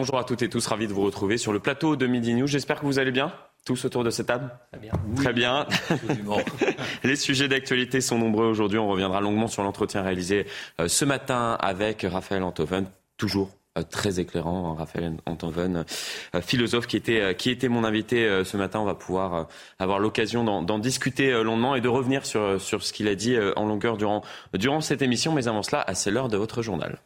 Bonjour à toutes et tous, ravi de vous retrouver sur le plateau de Midi News. J'espère que vous allez bien tous autour de cette table Très bien. Très bien. Les sujets d'actualité sont nombreux aujourd'hui. On reviendra longuement sur l'entretien réalisé euh, ce matin avec Raphaël Antoven, toujours euh, très éclairant, hein, Raphaël Antoven, euh, philosophe qui était, qui était mon invité ce matin. On va pouvoir avoir l'occasion d'en discuter longuement et de revenir sur, sur ce qu'il a dit en longueur durant, durant cette émission. Mais avant cela, c'est l'heure de votre journal.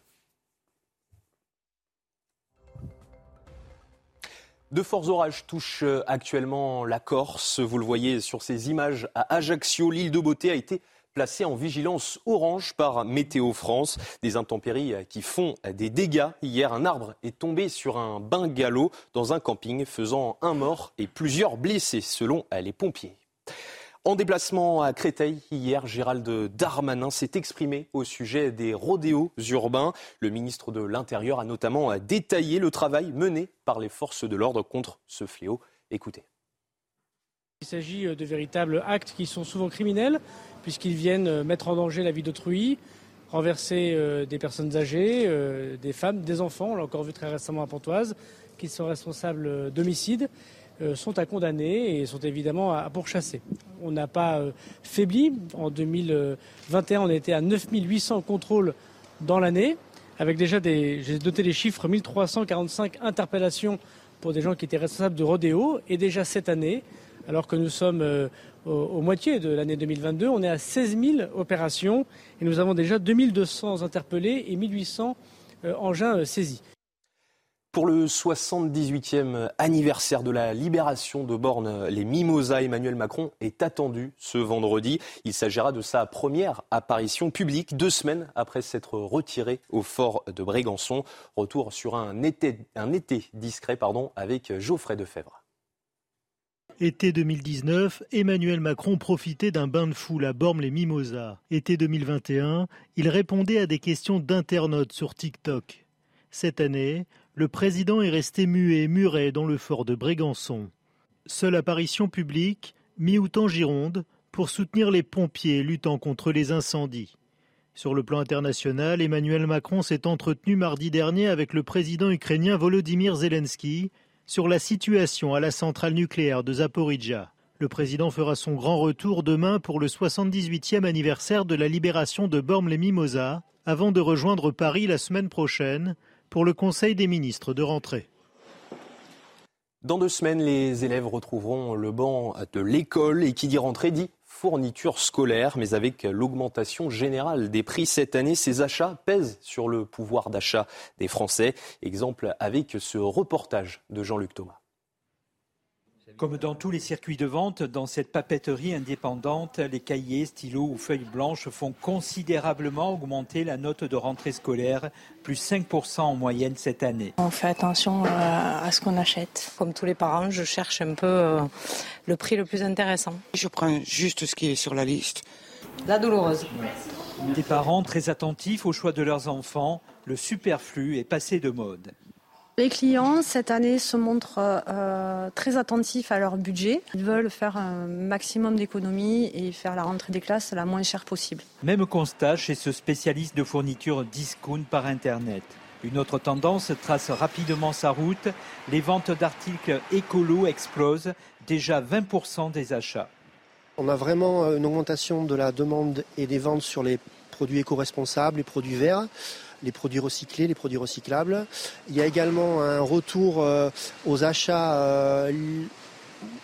De forts orages touchent euh, actuellement la Corse. Vous le voyez sur ces images à Ajaccio. L'île de Beauté a été placée en vigilance orange par Météo France. Des intempéries qui font des dégâts. Hier, un arbre est tombé sur un bungalow dans un camping, faisant un mort et plusieurs blessés, selon les pompiers. En déplacement à Créteil, hier, Gérald Darmanin s'est exprimé au sujet des rodéos urbains. Le ministre de l'Intérieur a notamment détaillé le travail mené par les forces de l'ordre contre ce fléau. Écoutez. Il s'agit de véritables actes qui sont souvent criminels, puisqu'ils viennent mettre en danger la vie d'autrui, renverser euh, des personnes âgées, euh, des femmes, des enfants, on l'a encore vu très récemment à Pontoise, qui sont responsables d'homicides. Euh, sont à condamner et sont évidemment à pourchasser. On n'a pas euh, faibli. En 2021, on était à 9800 contrôles dans l'année, avec déjà des, j'ai doté les chiffres, 1345 interpellations pour des gens qui étaient responsables de rodéo. Et déjà cette année, alors que nous sommes euh, au, moitié de l'année 2022, on est à 16 000 opérations et nous avons déjà 2200 interpellés et 1800 engins saisis. Pour le 78e anniversaire de la libération de Borne, les Mimosas, Emmanuel Macron est attendu ce vendredi. Il s'agira de sa première apparition publique deux semaines après s'être retiré au fort de Brégançon. Retour sur un été, un été discret pardon, avec Geoffrey Defebvre. Été 2019, Emmanuel Macron profitait d'un bain de foule à Bormes-les-Mimosas. Été 2021, il répondait à des questions d'internautes sur TikTok. Cette année, le président est resté muet, muret dans le fort de Brégançon. Seule apparition publique, mi-août en Gironde, pour soutenir les pompiers luttant contre les incendies. Sur le plan international, Emmanuel Macron s'est entretenu mardi dernier avec le président ukrainien Volodymyr Zelensky sur la situation à la centrale nucléaire de Zaporizhia. Le président fera son grand retour demain pour le 78e anniversaire de la libération de Bormes-les-Mimosas, avant de rejoindre Paris la semaine prochaine pour le Conseil des ministres de rentrée. Dans deux semaines, les élèves retrouveront le banc de l'école et qui dit rentrée dit fourniture scolaire, mais avec l'augmentation générale des prix cette année, ces achats pèsent sur le pouvoir d'achat des Français. Exemple avec ce reportage de Jean-Luc Thomas. Comme dans tous les circuits de vente, dans cette papeterie indépendante, les cahiers, stylos ou feuilles blanches font considérablement augmenter la note de rentrée scolaire, plus 5% en moyenne cette année. On fait attention à ce qu'on achète. Comme tous les parents, je cherche un peu euh, le prix le plus intéressant. Je prends juste ce qui est sur la liste. La douloureuse. Des parents très attentifs au choix de leurs enfants, le superflu est passé de mode. Les clients, cette année, se montrent euh, très attentifs à leur budget. Ils veulent faire un maximum d'économies et faire la rentrée des classes la moins chère possible. Même constat chez ce spécialiste de fourniture discount par Internet. Une autre tendance trace rapidement sa route. Les ventes d'articles écolos explosent, déjà 20% des achats. On a vraiment une augmentation de la demande et des ventes sur les produits éco-responsables, les produits verts les produits recyclés, les produits recyclables. Il y a également un retour euh, aux achats euh,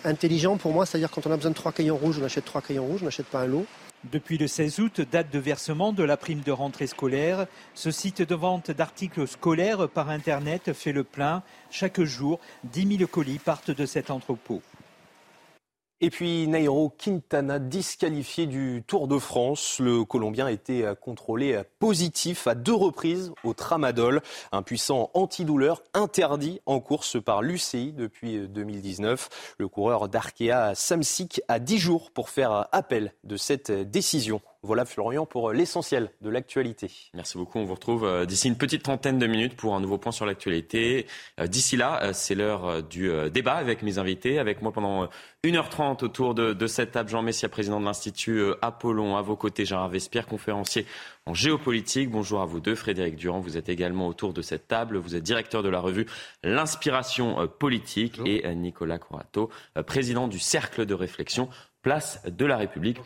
intelligents pour moi, c'est-à-dire quand on a besoin de trois crayons rouges, on achète trois crayons rouges, on n'achète pas un lot. Depuis le 16 août, date de versement de la prime de rentrée scolaire, ce site de vente d'articles scolaires par Internet fait le plein. Chaque jour, 10 000 colis partent de cet entrepôt. Et puis Nairo Quintana disqualifié du Tour de France. Le Colombien a été contrôlé positif à deux reprises au tramadol, un puissant antidouleur interdit en course par l'UCI depuis 2019. Le coureur d'Arkea Samsic a 10 jours pour faire appel de cette décision. Voilà Florian pour l'essentiel de l'actualité. Merci beaucoup. On vous retrouve euh, d'ici une petite trentaine de minutes pour un nouveau point sur l'actualité. Euh, d'ici là, euh, c'est l'heure du débat avec mes invités. Avec moi pendant 1h30 autour de, cette table, Jean Messia, président de l'Institut Apollon. À vos côtés, Gérard Vespierre, conférencier en géopolitique. Bonjour à vous deux. Frédéric Durand, vous êtes également autour de cette table. Vous êtes directeur de la revue L'Inspiration politique. Et Nicolas Corato, président du Cercle de réflexion place de la République.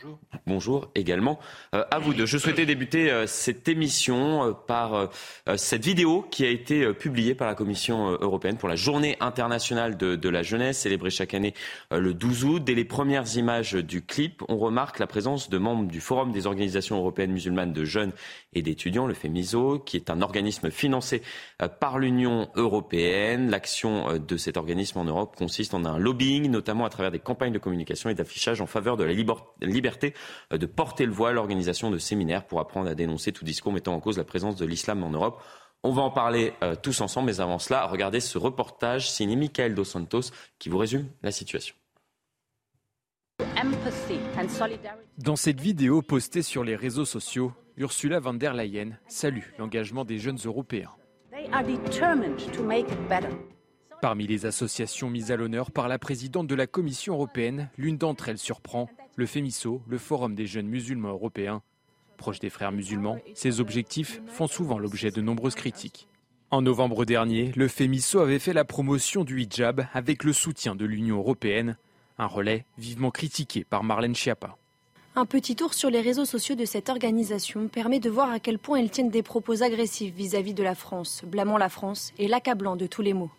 Bonjour, également euh, à vous deux. Je souhaitais débuter euh, cette émission euh, par cette vidéo qui a été publiée par la Commission européenne pour la Journée internationale de, de la jeunesse, célébrée chaque année le 12 août. Dès les premières images du clip, on remarque la présence de membres du Forum des organisations européennes musulmanes de jeunes et d'étudiants, le FEMISO, qui est un organisme financé par l'Union européenne. L'action de cet organisme en Europe consiste en un lobbying, notamment à travers des campagnes de communication et d'affichage en faveur de la liberté euh, de porter le voile, l'organisation de séminaires pour apprendre à dénoncer tout discours mettant en cause la présence de l'islam en Europe. On va en parler euh, tous ensemble, mais avant cela, regardez ce reportage signé Michael Dos Santos qui vous résume la situation. Dans cette vidéo postée sur les réseaux sociaux, Ursula von der Leyen salue l'engagement des jeunes Européens. Parmi les associations mises à l'honneur par la présidente de la Commission européenne, l'une d'entre elles surprend, le FEMISO, le Forum des jeunes musulmans européens. Proche des frères musulmans, ces objectifs font souvent l'objet de nombreuses critiques. En novembre dernier, le FEMISO avait fait la promotion du hijab avec le soutien de l'Union européenne, un relais vivement critiqué par Marlène Schiappa. Un petit tour sur les réseaux sociaux de cette organisation permet de voir à quel point ils tiennent des propos agressifs vis-à-vis -vis de la France, blâmant la France et l'accablant de tous les maux.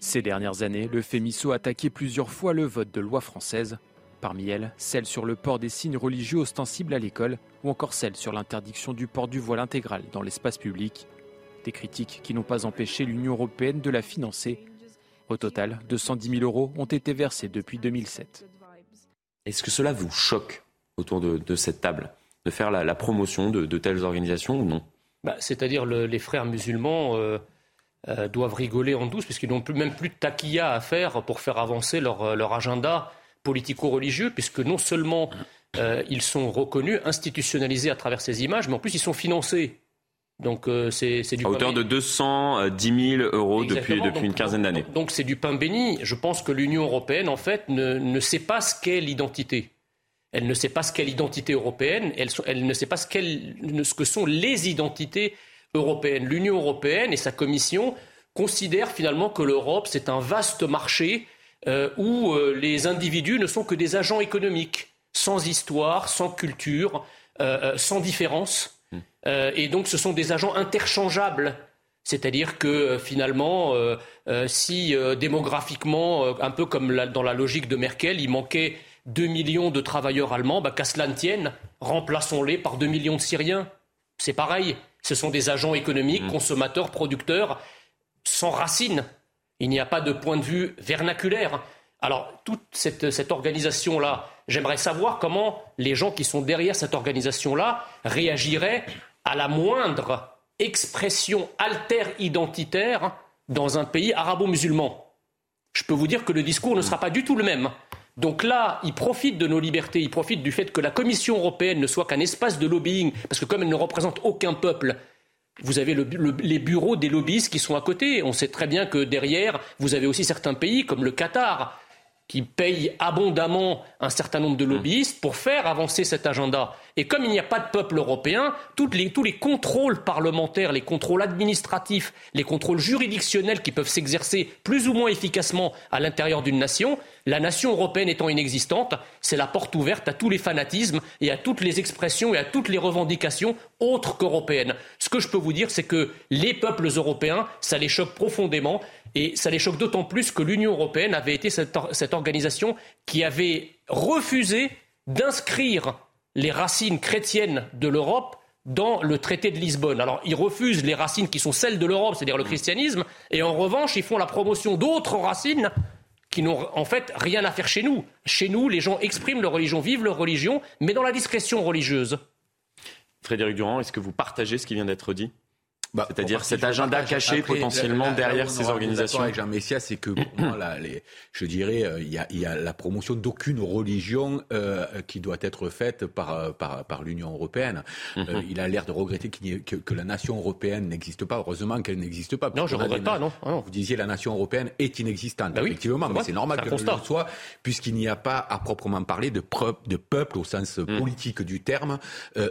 Ces dernières années, le FEMISO a attaqué plusieurs fois le vote de loi française. Parmi elles, celle sur le port des signes religieux ostensibles à l'école ou encore celle sur l'interdiction du port du voile intégral dans l'espace public. Des critiques qui n'ont pas empêché l'Union européenne de la financer. Au total, 210 000 euros ont été versés depuis 2007. Est-ce que cela vous choque autour de, cette table de faire la, promotion de, telles organisations ou non? Bah, C'est-à-dire les frères musulmans. Euh, euh, doivent rigoler en douce, puisqu'ils n'ont même plus de taquilla à faire pour faire avancer leur, euh, agenda politico-religieux, puisque non seulement euh, ils sont reconnus, institutionnalisés à travers ces images, mais en plus ils sont financés. Donc c'est du à hauteur de 210 000 euros depuis, depuis une quinzaine d'années. Donc c'est du pain béni. Je pense que l'Union européenne, en fait, ne, sait pas ce qu'est l'identité. Elle ne sait pas ce qu'est l'identité européenne. Elle, elle, ne sait pas ce, ce que sont les identités européenne. L'Union européenne et sa Commission considèrent finalement que l'Europe, c'est un vaste marché euh, où euh, les individus ne sont que des agents économiques, sans histoire, sans culture, euh, sans différence. Hmm. et donc ce sont des agents interchangeables. C'est-à-dire que finalement, si démographiquement, un peu comme dans la logique de Merkel, il manquait 2 millions de travailleurs allemands, bah, qu'à cela ne tienne, remplaçons-les par 2 millions de Syriens. C'est pareil. Ce sont des agents économiques, mmh. consommateurs, producteurs, sans racines. Il n'y a pas de point de vue vernaculaire. Alors, toute cette, organisation-là, j'aimerais savoir comment les gens qui sont derrière cette organisation-là réagiraient à la moindre expression alter-identitaire dans un pays arabo-musulman. Je peux vous dire que le discours ne sera pas du tout le même. Donc là, ils profitent de nos libertés, ils profitent du fait que la Commission européenne ne soit qu'un espace de lobbying, parce que comme elle ne représente aucun peuple, vous avez les bureaux des lobbyistes qui sont à côté. On sait très bien que derrière, vous avez aussi certains pays comme le Qatar, qui payent abondamment un certain nombre de mmh. lobbyistes pour faire avancer cet agenda. Et comme il n'y a pas de peuple européen, tous les contrôles parlementaires, les contrôles administratifs, les contrôles juridictionnels qui peuvent s'exercer plus ou moins efficacement à l'intérieur d'une nation, la nation européenne étant inexistante, c'est la porte ouverte à tous les fanatismes et à toutes les expressions et à toutes les revendications autres qu'européennes. Ce que je peux vous dire, c'est que les peuples européens, ça les choque profondément et ça les choque d'autant plus que l'Union européenne avait été cette, organisation qui avait refusé d'inscrire les racines chrétiennes de l'Europe dans le traité de Lisbonne. Alors, ils refusent les racines qui sont celles de l'Europe, c'est-à-dire le christianisme, et en revanche, ils font la promotion d'autres racines qui n'ont en fait rien à faire chez nous. Chez nous, les gens expriment leur religion, vivent leur religion, mais dans la discrétion religieuse. Frédéric Durand, est-ce que vous partagez ce qui vient d'être dit? Bah, C'est-à-dire cet agenda caché potentiellement derrière ces organisations. Avec Jean Messia, c'est que moi, les, je dirais, euh, il y, a, y, a, la promotion d'aucune religion euh, qui doit être faite par, euh, par, par l'Union européenne. Mhm. il a l'air de regretter que, que, la nation européenne n'existe pas. Heureusement qu'elle n'existe pas. Non, je ne regrette pas, non. Ah non. Vous disiez la nation européenne est inexistante. Bah oui, effectivement, mais c'est normal qu'elle le soit, puisqu'il n'y a pas à proprement parler de, de peuple au sens mhm. politique du terme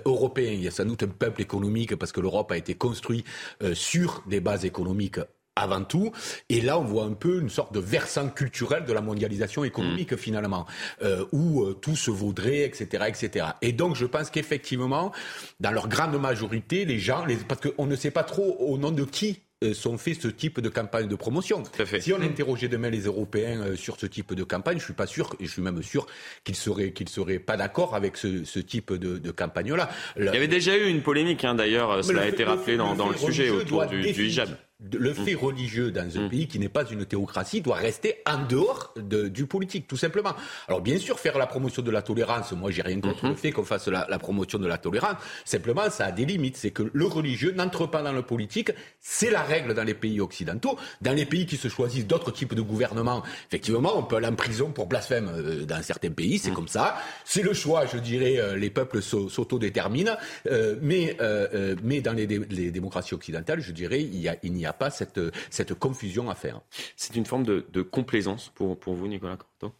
européen. Il y a sans doute un peuple économique parce que l'Europe a été construite euh, sur des bases économiques avant tout. Et là, on voit un peu une sorte de versant culturel de la mondialisation économique mmh. finalement, euh, où euh, tout se vaudrait, etc., etc. Et donc, je pense qu'effectivement, dans leur grande majorité, les gens, les, parce qu'on ne sait pas trop au nom de qui sont faits ce type de campagne de promotion. Si on interrogeait demain les Européens euh, sur ce type de campagne, je suis pas sûr, je suis même sûr qu'ils seraient qu'ils seraient pas d'accord avec ce, ce, type de, de campagne-là. Il y avait déjà eu une polémique, hein, d'ailleurs, cela a été rappelé dans, dans le sujet autour du, du hijab le fait mmh. religieux dans un mmh. pays qui n'est pas une théocratie doit rester en dehors de, du politique, tout simplement. Alors bien sûr, faire la promotion de la tolérance, moi j'ai rien contre mmh. le fait qu'on fasse la, la, promotion de la tolérance, simplement ça a des limites, c'est que le religieux n'entre pas dans le politique, c'est la règle dans les pays occidentaux. Dans les pays qui se choisissent d'autres types de gouvernements, effectivement, on peut aller en prison pour blasphème euh, dans certains pays, c'est comme ça. C'est le choix, je dirais, euh, les peuples s'autodéterminent, euh, mais, euh, mais dans les, les, démocraties occidentales, je dirais, il y a, il n'y a pas cette, cette confusion à faire. C'est une forme de, de complaisance pour, pour vous, Nicolas Corto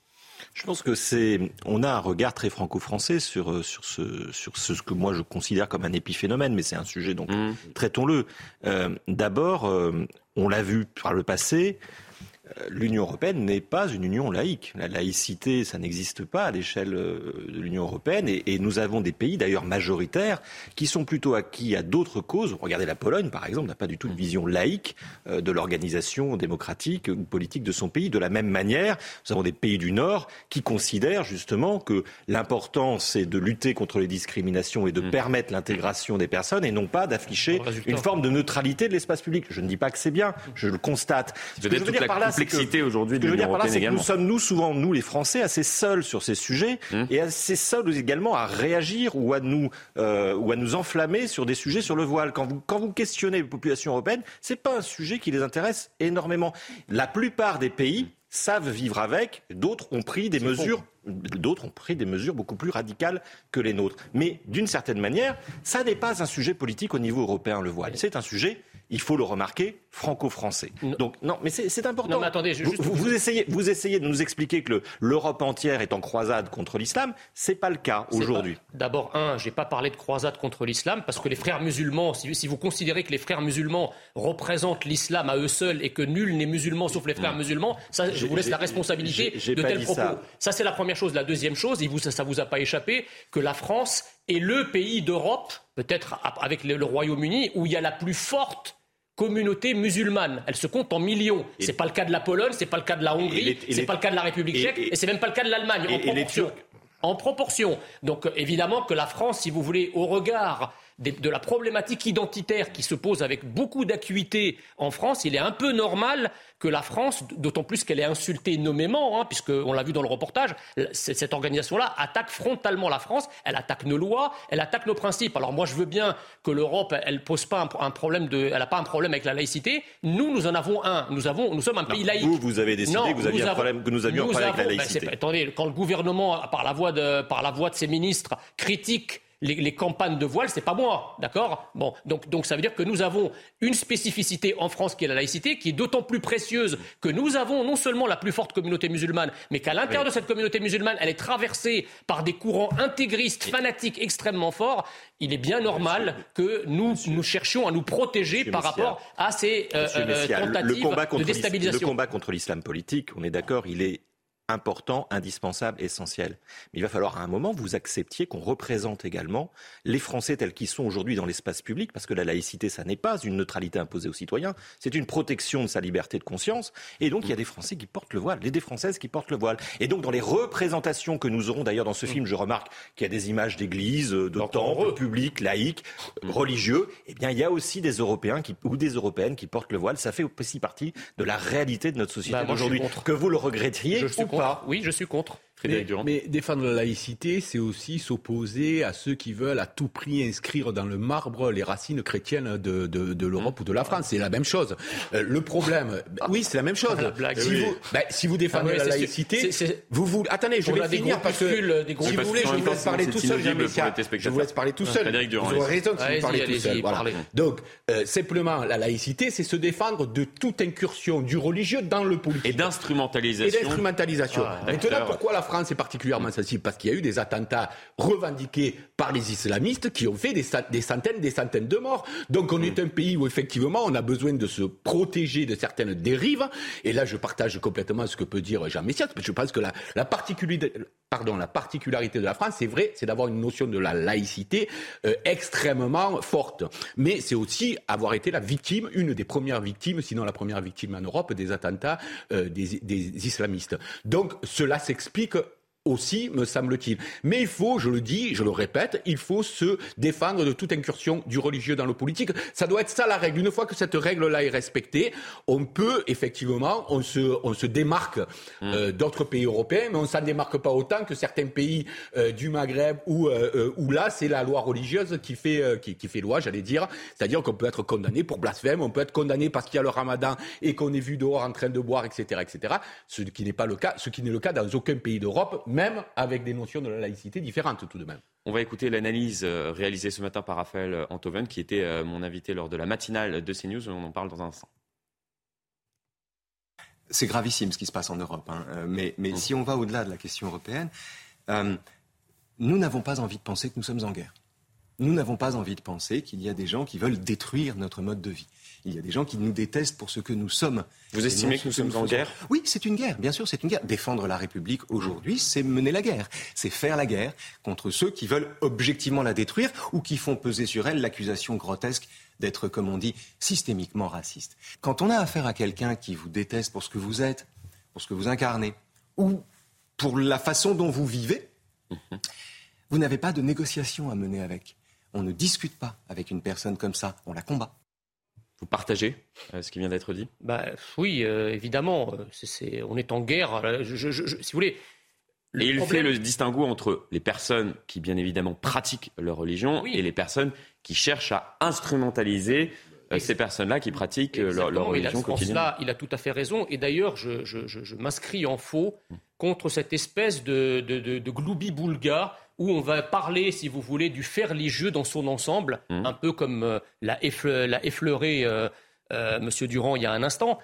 je pense que c'est, on a un regard très franco-français sur sur ce sur ce que moi je considère comme un épiphénomène, mais c'est un sujet donc mmh. traitons-le. Euh, D'abord, euh, on l'a vu par le passé l'Union européenne n'est pas une union laïque. La laïcité, ça n'existe pas à l'échelle euh, de l'Union européenne. Et, et, nous avons des pays, d'ailleurs majoritaires, qui sont plutôt acquis à d'autres causes. Regardez la Pologne, par exemple, n'a pas du tout une vision laïque euh, de l'organisation démocratique ou politique de son pays. De la même manière, nous avons des pays du Nord qui considèrent justement que l'important, c'est de lutter contre les discriminations et de mmh. permettre l'intégration des personnes et non pas d'afficher une forme de neutralité de l'espace public. Je ne dis pas que c'est bien, je le constate. Ce que je veux dire par là, complexité aujourd'hui de l'Union européenne également. Nous sommes, nous, souvent, nous les Français, assez seuls sur ces sujets hum. et assez seuls également à réagir ou à, nous, euh, ou à nous enflammer sur des sujets sur le voile. Quand vous, quand vous questionnez les populations européennes, ce n'est pas un sujet qui les intéresse énormément. La plupart des pays savent vivre avec, d'autres ont pris des mesures d'autres ont pris des mesures beaucoup plus radicales que les nôtres. Mais d'une certaine manière, ça n'est pas un sujet politique au niveau européen, le voile. C'est un sujet il faut le remarquer, franco-français. Donc non, mais c'est important. Non, mais attendez, vous, vous, essayez, vous essayez de nous expliquer que l'Europe entière est en croisade contre l'islam. C'est pas le cas aujourd'hui. D'abord, un, j'ai pas parlé de croisade contre l'islam parce que les frères musulmans, si, si, vous considérez que les frères musulmans représentent l'islam à eux seuls et que nul n'est musulman sauf les frères mmh. musulmans, ça, je vous laisse la responsabilité de tels propos. Ça, ça c'est la première chose. La deuxième chose, et vous, ça, ça vous a pas échappé, que la France est le pays d'Europe, peut-être avec le Royaume-Uni, où il y a la plus forte communauté musulmane. Elle se compte en millions. C'est pas le cas de la Pologne, c'est pas le cas de la Hongrie, c'est pas le cas de la République tchèque, et, c'est même pas le cas de l'Allemagne en proportion. En proportion. Donc évidemment que la France, si vous voulez, au regard de la problématique identitaire qui se pose avec beaucoup d'acuité en France, il est un peu normal que la France, d'autant plus qu'elle est insultée nommément, hein, puisqu'on l'a vu dans le reportage, cette organisation-là attaque frontalement la France, elle attaque nos lois, elle attaque nos principes. Alors moi, je veux bien que l'Europe, elle pose pas un, problème de, elle n'a pas un problème avec la laïcité. Nous, nous en avons un. Nous avons, nous sommes un pays laïque. Vous, vous avez décidé que vous aviez un problème, que nous avions un problème avec la ben, laïcité. attendez, quand le gouvernement, par la voix de, par la voix de ses ministres, critique les, les, campagnes de voile, c'est pas moi, d'accord? Bon, donc, donc ça veut dire que nous avons une spécificité en France qui est la laïcité, qui est d'autant plus précieuse que nous avons non seulement la plus forte communauté musulmane, mais qu'à l'intérieur de cette communauté musulmane, elle est traversée par des courants intégristes, fanatiques extrêmement forts. Il est bien normal que nous nous cherchions à nous protéger par rapport à ces euh, euh, tentatives le combat contre de déstabilisation. Le combat contre l'islam politique, on est d'accord, il est important, indispensable, essentiel. Mais il va falloir à un moment vous acceptiez qu'on représente également les Français tels qu'ils sont aujourd'hui dans l'espace public, parce que la laïcité, ça n'est pas une neutralité imposée aux citoyens, c'est une protection de sa liberté de conscience. Et donc il y a des Français qui portent le voile, et des Françaises qui portent le voile. Et donc dans les représentations que nous aurons d'ailleurs dans ce film, je remarque qu'il y a des images d'églises, de temples publics, laïcs, religieux. Eh bien il y a aussi des Européens qui, ou des Européennes qui portent le voile. Ça fait aussi partie de la réalité de notre société bah, d'aujourd'hui. Que vous le regrettiez ou Oui, je suis contre. Mais, défendre la laïcité, c'est aussi s'opposer à ceux qui veulent à tout prix inscrire dans le marbre les racines chrétiennes de, de, de l'Europe ou de la France. C'est la même chose. Euh, le problème, bah, oui, c'est la même chose. si, vous, bah, si vous défendez ah la laïcité, vous vous attendez, je vais finir parce que des si vous voulez, je vous laisse parler tout seul. Je vous laisse parler tout seul. Vous aurez raison si vous parlez tout seul. Donc euh, simplement, la laïcité, c'est se défendre de toute incursion du religieux dans le politique et d'instrumentalisation. Et d'instrumentalisation. Ah, Maintenant, pourquoi la France est particulièrement sensible parce qu'il y a eu des attentats revendiqués par les islamistes qui ont fait des, des centaines, des centaines de morts. Donc on est un pays où effectivement on a besoin de se protéger de certaines dérives. Et là, je partage complètement ce que peut dire Jean Messias. Je pense que la, la particularité, pardon, la particularité de la France, c'est vrai, c'est d'avoir une notion de la laïcité euh, extrêmement forte. Mais c'est aussi avoir été la victime, une des premières victimes, sinon la première victime en Europe, des attentats euh, des, des islamistes. Donc cela s'explique aussi, me semble-t-il. Mais il faut, je le dis, je le répète, il faut se défendre de toute incursion du religieux dans le politique. Ça doit être ça la règle. Une fois que cette règle-là est respectée, on peut effectivement, on se, on se démarque euh, mm. d'autres pays européens, mais on ne s'en démarque pas autant que certains pays euh, du Maghreb où, euh, où là, c'est la loi religieuse qui fait, qui, qui fait loi, j'allais dire. C'est-à-dire qu'on peut être condamné pour blasphème, on peut être condamné parce qu'il y a le ramadan et qu'on est vu dehors en train de boire, etc., etc. Ce qui n'est pas le cas, ce qui n'est le cas dans aucun pays d'Europe, même avec des notions de la laïcité différentes tout de même. On va écouter l'analyse euh, réalisée ce matin par Raphaël Antoven, qui était euh, mon invité lors de la matinale de CNews. On en parle dans un instant. C'est gravissime ce qui se passe en Europe. Hein. Euh, mais, mais mmh. si on va au-delà de la question européenne, nous n'avons pas envie de penser que nous sommes en guerre. Nous n'avons pas envie de penser qu'il y a des gens qui veulent détruire notre mode de vie. Il y a des gens qui nous détestent pour ce que nous sommes. Vous estimez que nous sommes en guerre? Oui, c'est une guerre, bien sûr, c'est une guerre. Défendre la République aujourd'hui, c'est mener la guerre. C'est faire la guerre contre ceux qui veulent objectivement la détruire ou qui font peser sur elle l'accusation grotesque d'être, comme on dit, systémiquement raciste. Quand on a affaire à quelqu'un qui vous déteste pour ce que vous êtes, pour ce que vous incarnez, ou pour la façon dont vous vivez, vous n'avez pas de négociation à mener avec. On ne discute pas avec une personne comme ça, on la combat. Vous partagez euh, ce qui vient d'être dit? Bah, Oui, euh, évidemment. Euh, on est en guerre. si vous voulez. et il fait le distinguo entre les personnes qui, bien évidemment, pratiquent leur religion et les personnes qui cherchent à instrumentaliser ces personnes-là qui pratiquent leur, religion quotidienne. il a tout à fait raison. Et d'ailleurs, je, m'inscris en faux contre cette espèce de, de, de, de gloubi-boulga où on va parler, si vous voulez, du fait religieux dans son ensemble, mmh. un peu comme euh, l'a effleuré euh, euh, M. Durand il y a un instant.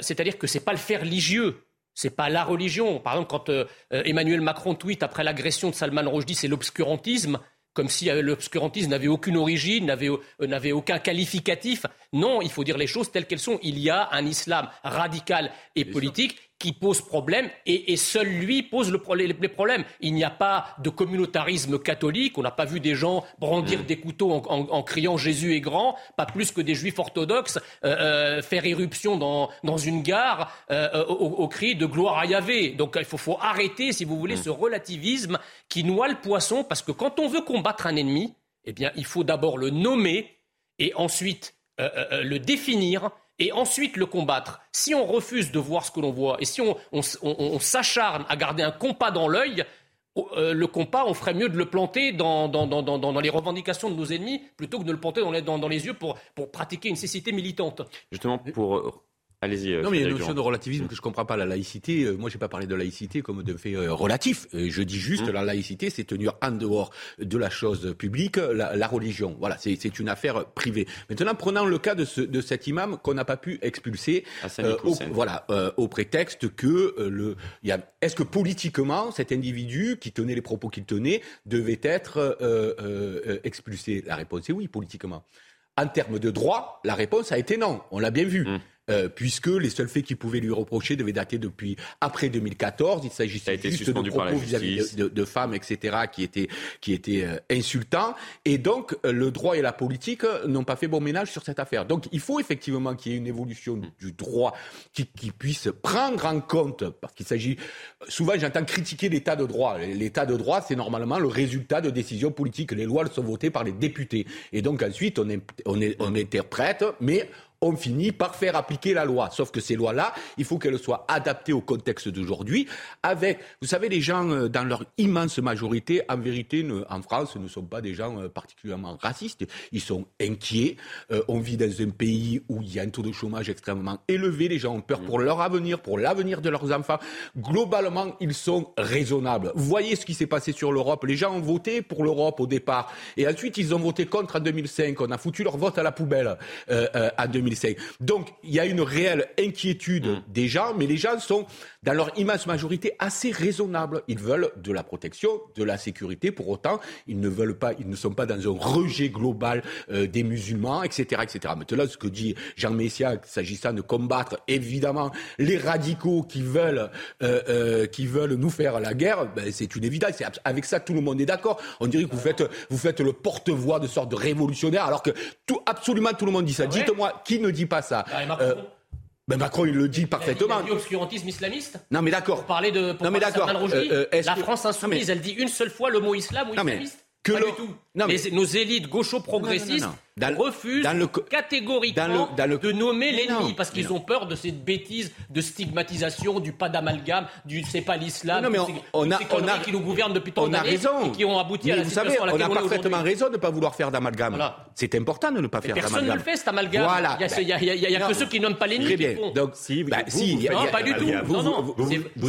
C'est-à-dire que ce n'est pas le fait religieux, c'est pas la religion. Par exemple, quand Emmanuel Macron tweet après l'agression de Salman Rushdie, c'est l'obscurantisme comme si l'obscurantisme n'avait aucune origine, n'avait aucun qualificatif. Non, il faut dire les choses telles qu'elles sont. Il y a un islam radical et politique qui pose problème et, seul lui pose le, les, problèmes. Il n'y a pas de communautarisme catholique. On n'a pas vu des gens brandir mm. des couteaux en, criant Jésus est grand, pas plus que des juifs orthodoxes euh, euh, faire irruption dans, dans une gare euh, au, cri de gloire à Yahvé. Donc il faut, faut arrêter, si vous voulez, mm. ce relativisme qui noie le poisson parce que quand on veut combattre un ennemi, eh bien, il faut d'abord le nommer et ensuite le définir et ensuite le combattre. Si on refuse de voir ce que l'on voit et si on, s'acharne à garder un compas dans l'œil, euh, le compas, on ferait mieux de le planter dans, dans, les revendications de nos ennemis plutôt que de le planter dans les, dans, les yeux pour, pour pratiquer une cécité militante. Justement, pour Allez-y. Euh, non, mais il y a une notion de relativisme que je ne comprends pas. La laïcité, euh, moi, je n'ai pas parlé de laïcité comme de fait euh, relatif. je dis juste, mmh. la laïcité, c'est tenir en dehors de la chose publique la, religion. Voilà, c'est une affaire privée. Maintenant, prenons le cas de, ce, de cet imam qu'on n'a pas pu expulser, au, voilà, au prétexte que le, est-ce que politiquement, cet individu qui tenait les propos qu'il tenait devait être expulsé? La réponse est oui, politiquement. En termes de droit, la réponse a été non. On l'a bien vu. Mmh. Euh, puisque les seuls faits qu'il pouvait lui reprocher devaient dater depuis après 2014. Il s'agissait juste de propos vis-à-vis de, femmes, etc., qui étaient, qui étaient euh, insultants. Et donc, euh, le droit et la politique n'ont pas fait bon ménage sur cette affaire. Donc, il faut effectivement qu'il y ait une évolution du droit qui, qui puisse prendre en compte, parce qu'il s'agit, souvent j'entends critiquer l'état de droit. L'état de droit, c'est normalement le résultat de décisions politiques. Les lois sont votées par les députés. Et donc ensuite, on, est, on, est, on interprète, mais on finit par faire appliquer la loi. Sauf que ces lois-là, il faut qu'elles soient adaptées au contexte d'aujourd'hui. Avec, vous savez, les gens, euh, dans leur immense majorité, en vérité, en France, ne sont pas des gens euh, particulièrement racistes. Ils sont inquiets. Euh, on vit dans un pays où il y a un taux de chômage extrêmement élevé. Les gens ont peur pour leur avenir, pour l'avenir de leurs enfants. Globalement, ils sont raisonnables. Vous voyez ce qui s'est passé sur l'Europe. Les gens ont voté pour l'Europe au départ. Et ensuite, ils ont voté contre en 2005. On a foutu leur vote à la poubelle en 2005. Donc il y a une réelle inquiétude mm. des gens, mais les gens sont, dans leur immense majorité, assez raisonnables. Ils veulent de la protection, de la sécurité. Pour autant, ils ne veulent pas, ils ne sont pas dans un rejet global euh, des musulmans, etc., etc. Maintenant, ce que dit Jean Messia, s'agissant de combattre évidemment les radicaux qui veulent, euh, euh, qui veulent nous faire la guerre, ben, c'est une évidence. Avec ça, tout le monde est d'accord. On dirait que vous faites, vous faites le porte-voix de sorte de révolutionnaire, alors que tout, absolument tout le monde dit ça. Ah Dites-moi qui ne dit pas ça ah, ben Macron, il le dit parfaitement. Il obscurantisme islamiste Non, mais d'accord. Pour parler de, pour non, mais d'accord. Euh, euh, la France insoumise, elle dit une seule fois le mot islam ou islamiste que pas du tout. Non, mais... nos élites gaucho-progressistes refusent catégoriquement de nommer l'ennemi parce qu'ils ont peur de cette bêtise de stigmatisation du pas d'amalgame, du c'est pas l'islam, mais on, a, on a, qui nous gouvernent depuis tant d'années et qui ont abouti à la vous situation savez, à laquelle on a parfaitement raison de ne pas vouloir faire d'amalgame. C'est important de ne pas faire d'amalgame. Personne ne le fait cet amalgame. Voilà. Il n'y a, que ceux qui nomment pas l'ennemi. Très bien. Donc si, bah, si, non, pas du tout. Non, non.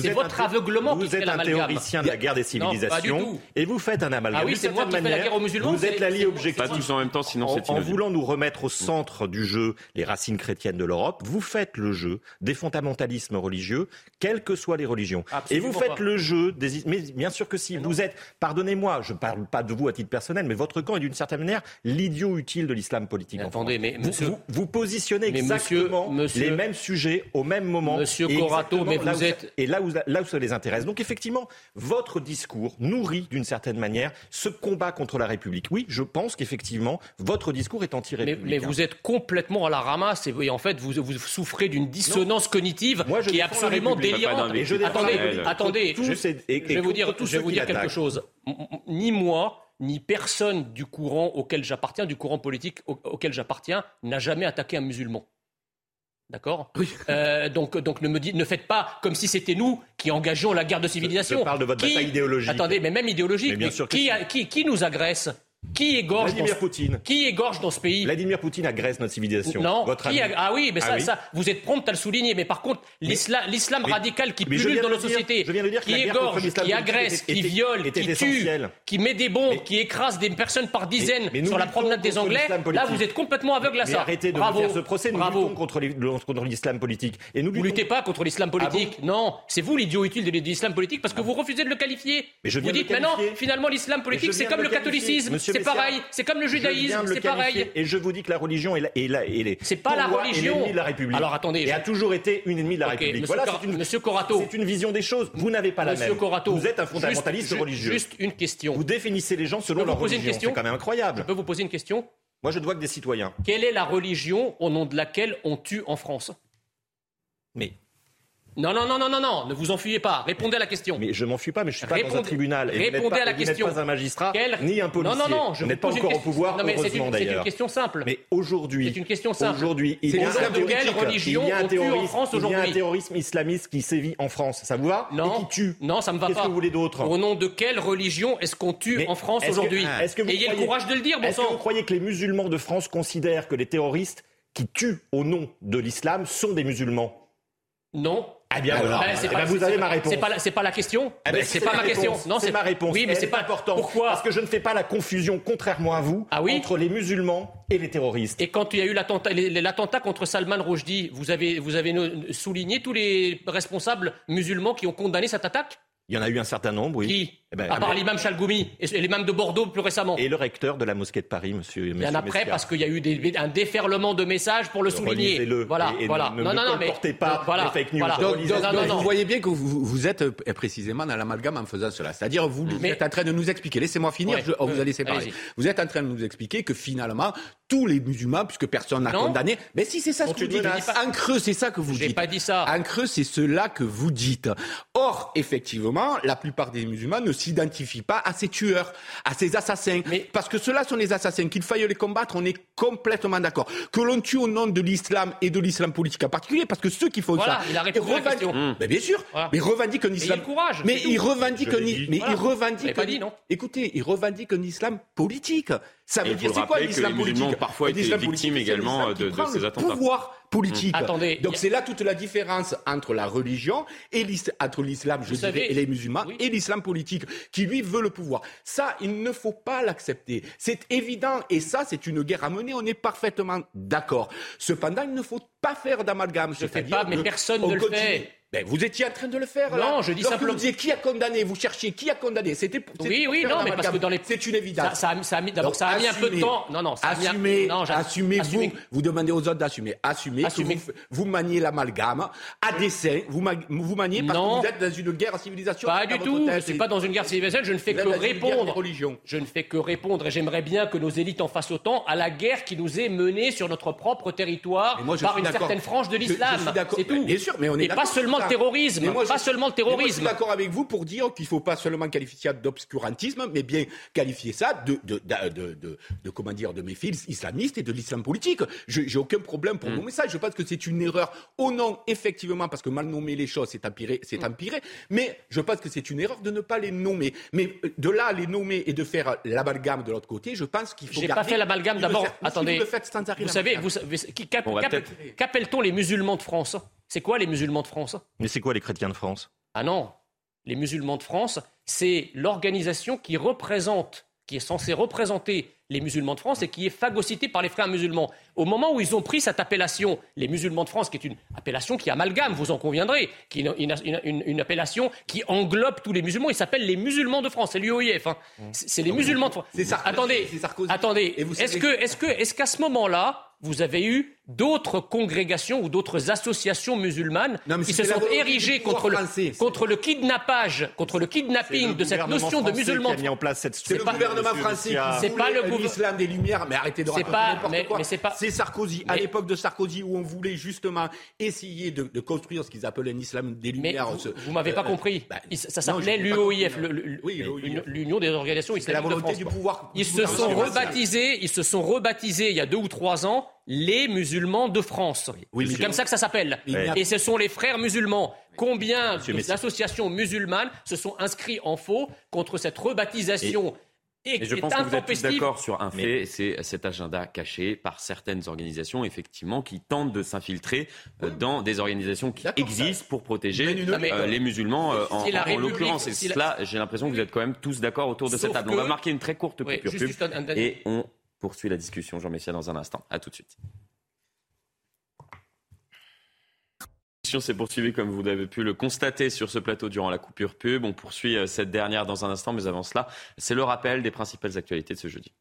C'est votre aveuglement qui fait l'amalgame. Vous êtes un théoricien de la guerre des civilisations et vous faites un amalgame. Ah oui, c'est moi qui fais la guerre aux musulmans. Vous êtes l'allié objectif. Pas tous en même temps, sinon c'est En voulant nous remettre au centre du jeu les racines chrétiennes de l'Europe, vous faites le jeu des fondamentalismes religieux, quelles que soient les religions. Et vous faites le jeu des... Mais bien sûr que si. Vous êtes, pardonnez-moi, je ne parle pas de vous à titre personnel, mais votre camp est d'une certaine manière l'idiot utile de l'islam politique. Attendez, mais vous, vous, positionnez exactement les mêmes sujets au même moment. Monsieur Corato, mais vous êtes... Et là où, là où ça les intéresse. Donc effectivement, votre discours nourrit d'une certaine manière ce combat contre la République. Oui, je pense qu'effectivement, votre discours est anti-républicain. Mais, vous êtes complètement à la ramasse et, en fait, vous, vous souffrez d'une dissonance cognitive qui est absolument délirante. attendez, attendez, je, vais vous dire, je vais vous dire quelque chose. Ni moi, ni personne du courant auquel j'appartiens, du courant politique auquel j'appartiens, n'a jamais attaqué un musulman. D'accord? Oui. Euh, donc, donc ne, me dites, ne faites pas comme si c'était nous qui engageons la guerre de civilisation. Je, parle de votre bataille idéologique. Attendez, mais même idéologique. qui, qui, qui, nous agresse? Qui égorge Vladimir Poutine. Qui égorge dans ce pays Vladimir Poutine agresse notre civilisation. Non. Votre ah oui, mais ah ça, vous êtes prompt à le souligner. Mais par contre, l'islam radical qui pullule dans nos sociétés, qui égorge, qui agresse, qui viole, qui tue, qui met des bombes, qui écrase des personnes par dizaines sur la promenade des Anglais, là vous êtes complètement aveugle à ça. arrêtez de faire ce procès. Nous luttons contre l'islam politique. Et nous vous luttez pas contre l'islam ah politique. Non, c'est vous l'idiot utile de l'islam politique parce que vous refusez de le qualifier. Vous dites maintenant, finalement, l'islam politique, c'est comme le catholicisme c'est pareil. C'est comme le judaïsme, c'est pareil. Et je vous dis que la religion est, est, la, est, c'est pas la religion. de la République. Alors attendez. Et a toujours été une ennemie de la République. Monsieur, voilà, une, Monsieur Corato. C'est une vision des choses. Vous n'avez pas la même. Corato. Vous êtes un fondamentaliste religieux. Juste une question. Vous définissez les gens selon leur religion. C'est quand même incroyable. Je peux vous poser une question Moi, je ne vois que des citoyens. Quelle est la religion au nom de laquelle on tue en France? Mais non, non, non, non, non, non, ne vous enfuyez pas. Répondez à la question. Mais je m'enfuis pas, mais je suis pas dans un tribunal. Et répondez à la question. Vous n'êtes pas un magistrat, ni un policier. Non, non, non, je vous n'êtes pas encore au pouvoir, non, mais c'est une, une, question simple. Mais aujourd'hui, c'est une question simple. Aujourd'hui, il y a un de quelle religion on tue en France aujourd'hui Il y a un terrorisme islamiste qui sévit en France. Ça vous va Non. Et qui tue. Non, ça me va pas. Qu'est-ce que vous voulez d'autre Au nom de quelle religion est-ce qu'on tue en France aujourd'hui Ayez le courage de le dire, bon Est-ce que vous croyez que les musulmans de France considèrent que les terroristes qui tuent au nom de l'islam sont des musulmans? Non. Eh bien, voilà. Ben, eh ben, vous avez ma réponse. C'est pas, la question. Eh ben, c'est pas ma question. Non, c'est ma réponse. Oui, mais c'est pas important. Pourquoi Parce que je ne fais pas la confusion, contrairement à vous, ah entre les musulmans et les terroristes. Et quand il y a eu l'attentat contre Salman Rushdie, vous avez, vous avez souligné tous les responsables musulmans qui ont condamné cette attaque? Il y en a eu un certain nombre, oui. Qui? Eh ben, à part l'imam Chalgoumi et l'imam de Bordeaux plus récemment. Et le recteur de la mosquée de Paris, monsieur. Il y en a après parce qu'il y a eu des, un déferlement de messages pour le souligner. Le voilà, voilà. Ne, non, non, non, mais pas voilà, les fake news. Voilà. Donc, donc, donc, vous voyez bien que vous, vous êtes euh, précisément dans l'amalgame en faisant cela. C'est-à-dire, vous, vous êtes en train de nous expliquer. Laissez-moi finir. je, oh, vous allez séparer. Vous êtes en train de nous expliquer que finalement, tous les musulmans, puisque personne n'a condamné. Mais si, c'est ça ce que vous dites. En creux, c'est ça que vous dites. J'ai pas dit ça. En creux, c'est cela que vous dites. Or, effectivement, la plupart des musulmans ne s'identifient pas à ces tueurs, à ces assassins. Parce que ceux-là sont les assassins. Qu'il faille les combattre, on est complètement d'accord. Que l'on tue au nom de l'islam et de l'islam politique en particulier, parce que ceux qui font voilà, ça. Il a répondu à la question. Mmh. Mais bien sûr. Mais revendiquent un islam. Mais il courage. Mais il revendique un, mais il revendique. Pas dit, non? Écoutez, il revendique un islam politique. Ça veut dire c'est quoi l'islam politique Parfois été victime également de, de ces attentats. Pouvoir politique. Attendez, Donc c'est là toute la différence entre la religion et entre l'islam, je dirais, et les musulmans et l'islam politique qui lui veut le pouvoir. Ça, il ne faut pas l'accepter. C'est évident et ça, c'est une guerre à mener. On est parfaitement d'accord. Cependant, il ne faut pas faire d'amalgame. Je fais pas, mais personne ne le fait. Ben, vous étiez en train de le faire. Non, là. je dis Lorsque simplement. Vous disiez qui a condamné, vous cherchiez qui a condamné. C'était Oui, oui, non, mais parce que dans les. C'est une évidence. Ça, ça, a, ça a mis, d'abord, ça a mis un peu de temps. Non, non, ça a assumez, mis un... non, assumez, assumez, vous. Vous demandez aux autres d'assumer. Assumez. Assumez. Que vous, vous maniez l'amalgame à dessein. Vous, vous maniez parce non. que vous êtes dans une guerre à civilisation. Pas du tout. Je suis pas dans une guerre civilisation. Je ne fais que répondre. Religion. Je ne fais que répondre. Et j'aimerais bien que nos élites en fassent autant à la guerre qui nous est menée sur notre propre territoire moi, par une certaine frange de l'islam. C'est tout. Bien sûr, mais on est Et pas seulement le terrorisme. Pas seulement le terrorisme. je suis d'accord avec vous pour dire qu'il ne faut pas seulement qualifier ça d'obscurantisme, mais bien qualifier ça de, de, de, de, de comment dire, de méfies islamistes et de l'islam politique. Je n'ai aucun problème pour mm. nommer ça. Je pense que c'est une erreur au nom, effectivement, parce que mal nommer les choses, c'est empiré, c'est mm. empiré. Mais je pense que c'est une erreur de ne pas les nommer. Mais de là, les nommer et de faire l'amalgame de l'autre côté, je pense qu'il faut J'ai pas fait l'amalgame d'abord. Attendez. Vous, sans vous savez, qu'appelle-t-on les musulmans de France? C'est quoi les musulmans de France? Mais c'est quoi les chrétiens de France? Ah non, les musulmans de France, c'est l'organisation qui représente, qui est censée représenter les musulmans de France et qui est phagocytée par les frères musulmans. Au moment où ils ont pris cette appellation, les musulmans de France, qui est une appellation qui amalgame, vous en conviendrez, qui est une, une, une, appellation qui englobe tous les musulmans, ils s'appellent les musulmans de France, c'est l'UOIF. Hein. C'est les musulmans de France. Attendez, attendez, est-ce que, est-ce que, est-ce qu'à ce moment-là, vous avez eu d'autres congrégations ou d'autres associations musulmanes qui se sont érigées contre le, contre le kidnappage, contre le kidnapping de cette notion de musulman. C'est le gouvernement français c'est pas le gouvernement l'islam des Lumières. Mais arrêtez de raconter n'importe quoi. c'est pas. Sarkozy. À l'époque de Sarkozy, où on voulit justement essayer de, de construire ce qu'ils appellent un islam des Lumières. Mais vous, ne m'avez pas euh, compris. Bah, ça s'appelait l'UOIF, l'Union des organisations islamiques de France. Du pouvoir, ils se sont rebaptisés. Ils se sont rebaptisés il y a deux ou trois ans les musulmans de France. c'est comme ça que ça s'appelle. Et ce sont les frères musulmans. Combien d'associations musulmanes se sont inscrits en faux contre cette rebaptisation et, je pense que vous êtes d'accord sur un fait, c'est cet agenda caché par certaines organisations, effectivement, qui tentent de s'infiltrer euh, dans des organisations qui existent pour protéger euh, les musulmans, euh, en, l'occurrence. Et cela, j'ai l'impression que vous êtes quand même tous d'accord autour de cette table. On va marquer une très courte coupure pub et on poursuit la discussion, Jean Messia, dans un instant. À tout de suite. s'est poursuivie comme vous avez pu le constater sur ce plateau durant la coupure pub. On poursuit euh, cette dernière dans un instant, mais avant cela, c'est le rappel des principales actualités de ce jeudi.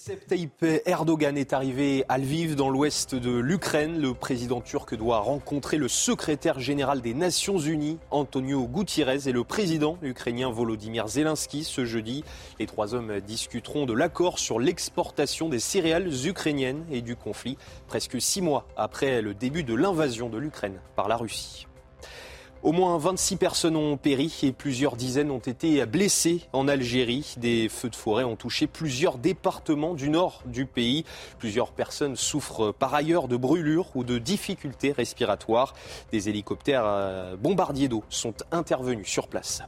Recep Erdogan est arrivé à Lviv, dans l'ouest de l'Ukraine. Le président turc doit rencontrer le secrétaire général des Nations Unies, Antonio Gutiérrez, et le président ukrainien Volodymyr Zelensky ce jeudi. Les trois hommes discuteront de l'accord sur l'exportation des céréales ukrainiennes et du conflit, presque six mois après le début de l'invasion de l'Ukraine par la Russie. Au moins 26 personnes ont péri et plusieurs dizaines ont été blessées en Algérie. Des feux de forêt ont touché plusieurs départements du nord du pays. Plusieurs personnes souffrent par ailleurs de brûlures ou de difficultés respiratoires. Des hélicoptères euh, bombardiers d'eau sont intervenus sur place.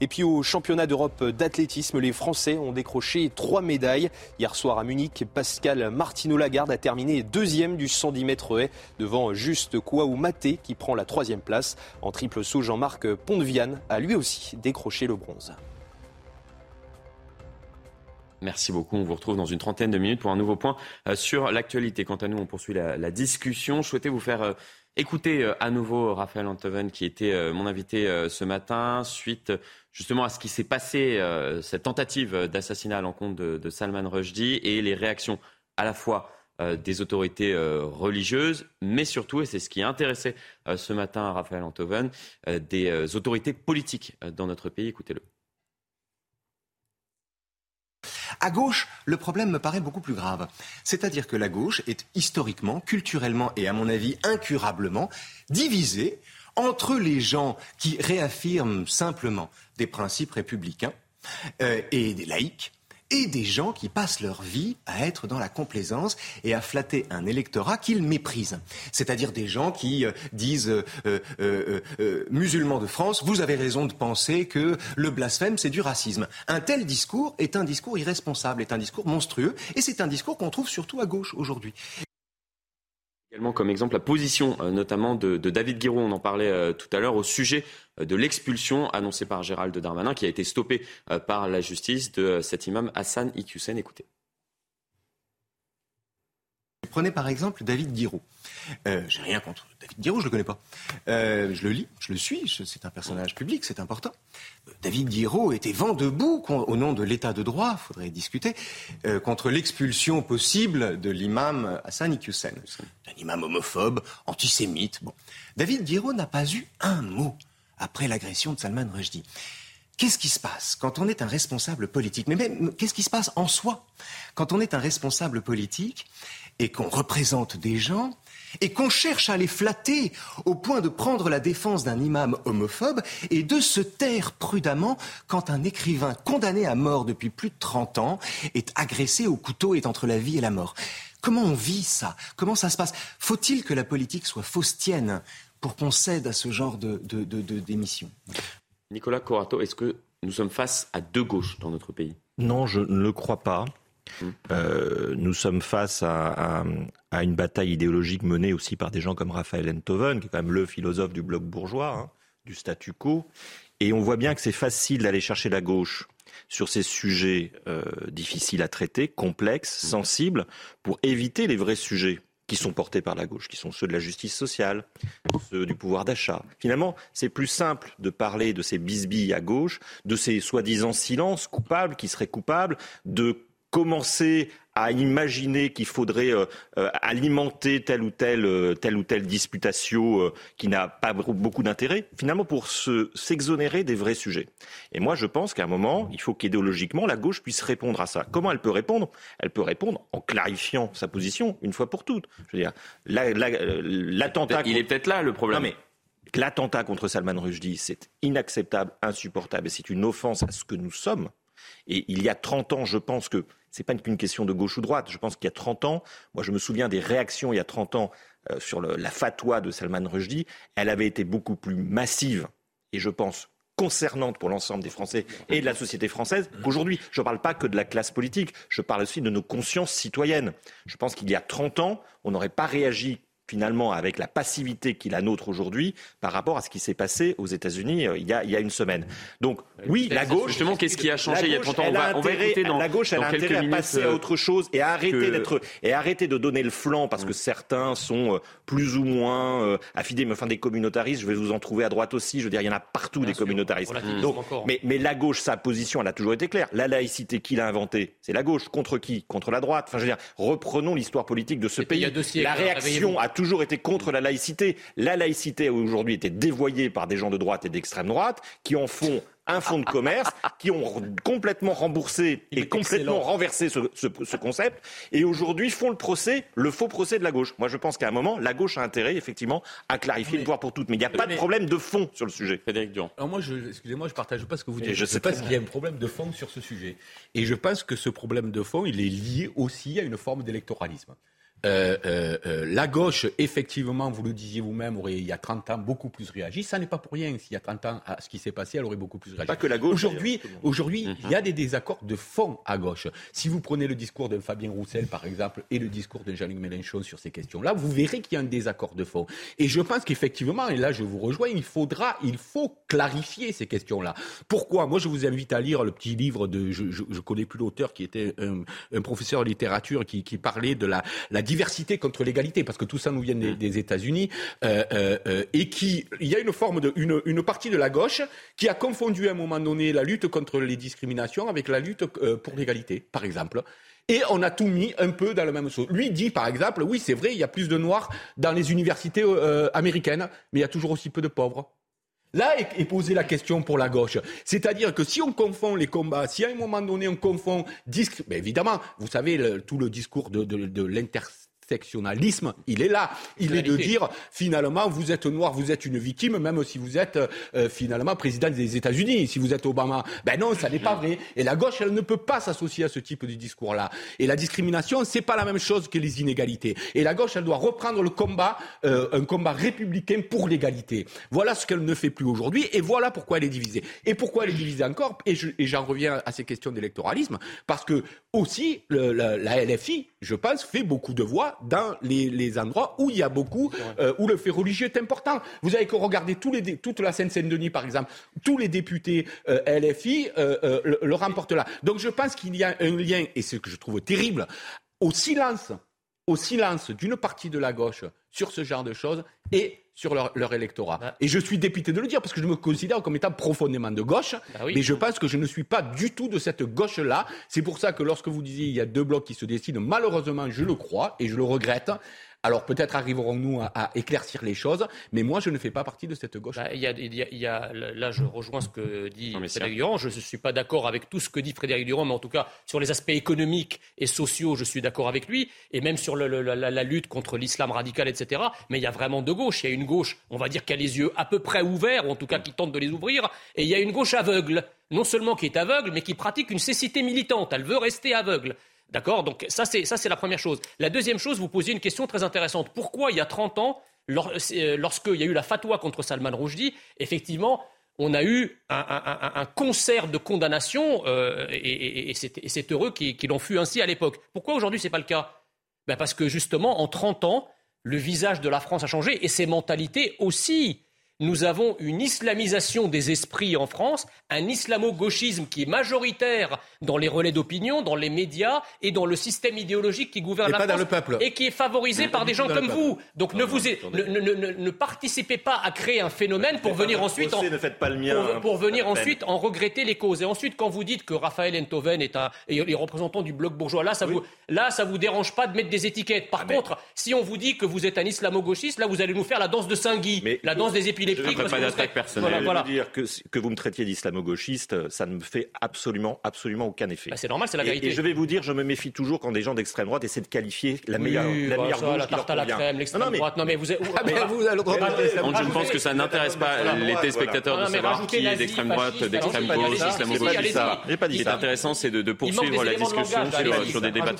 Et puis au championnat d'Europe d'athlétisme, les Français ont décroché trois médailles. Hier soir à Munich, Pascal Martino-Lagarde a terminé deuxième du 110 mètres haies devant Juste Kouaou Maté qui prend la troisième place. En triple saut, Jean-Marc Pontviane a lui aussi décroché le bronze. Merci beaucoup. On vous retrouve dans une trentaine de minutes pour un nouveau point euh, sur l'actualité. Quant à nous, on poursuit la, discussion. Je souhaitais vous faire euh, écouter euh, à nouveau Raphaël Antoven, qui était mon invité ce matin, suite justement à ce qui s'est passé, cette tentative d'assassinat à l'encontre de, Salman Rushdie et les réactions à la fois des autorités religieuses, mais surtout, et c'est ce qui a intéressé ce matin Raphaël Antoven, des autorités politiques dans notre pays. Écoutez-le. À gauche, le problème me paraît beaucoup plus grave. C'est-à-dire que la gauche est historiquement, culturellement et à mon avis incurablement divisée entre les gens qui réaffirment simplement des principes républicains euh, et des laïcs et des gens qui passent leur vie à être dans la complaisance et à flatter un électorat qu'ils méprisent. C'est-à-dire des gens qui euh, disent euh, euh, musulmans de France, vous avez raison de penser que le blasphème, c'est du racisme. Un tel discours est un discours irresponsable, est un discours monstrueux, et c'est un discours qu'on trouve surtout à gauche aujourd'hui également comme exemple la position notamment de, David Guiraud, on en parlait tout à l'heure, au sujet de l'expulsion annoncée par Gérald Darmanin, qui a été stoppée euh, par la justice de euh, cet imam Hassan Iqiyoussen. Écoutez. Prenez par exemple David Guiraud. Euh, J'ai rien contre David Guiraud, je le connais pas. Euh, je le lis, je le suis, c'est un personnage public, c'est important. David Guiraud était vent debout au nom de l'état de droit, faudrait discuter, contre l'expulsion possible de l'imam Hassan Iqiyoussen, un imam homophobe, antisémite. Bon. David Guiraud n'a pas eu un mot après l'agression de Salman Rushdie. Qu'est-ce qui se passe quand on est un responsable politique? Mais même, qu'est-ce qui se passe en soi quand on est un responsable politique et qu'on représente des gens et qu'on cherche à les flatter au point de prendre la défense d'un imam homophobe et de se taire prudemment quand un écrivain condamné à mort depuis plus de 30 ans est agressé au couteau et est entre la vie et la mort. Comment on vit ça? Comment ça se passe? Faut-il que la politique soit faustienne pour qu'on cède à ce genre de, d'émissions. Nicolas Corato, est-ce que nous sommes face à deux gauches dans notre pays? Non, je ne le crois pas. Hum. Euh, nous sommes face à, une bataille idéologique menée aussi par des gens comme Raphaël Enthoven, qui est quand même le philosophe du bloc bourgeois, hein, du statu quo. Et on voit bien que c'est facile d'aller chercher la gauche sur ces sujets euh, difficiles à traiter, complexes, hum. sensibles, pour éviter les vrais sujets qui sont portés par la gauche, qui sont ceux de la justice sociale, ceux du pouvoir d'achat. Finalement, c'est plus simple de parler de ces bisbilles à gauche, de ces soi-disant silences coupables qui seraient coupables, de commencer à imaginer qu'il faudrait euh, euh, alimenter telle ou telle, euh, telle ou telle disputation qui n'a pas beaucoup d'intérêt, finalement pour s'exonérer des vrais sujets. Et moi, je pense qu'à un moment, il faut qu'idéologiquement, la gauche puisse répondre à ça. Comment elle peut répondre? Elle peut répondre en clarifiant sa position une fois pour toutes. Je veux dire, l'attentat. il est peut-être là le problème. Non, mais l'attentat contre Salman Rushdie, c'est inacceptable, insupportable, et c'est une offense à ce que nous sommes. Et il y a 30 ans, je pense que n'est pas qu'une question de gauche ou droite. Je pense qu'il y a 30 ans, moi je me souviens des réactions il y a 30 ans euh, sur la fatwa de Salman Rushdie, elle avait été beaucoup plus massive et je pense concernante pour l'ensemble des Français et de la société française qu'aujourd'hui. Je ne parle pas que de la classe politique, je parle aussi de nos consciences citoyennes. Je pense qu'il y a 30 ans, on n'aurait pas réagi finalement avec la passivité qu'il a nôtre aujourd'hui par rapport à ce qui s'est passé aux États-Unis euh, il, y a, une semaine. Donc oui, la gauche. Justement, qu'est-ce qui a changé il y a 30 ans on va, dans, La gauche, elle a intérêt à passer à euh, autre chose et à arrêter d'être et arrêter de donner le flanc parce que mm. certains sont euh, plus ou moins affidés. Mais enfin, des communautaristes, je vais vous en trouver à droite aussi. Je veux dire, il y en a partout des communautaristes. Donc, mais, mais la gauche, sa position, elle a toujours été claire. La laïcité, qui l'a inventée C'est la gauche. Contre qui? Contre la droite. Enfin, je veux dire, reprenons l'histoire politique de ce pays. La réaction a toujours été contre la laïcité. La laïcité aujourd'hui été dévoyée par des gens de droite et d'extrême droite qui en font un fonds de commerce, qui ont complètement remboursé et complètement renversé ce, concept, et aujourd'hui font le procès, le faux procès de la gauche. Moi, je pense qu'à un moment, la gauche a intérêt, effectivement, à clarifier le pouvoir pour toutes. Mais il n'y a pas de problème de fond sur le sujet. Frédéric Durand. Alors moi, excusez-moi, je ne partage pas ce que vous dites. je ne sais pas qu'il y a un problème de fond sur ce sujet. Et je pense que ce problème de fond, il est lié aussi à une forme d'électoralisme. Euh, euh, euh, la gauche, effectivement, vous le disiez vous-même, aurait il y a 30 ans beaucoup plus réagi. Ça n'est pas pour rien. S'il y a 30 ans, à ce qui s'est passé, elle aurait beaucoup plus réagi. Pas que la gauche. Aujourd'hui, aujourd'hui, il y a des désaccords de fond à gauche. Si vous prenez le discours de Fabien Roussel, par exemple, et le discours de Jean-Luc Mélenchon sur ces questions-là, vous verrez qu'il y a un désaccord de fond. Et je pense qu'effectivement, et là je vous rejoins, il faudra, il faut clarifier ces questions-là. Pourquoi? Moi, je vous invite à lire le petit livre de, je, je, connais plus l'auteur, qui était un, professeur de littérature qui, qui parlait de la, la diversité contre l'égalité, parce que tout ça nous vient des, des États-Unis, euh, euh, euh, et qui, il y a une forme de, une, une, partie de la gauche qui a confondu à un moment donné la lutte contre les discriminations avec la lutte pour l'égalité, par exemple. Et on a tout mis un peu dans le même saut. Lui dit, par exemple, oui, c'est vrai, il y a plus de noirs dans les universités euh, américaines, mais il y a toujours aussi peu de pauvres. Là est, posée la question pour la gauche. C'est-à-dire que si on confond les combats, si à un moment donné on confond, disque, ben évidemment, vous savez, le, tout le discours de, de, de sectionnalisme, il est là. Il est de dire, finalement, vous êtes noir, vous êtes une victime, même si vous êtes euh, finalement président des États-Unis, si vous êtes Obama. Ben non, ça n'est pas vrai. Et la gauche, elle ne peut pas s'associer à ce type de discours-là. Et la discrimination, c'est pas la même chose que les inégalités. Et la gauche, elle doit reprendre le combat, euh, un combat républicain pour l'égalité. Voilà ce qu'elle ne fait plus aujourd'hui, et voilà pourquoi elle est divisée. Et pourquoi elle est divisée encore? Et j'en reviens à ces questions d'électoralisme, parce que aussi la, la LFI, je pense, fait beaucoup de voix dans les, endroits où il y a beaucoup, euh, où le fait religieux est important. Vous avez que regarder tous les, toute la Seine-Saint-Denis, par exemple, tous les députés euh, LFI euh, le, le remportent là. Donc je pense qu'il y a un lien, et ce que je trouve terrible, au silence, au silence d'une partie de la gauche sur ce genre de choses et sur leur, électorat. Bah. Et je suis dépité de le dire parce que je me considère comme étant profondément de gauche, bah mais je pense que je ne suis pas du tout de cette gauche-là. C'est pour ça que lorsque vous disiez il y a deux blocs qui se dessinent, malheureusement, je le crois et je le regrette. Alors peut-être arriverons-nous à, éclaircir les choses, mais moi je ne fais pas partie de cette gauche. Bah, il, y a, là, je rejoins ce que dit Frédéric Durand. Je ne suis pas d'accord avec tout ce que dit Frédéric Durand, mais en tout cas sur les aspects économiques et sociaux, je suis d'accord avec lui, et même sur la, lutte contre l'islam radical, etc. Mais il y a vraiment deux gauches. Il y a une gauche, on va dire, qui a les yeux à peu près ouverts, ou en tout cas qui tente de les ouvrir, et il y a une gauche aveugle non seulement qui est aveugle, mais qui pratique une cécité militante. Elle veut rester aveugle. D'accord? Donc ça c'est, ça, c'est la première chose. La deuxième chose, vous posiez une question très intéressante. Pourquoi, il y a 30 ans, euh, lorsqu'il y a eu la fatwa contre Salman Rushdie, effectivement, on a eu un, concert de condamnation, euh, et, c'est, heureux qu'il en fût ainsi à l'époque. Pourquoi aujourd'hui ce n'est pas le cas? Ben Parce que justement, en 30 ans, le visage de la France a changé, et ses mentalités aussi nous avons une islamisation des esprits en France, un islamo-gauchisme qui est majoritaire dans les relais d'opinion, dans les médias et dans le système idéologique qui gouverne la France. le peuple. Et qui est favorisé par des gens comme vous. Donc ne, vous ne, participez pas à créer un phénomène pour venir ensuite, en, ne faites pas le mien, pour, venir ensuite en regretter les causes. Et ensuite, quand vous dites que Raphaël Enthoven est un et les représentants du bloc bourgeois, là, ça vous là, ça vous dérange pas de mettre des étiquettes. Par ah, contre, si on vous dit que vous êtes un islamo-gauchiste, là, vous allez nous faire la danse de Saint-Guy, la danse des je ne pas d'attaque personnelle. Voilà, dire que, que vous me traitiez d'islamo-gauchiste, ça ne me fait absolument, absolument aucun effet. Bah, c'est normal, c'est la vérité. Et, je vais vous dire, je me méfie toujours quand des gens d'extrême droite essaient de qualifier la meilleure, la bah, gauche la tarte à la crème, l'extrême droite. Non mais vous, ah, vous je ne pense que ça n'intéresse pas les téléspectateurs de savoir qui est d'extrême droite, d'extrême gauche, islamo-gauchiste. Ce qui est intéressant, c'est de poursuivre la discussion sur des débats.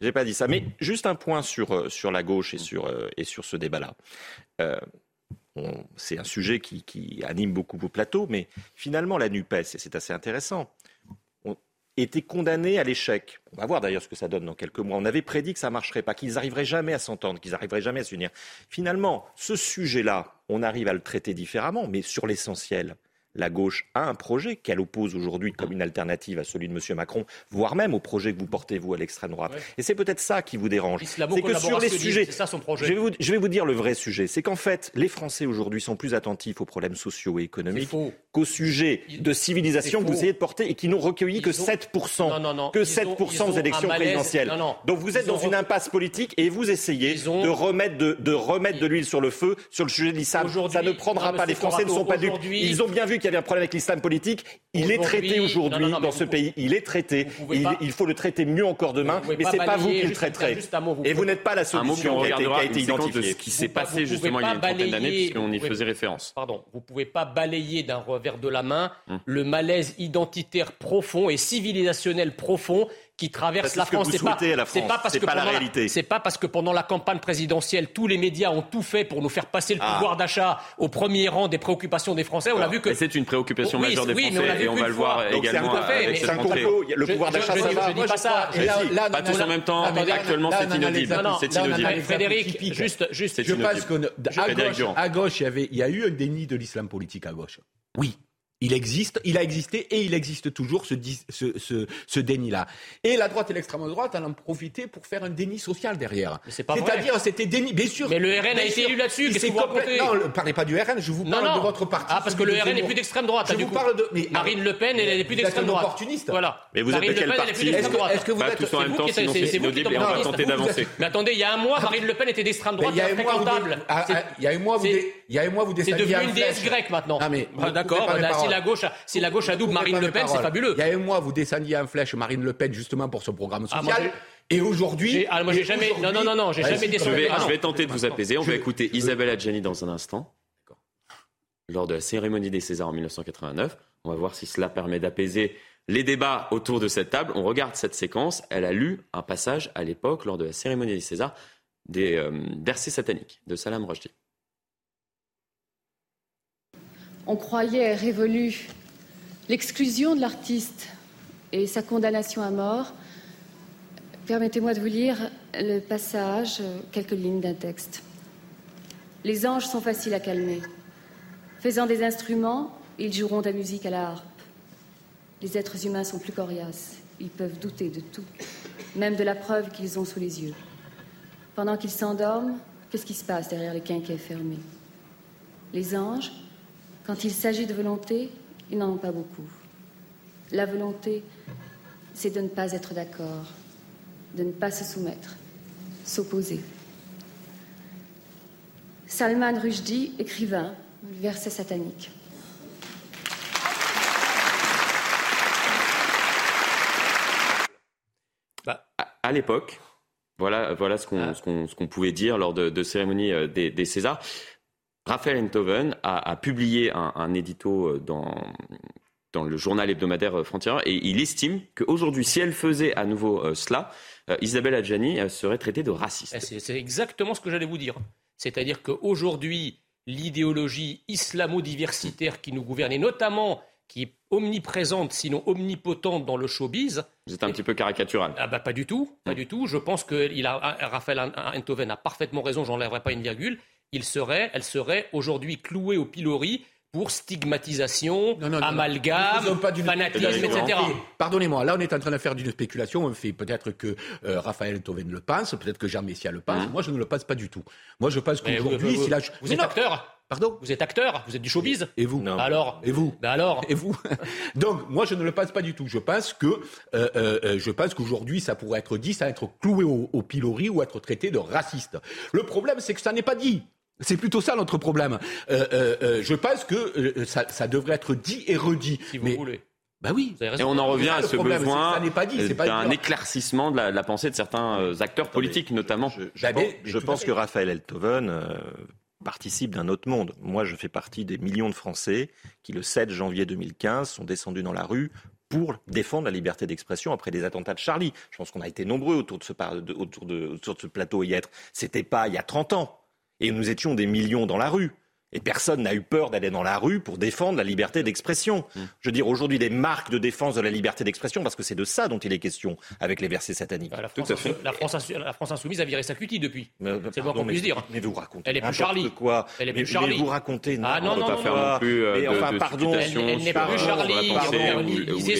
J'ai pas dit ça, mais juste un point sur, euh, sur la gauche et sur, euh, et sur ce débat-là. Euh, c'est un sujet qui, anime beaucoup vos plateaux, mais finalement, la NUPES, et c'est assez intéressant, on était condamné à l'échec. On va voir d'ailleurs ce que ça donne dans quelques mois. On avait prédit que ça ne marcherait pas, qu'ils n'arriveraient jamais à s'entendre, qu'ils n'arriveraient jamais à s'unir. Finalement, ce sujet-là, on arrive à le traiter différemment, mais sur l'essentiel, la gauche a un projet qu'elle oppose aujourd'hui comme une alternative à celui de M. Macron, voire même au projet que vous portez, vous, à l'extrême droite. Et c'est peut-être ça qui vous dérange. C'est que sur les sujets. Ça son projet. Je, vais vous, je vais vous dire le vrai sujet. C'est qu'en fait, les Français aujourd'hui sont plus attentifs aux problèmes sociaux et économiques qu'aux sujets de civilisation que vous essayez de porter et qui n'ont recueilli que 7%, que 7% aux élections présidentielles. Donc vous êtes dans une impasse politique et vous essayez de remettre de, de remettre de l'huile sur le feu sur le sujet de l'islam. Ça ne prendra pas. Les Français ne sont pas dupes. Ils ont bien vu qu'il avait un problème avec l'islam politique. Il est traité aujourd'hui dans ce pays. Il est traité. Il, faut le traiter mieux encore demain. Mais c'est pas vous qui le traiterez. Et vous n'êtes pas la solution qui a été identifiée. Ce qui s'est passé justement il y a une trentaine d'années, puisqu'on y faisait référence. Pardon. Vous pouvez pas balayer d'un revers de la main hum. le malaise identitaire profond et civilisationnel profond qui traverse la France. C'est pas, c'est pas parce que pas la réalité. C'est pas parce que pendant la campagne présidentielle, tous les médias ont tout fait pour nous faire passer le ah. pouvoir d'achat au premier rang des préoccupations des Français. On a vu que c'est une préoccupation majeure des Français et on va le voir également avec cette Le pouvoir d'achat, ça va. Je dis pas ça. Pas tous en même temps. Actuellement, c'est inaudible. C'est inaudible. Frédéric, juste, juste. Je pense qu'à gauche, il y a eu un déni de l'islam politique à gauche. Oui, il existe, il a existé et il existe toujours ce, ce, ce, ce déni-là. Et la droite et l'extrême droite en ont profité pour faire un déni social derrière. C'est-à-dire, c'était déni, bien sûr. Mais le RN a été élu là-dessus. Qu'est-ce que vous Non, ne parlez pas du RN, je vous parle de votre parti. Ah, parce que le RN n'est plus d'extrême droite. Je vous parle de. Mais, Marine Le Pen, elle n'est plus d'extrême droite. opportuniste. Voilà. Mais vous êtes de quel parti Est-ce que vous êtes tous en même temps, c'est on va tenter d'avancer. Mais attendez, il y a un mois, Marine Le Pen était d'extrême droite. Il y a un mois, vous. Il y a un mois, vous C'est devenu une déesse grecque maintenant. D'accord. Si la gauche, si la gauche a double Marine Le Pen, c'est fabuleux. Il y a un mois, vous descendiez en flèche Marine Le Pen justement pour ce programme ah, social. et aujourd'hui. Ah, moi, j'ai jamais. Non, non, non, non, j'ai jamais descendu. Je vais, je vais tenter de vous apaiser. On va écouter Isabelle Adjani dans un instant. Lors de la cérémonie des Césars en 1989. On va voir si cela permet d'apaiser les débats autour de cette table. On regarde cette séquence. Elle a lu un passage à l'époque, lors de la cérémonie des Césars, des euh, versets sataniques de Salam Rushdie. On croyait révolu l'exclusion de l'artiste et sa condamnation à mort. Permettez-moi de vous lire le passage, quelques lignes d'un texte. Les anges sont faciles à calmer. Faisant des instruments, ils joueront de la musique à la harpe. Les êtres humains sont plus coriaces. Ils peuvent douter de tout, même de la preuve qu'ils ont sous les yeux. Pendant qu'ils s'endorment, qu'est-ce qui se passe derrière les quinquets fermés? Les anges quand il s'agit de volonté, ils n'en ont pas beaucoup. La volonté, c'est de ne pas être d'accord, de ne pas se soumettre, s'opposer. Salman Rushdie, écrivain, verset satanique. Bah, à l'époque, voilà, voilà ce qu'on ah. pouvait dire lors de, cérémonies euh, des, des Césars. Raphaël Enthoven a, publié un, édito euh, dans, dans le journal hebdomadaire euh, Frontière et il estime qu'aujourd'hui, si elle faisait à nouveau euh, cela, Isabelle Adjani serait traitée de raciste. Eh, c'est exactement ce que j'allais vous dire. C'est-à-dire qu'aujourd'hui, l'idéologie islamo-diversitaire qui nous gouverne, et notamment qui est omniprésente, sinon omnipotente dans le showbiz. Vous êtes un petit peu caricatural. Ah bah pas du tout, pas hmm. du tout. Je pense que il a, Raphaël Enthoven a parfaitement raison, j'enlèverai pas une virgule il serait, elle serait aujourd'hui clouée au pilori pour stigmatisation, amalgame, fanatisme, etc. Pardonnez-moi, là on est en train de faire d'une spéculation, on fait peut-être que euh, Raphaël Toven le pense, peut-être que Jean Messia le pense, mmh. moi je ne le pense pas du tout. Moi je pense qu'aujourd'hui, si Vous êtes acteur Pardon Vous êtes acteur, vous êtes du showbiz. Et vous non. Alors Et vous ben alors Et vous Donc moi je ne le pense pas du tout. Je pense que euh, euh, je pense qu'aujourd'hui ça pourrait être dit, ça être cloué au, au pilori ou être traité de raciste. Le problème c'est que ça n'est pas dit. C'est plutôt ça notre problème. Euh, euh, euh, je pense que ça, devrait être dit et redit. Si vous voulez. Bah oui. Et on en revient à ce besoin d'un éclaircissement de la, pensée de certains acteurs politiques, notamment. Je, je, pense, que Raphaël Eltoven participe d'un autre monde. Moi, je fais partie des millions de Français qui, le 7 janvier 2015, sont descendus dans la rue pour défendre la liberté d'expression après des attentats de Charlie. Je pense qu'on a été nombreux autour de ce, autour de, autour de ce plateau y être. C'était pas il y a 30 ans et nous étions des millions dans la rue. Et personne n'a eu peur d'aller dans la rue pour défendre la liberté d'expression. Mmh. Je veux dire, aujourd'hui, des marques de défense de la liberté d'expression, parce que c'est de ça dont il est question avec les versets sataniques. Bah, la, France, la, France, insoumise a viré sa cutie depuis. c'est le moins qu'on puisse dire. Mais vous racontez. Elle est plus Charlie. Quoi. Elle est plus Charlie. Mais vous racontez. Ah non, non, non. Faire non, plus, euh, mais enfin, pardon. Elle, n'est plus Charlie.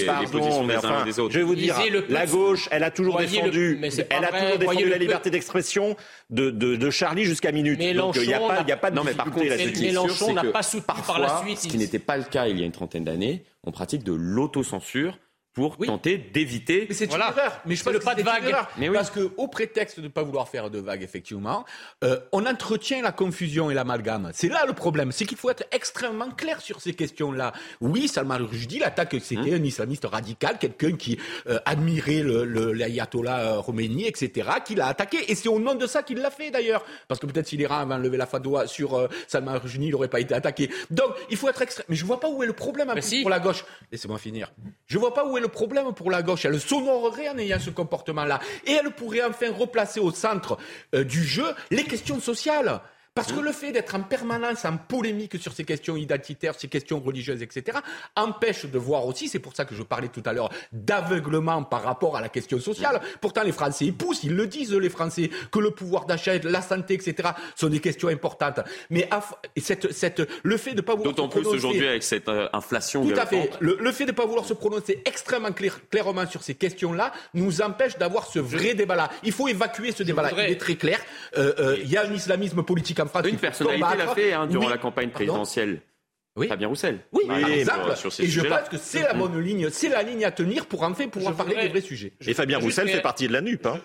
Pardon, mais enfin, je vais vous dire, la gauche, elle a toujours défendu, elle a toujours défendu la liberté d'expression de Charlie jusqu'à minute. Donc il n'y a pas de difficulté là-dessus. Mélenchon n'a pas soutenu par la suite. Ce qui n'était pas le cas il y a une trentaine d'années, on pratique de l'autocensure pour tenter d'éviter. Mais c'est une erreur. Mais je pas le pas de vague. Mais oui. Parce que au prétexte de ne pas vouloir faire de vague, effectivement, euh, on entretient la confusion et l'amalgame. C'est là le problème, c'est qu'il faut être extrêmement clair sur ces questions-là. Oui, Salman Rushdie l'attaque, c'était hum. un islamiste radical, quelqu'un qui euh, admirait l'ayatollah le, Khomeini, etc., qui l'a attaqué. Et c'est au nom de ça qu'il l'a fait d'ailleurs. Parce que peut-être si l'Iran avait enlevé la fatwa sur euh, Salman Rushdie, il n'aurait pas été attaqué. Donc il faut être extrême. Mais je vois pas où est le problème pour la gauche. Laissez-moi finir. Je vois pas où est le problème pour la gauche. Elle s'honorerait en ayant ce comportement-là. Et elle pourrait enfin replacer au centre euh, du jeu les questions sociales. Parce que le fait d'être en permanence en polémique sur ces questions identitaires, ces questions religieuses, etc., empêche de voir aussi, c'est pour ça que je parlais tout à l'heure d'aveuglement par rapport à la question sociale. Pourtant, les Français ils poussent, ils le disent, les Français, que le pouvoir d'achat, la santé, etc., sont des questions importantes. Mais cette, cette, le fait de ne pas vouloir D'autant plus aujourd'hui avec cette euh, inflation. Tout à fait. Le, fait de ne pas vouloir se prononcer extrêmement clairement sur ces questions-là nous empêche d'avoir ce vrai débat-là. Il faut évacuer ce débat-là. Il est très clair. Euh, euh, il y a un islamisme politique une personnalité l'a fait hein, durant la campagne présidentielle. Oui. Fabien Roussel. Oui, par exemple. et je pense que c'est la bonne ligne, c'est la ligne à tenir pour enfin pouvoir parler des vrais sujets. Et Fabien Roussel fait partie de la NUP. Hein.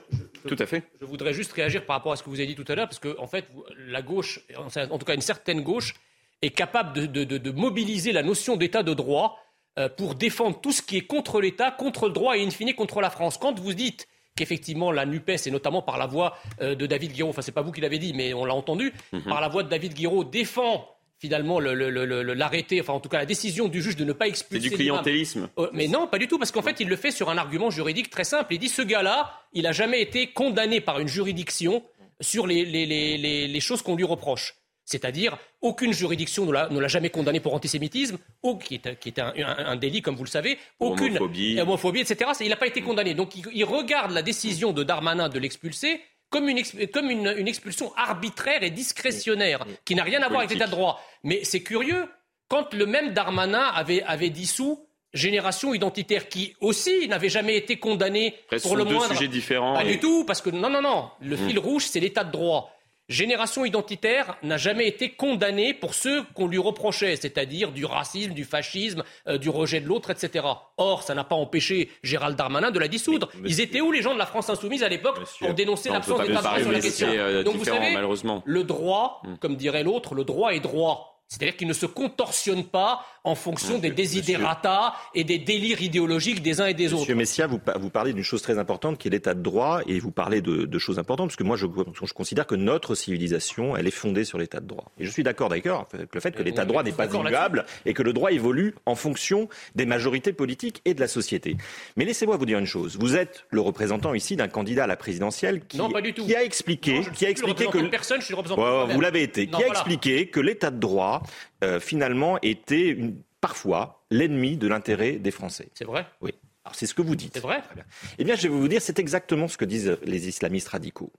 tout à fait. Je voudrais juste réagir par rapport à ce que vous avez dit tout à l'heure, parce qu'en en fait, la gauche, en tout cas une certaine gauche, est capable de, de, de mobiliser la notion d'état de droit euh, pour défendre tout ce qui est contre l'État, contre le droit et in fine contre la France. Quand vous dites qu'effectivement la NUPES, et notamment par la voix euh, de David Guiraud, enfin c'est pas vous qui l'avez dit, mais on l'a entendu, mhm. par la voix de David Guiraud, défend finalement l'arrêté, enfin en tout cas la décision du juge de ne pas expulser. C'est du clientélisme. Euh, mais non, pas du tout, parce qu'en fait il le fait sur un argument juridique très simple. Il dit ce gars-là, il n'a jamais été condamné par une juridiction sur les, les choses qu'on lui reproche. C'est-à-dire, aucune juridiction ne l'a jamais condamné pour antisémitisme, qui est, qui est un, délit, comme vous le savez, aucune homophobie, etc. Il n'a pas été condamné. Donc, il, regarde la décision de Darmanin de l'expulser comme, une, comme une, expulsion arbitraire et discrétionnaire, qui n'a rien à voir avec l'état de droit. Mais c'est curieux, quand le même Darmanin avait, avait dissous Génération identitaire, qui aussi n'avait jamais été condamné pour le deux moindre. sujets différents. Pas du tout, parce que non, non, non. Le hmm. fil rouge, c'est l'état de droit. Génération identitaire n'a jamais été condamnée pour ce qu'on lui reprochait, c'est-à-dire du racisme, du fascisme, euh, du rejet de l'autre, etc. Or, ça n'a pas empêché Gérald Darmanin de la dissoudre. Ils étaient où les gens de la France insoumise à l'époque pour dénoncer l'absence d'état de droit sur la question euh, Donc vous savez, le droit, hmm. comme dirait l'autre, le droit est droit. C'est-à-dire qu'il ne se contorsionne pas en fonction des désiderata et des délires idéologiques des uns et des autres. Monsieur Messia, vous, vous parlez d'une chose très importante qui est l'état de droit et vous parlez de, de choses importantes parce que moi je, je, considère que notre civilisation elle est fondée sur l'état de droit. Et je suis d'accord d'accord avec le fait que l'état de droit n'est pas immuable et que le droit évolue en fonction des majorités politiques et de la société. Mais laissez-moi vous dire une chose. Vous êtes le représentant ici d'un candidat à la présidentielle qui, qui a expliqué, qui a expliqué que personne, je suis le représentant vous l'avez été, qui a expliqué que l'état de droit euh, finalement était parfois l'ennemi de l'intérêt des Français. C'est vrai? Oui. Alors c'est ce que vous dites. C'est vrai? Eh bien, je vais vous dire, c'est exactement ce que disent les islamistes radicaux.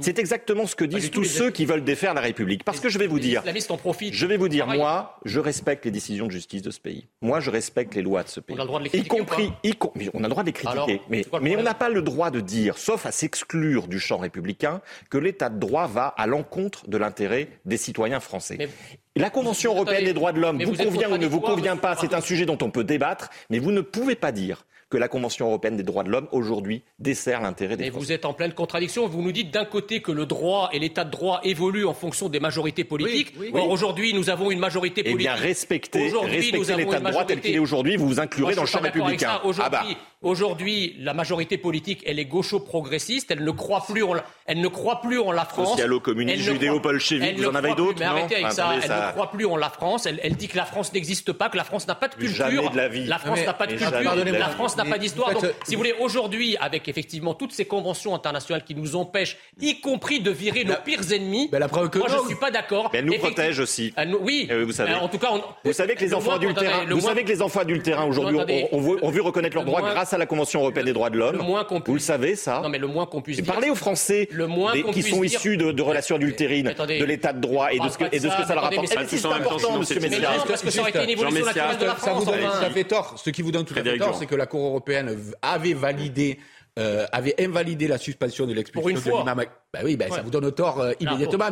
C'est exactement ce que disent tous ceux qui veulent défaire la République. Parce que je vais vous dire, en profitent. je vais vous dire, moi, je respecte les décisions de justice de ce pays. Moi, je respecte les lois de ce pays. On a le droit de les critiquer. Y compris, on a le droit de les critiquer. mais, mais on n'a pas le droit de dire, sauf à s'exclure du champ républicain, que l'état de droit va à l'encontre de l'intérêt des citoyens français. La Convention européenne des droits de l'homme vous, convient ou ne vous convient pas, c'est un sujet dont on peut débattre, mais vous ne pouvez pas dire que la Convention européenne des droits de l'homme, aujourd'hui, dessert l'intérêt des Mais vous êtes en pleine contradiction. Vous nous dites d'un côté que le droit et l'état de droit évoluent en fonction des majorités politiques. Or, aujourd'hui, nous avons une majorité politique. Eh bien, respectez, respectez l'état de droit tel qu'il est aujourd'hui. Vous vous inclurez dans le champ républicain. Ah bah. Aujourd'hui, la majorité politique, elle est gaucho-progressiste. Elle ne croit plus en, elle ne croit plus en la France. Socialo-communiste, judéo-bolchevique, vous en avez d'autres Mais arrêtez avec ça. Elle ne croit plus en la France. Elle, dit que la France n'existe pas, que la France n'a pas de culture. Jamais de la vie. La France n'a pas de culture. La France n'a pas d'histoire. Donc, si vous voulez, aujourd'hui, avec effectivement toutes ces conventions internationales qui nous empêchent, y compris de virer nos pires ennemis, la preuve que moi, je ne suis pas d'accord. Elle nous protège aussi. oui. Eh vous savez. En tout cas, vous savez que les enfants adultérins, vous savez que les enfants adultérins aujourd'hui ont vu reconnaître leurs droits grâce à la Convention européenne des droits de l'homme. Vous le savez, ça Non, mais le moins qu'on puisse dire. Parlez aux Français qui sont issus de, relations adultérines, de l'état de droit et de ce que, ça leur apporte. C'est important, monsieur que ça de la France Ça fait tort. Ce qui vous donne tout à fait tort, c'est que la Cour européenne avait validé euh, avait invalidé la suspension de l'expulsion de l'imam. Ben oui, ben ça vous donne tort euh, immédiatement.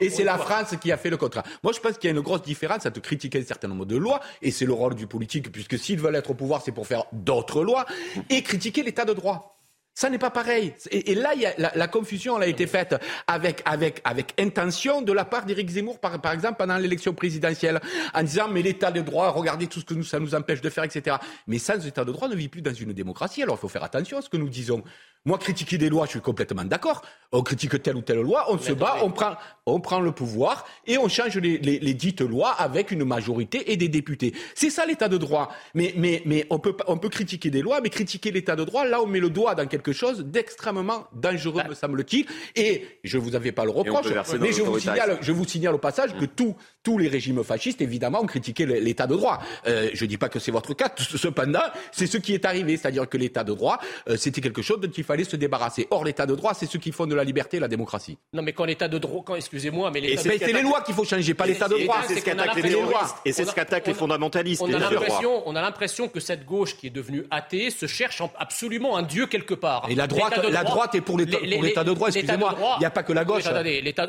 et c'est la France qui a fait le contrat. Moi, je pense qu'il y a une grosse différence à te critiquer un certain nombre de lois, et c'est le rôle du politique, puisque s'ils veulent être au pouvoir, c'est pour faire d'autres lois, et critiquer l'état de droit. Ça n'est pas pareil. Et, là, y a, la, confusion elle a été faite avec, avec, avec intention de la part d'Éric Zemmour, par, par exemple, pendant l'élection présidentielle, en disant mais l'état de droit, regardez tout ce que nous, ça nous empêche de faire, etc. Mais sans état de droit, on ne vit plus dans une démocratie. Alors il faut faire attention à ce que nous disons. Moi, critiquer des lois, je suis complètement d'accord. On critique telle ou telle loi, on se bat, on prend, on prend le pouvoir et on change les, les, les dites lois avec une majorité et des députés. C'est ça l'état de droit. Mais, mais, mais on, peut, on peut critiquer des lois, mais critiquer l'état de droit, là, on met le doigt dans quelque chose d'extrêmement dangereux, bah. me semble-t-il. Et je ne vous avais pas le reproche, mais je vous, signale, je vous signale au passage que tous tous les régimes fascistes, évidemment, ont critiqué l'état de droit. Euh, je ne dis pas que c'est votre cas, cependant, c'est ce qui est arrivé. C'est-à-dire que l'état de droit, euh, c'était quelque chose dont il fallait se débarrasser. Or, l'état de droit, c'est ce qui font de la liberté et la démocratie. Non, mais quand l'état de droit, quand, excusez-moi, mais l'état C'est les lois qu'il faut changer, pas l'état de droit. C'est ce qu'attaquent les terroristes. Et c'est ce qu'attaquent les fondamentalistes. On a l'impression que cette gauche qui est devenue athée se cherche absolument un dieu quelque part. Et la droite, la droite est pour l'état de droit, excusez-moi. Il n'y a pas que la gauche.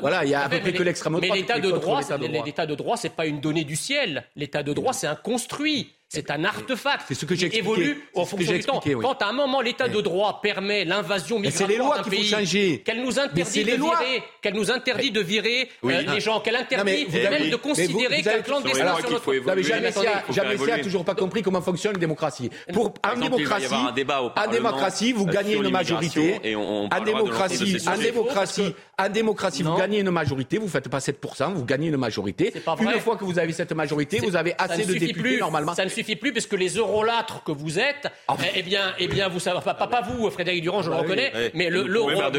Voilà, il y a à peu près que l'extrême droite. Mais l'état de droit, l'état de droit, c'est pas une donnée du ciel. L'état de droit, c'est un construit. C'est un artefact c'est ce que qui évolue en fonction du temps. Quand à un moment l'état de droit permet l'invasion migratoire d'un pays, qu'elle nous interdit de virer, qu'elle nous interdit de virer euh, les gens, qu'elle interdit même de considérer qu'un clandestin sur notre. Non Jamais a toujours pas compris comment fonctionne une démocratie. Pour en démocratie, en démocratie, vous gagnez une majorité. En démocratie, en démocratie, en démocratie, vous gagnez une majorité. Vous faites pas 7%, vous gagnez une majorité. Une fois que vous avez cette majorité, vous avez assez de députés. normalement suffit plus parce que les eurolâtres que vous êtes, ah. eh, eh bien, eh bien, vous savez, pas, pas vous, Frédéric Durand, je le bah reconnais, mais le l'eurolâtre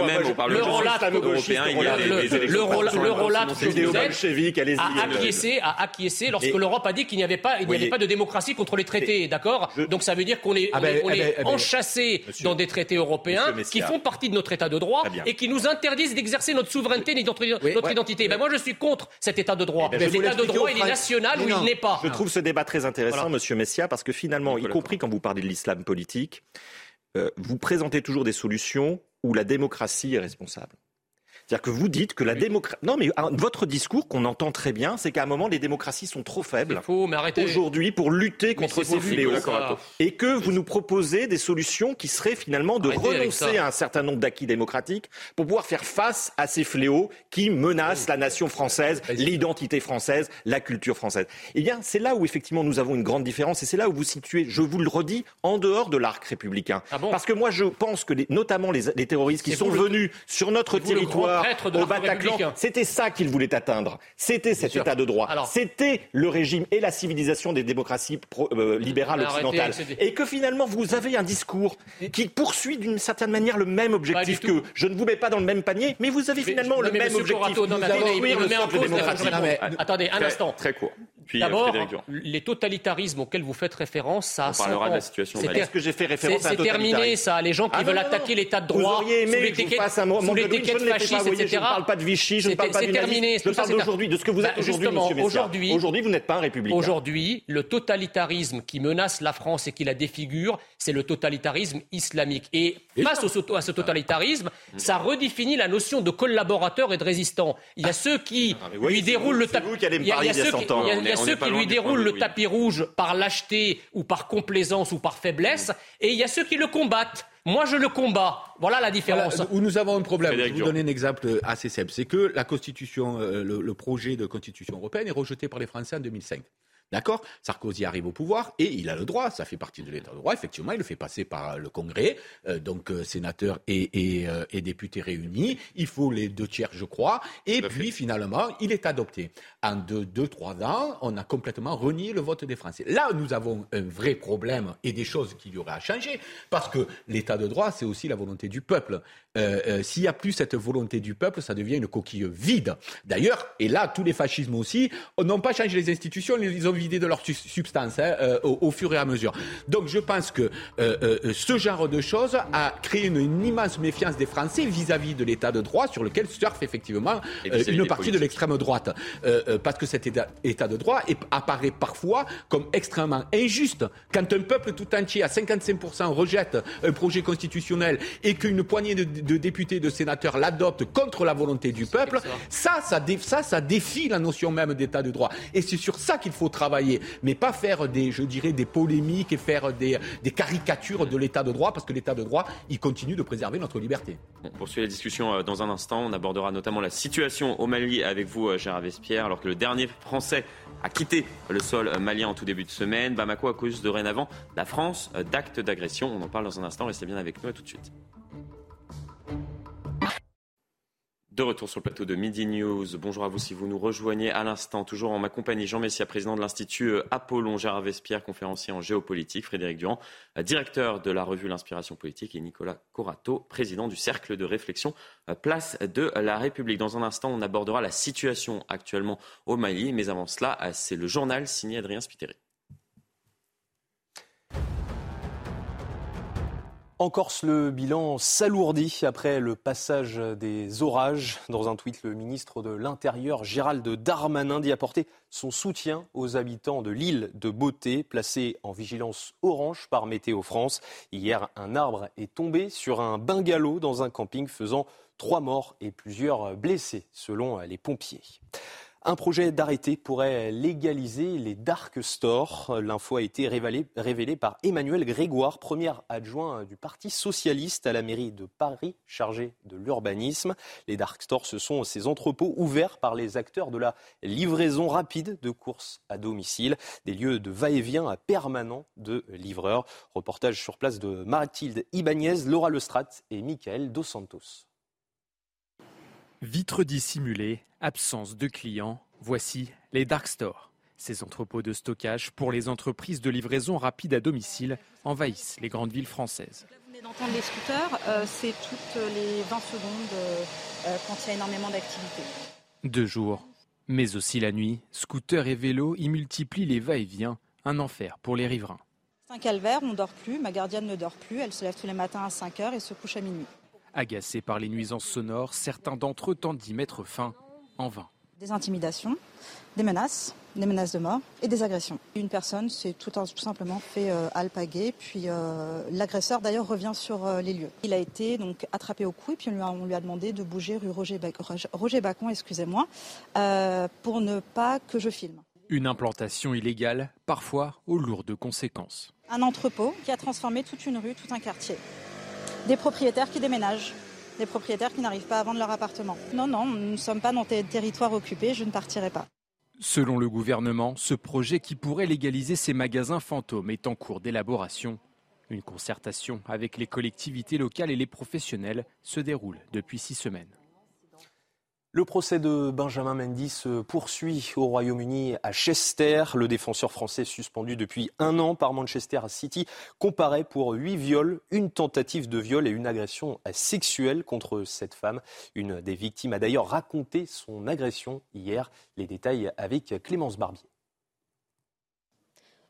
que vous êtes a acquiescé, a acquiescé lorsque l'Europe a dit qu'il n'y avait pas, il n'y avait pas de démocratie contre les traités, d'accord Donc ça veut dire qu'on est, ah ben, on est eh ben, enchâssé dans des traités européens qui font partie de notre État de droit et qui nous interdisent d'exercer notre souveraineté et notre identité. Ben moi, je suis contre cet État de droit. L'état de droit, il est national ou il n'est pas. Je trouve ce débat très intéressant, Monsieur Messia, parce que finalement, y compris quand vous parlez de l'islam politique, euh, vous présentez toujours des solutions où la démocratie est responsable. C'est-à-dire que vous dites que la démocratie. Non, mais votre discours qu'on entend très bien, c'est qu'à un moment, les démocraties sont trop faibles aujourd'hui pour lutter contre ces fléaux. Et que vous nous proposez des solutions qui seraient finalement de renoncer à un certain nombre d'acquis démocratiques pour pouvoir faire face à ces fléaux qui menacent la nation française, l'identité française, la culture française. Eh bien, c'est là où effectivement nous avons une grande différence et c'est là où vous situez, je vous le redis, en dehors de l'arc républicain. Ah Parce que moi, je pense que notamment les, terroristes qui sont venus sur notre territoire au Bataclan. C'était ça qu'il voulait atteindre. C'était cet état de droit. C'était le régime et la civilisation des démocraties euh, libérales occidentales. Et que finalement, vous avez un discours qui poursuit d'une certaine manière le même objectif que je ne vous mets pas dans le même panier, mais vous avez finalement le même objectif. Attendez, un instant. Très court. D'abord, les totalitarismes auxquels vous faites référence, ça a On parlera de la situation. C'est ce que j'ai fait référence C'est terminé, ça. Les gens qui ah veulent attaquer l'état de droit sous l'étiquette fasciste, etc. Je ne parle pas de Vichy, je ne parle pas du terminé. Je parle d'aujourd'hui, de ce que vous êtes bah, aujourd'hui, Monsieur Aujourd'hui, aujourd'hui, vous n'êtes pas un républicain. Aujourd'hui, le totalitarisme qui menace la France et qui la défigure, c'est le totalitarisme islamique. Et face à ce totalitarisme, ça redéfinit la notion de collaborateur et de résistant. Il y a ceux qui lui déroulent le tapis. Il y a ceux qui lui déroulent le tapis rouge par lâcheté ou par complaisance ou par faiblesse, et il y a ceux qui le combattent. Moi, je le combats. Voilà la différence. où nous avons un problème. je vais vous donner un exemple assez simple. C'est que la Constitution, euh, le, projet de Constitution européenne est rejeté par les Français en 2005. D'accord? Sarkozy arrive au pouvoir et il a le droit, ça fait partie de l'état de droit, effectivement, il le fait passer par le Congrès, euh, donc euh, sénateurs et, euh, et, députés réunis, il faut les deux tiers, je crois, et puis finalement, il est adopté. En deux, deux, trois ans, on a complètement renié le vote des Français. Là, nous avons un vrai problème et des choses qu'il y aurait à changer, parce que l'état de droit, c'est aussi la volonté du peuple. S'il n'y a plus cette volonté du peuple, ça devient une coquille vide. D'ailleurs, et là, tous les fascismes aussi, n'ont pas changé les institutions, ils ont vider de leur substance hein, euh, au, fur et à mesure. Donc je pense que euh, euh, ce genre de choses a créé une, immense méfiance des Français vis-à-vis de l'état de droit sur lequel surfe effectivement une partie de l'extrême droite. parce que cet état, de droit apparaît parfois comme extrêmement injuste. Quand un peuple tout entier à 55% rejette un projet constitutionnel et qu'une poignée de, députés, de sénateurs l'adoptent contre la volonté du peuple, ça, ça, ça, ça défie la notion même d'état de droit. Et c'est sur ça qu'il faut travailler mais pas faire des, polémiques et faire des, des caricatures de l'état de droit, parce que l'état de droit, il continue de préserver notre liberté. On poursuit la discussion euh, dans un instant. On abordera notamment la situation au Mali avec vous, euh, Gérard Vespierre, alors que le dernier Français a quitté le sol malien en tout début de semaine. Bamako accuse dorénavant la France d'actes d'agression. On en parle dans un instant. Restez bien avec nous. À tout de suite. De retour sur le plateau de Midi News. Bonjour à vous si vous nous rejoignez à l'instant. Toujours en ma compagnie, Jean Messia, président de l'Institut euh, Apollon, Gérard Vespierre, conférencier en géopolitique, Frédéric Durand, euh, directeur de la revue L'Inspiration politique, et Nicolas Corato, président du Cercle de réflexion euh, Place de la République. Dans un instant, on abordera la situation actuellement au Mali. Mais avant cela, c'est le journal signé Adrien Spiteri. En Corse, le bilan s'alourdit après le passage des orages. Dans un tweet, le ministre de l'Intérieur, Gérald Darmanin, dit apporter son soutien aux habitants de l'île de Beauté, placée en vigilance orange par Météo France. Hier, un arbre est tombé sur un bungalow dans un camping, faisant trois morts et plusieurs blessés, selon les pompiers. Un projet d'arrêté pourrait légaliser les dark stores. L'info a été révélée, par Emmanuel Grégoire, premier adjoint du Parti socialiste à la mairie de Paris, chargé de l'urbanisme. Les dark stores, ce sont ces entrepôts ouverts par les acteurs de la livraison rapide de courses à domicile, des lieux de va-et-vient permanent de livreurs. Reportage sur place de Mathilde Ibanez, Laura Lestrat et Michael Dos Santos. Vitres dissimulées, absence de clients, voici les dark stores. Ces entrepôts de stockage pour les entreprises de livraison rapide à domicile envahissent les grandes villes françaises. Là, vous venez d'entendre les scooters, euh, c'est toutes les 20 secondes euh, euh, quand il y a énormément d'activité. Deux jours, mais aussi la nuit, scooters et vélos y multiplient les va-et-vient, un enfer pour les riverains. C'est un calvaire, on ne dort plus, ma gardienne ne dort plus, elle se lève tous les matins à 5 h et se couche à minuit. Agacés par les nuisances sonores, certains d'entre eux tentent d'y mettre fin en vain. Des intimidations, des menaces, des menaces de mort et des agressions. Une personne s'est tout, simplement fait euh, alpaguer, puis euh, l'agresseur d'ailleurs revient sur euh, les lieux. Il a été donc attrapé au cou et puis on lui a, demandé de bouger rue Roger, Roger Bacon, excusez-moi, pour ne pas que je filme. Une implantation illégale, parfois aux lourdes conséquences. Un entrepôt qui a transformé toute une rue, tout un quartier des propriétaires qui déménagent, des propriétaires qui n'arrivent pas à vendre leur appartement. Non, non, nous ne sommes pas dans des territoires occupés, je ne partirai pas. Selon le gouvernement, ce projet qui pourrait légaliser ces magasins fantômes est en cours d'élaboration. Une concertation avec les collectivités locales et les professionnels se déroule depuis six semaines. Le procès de Benjamin Mendy se poursuit au Royaume-Uni à Chester. Le défenseur français suspendu depuis un an par Manchester City comparaît pour huit viols, une tentative de viol et une agression sexuelle contre cette femme. Une des victimes a d'ailleurs raconté son agression hier. Les détails avec Clémence Barbier.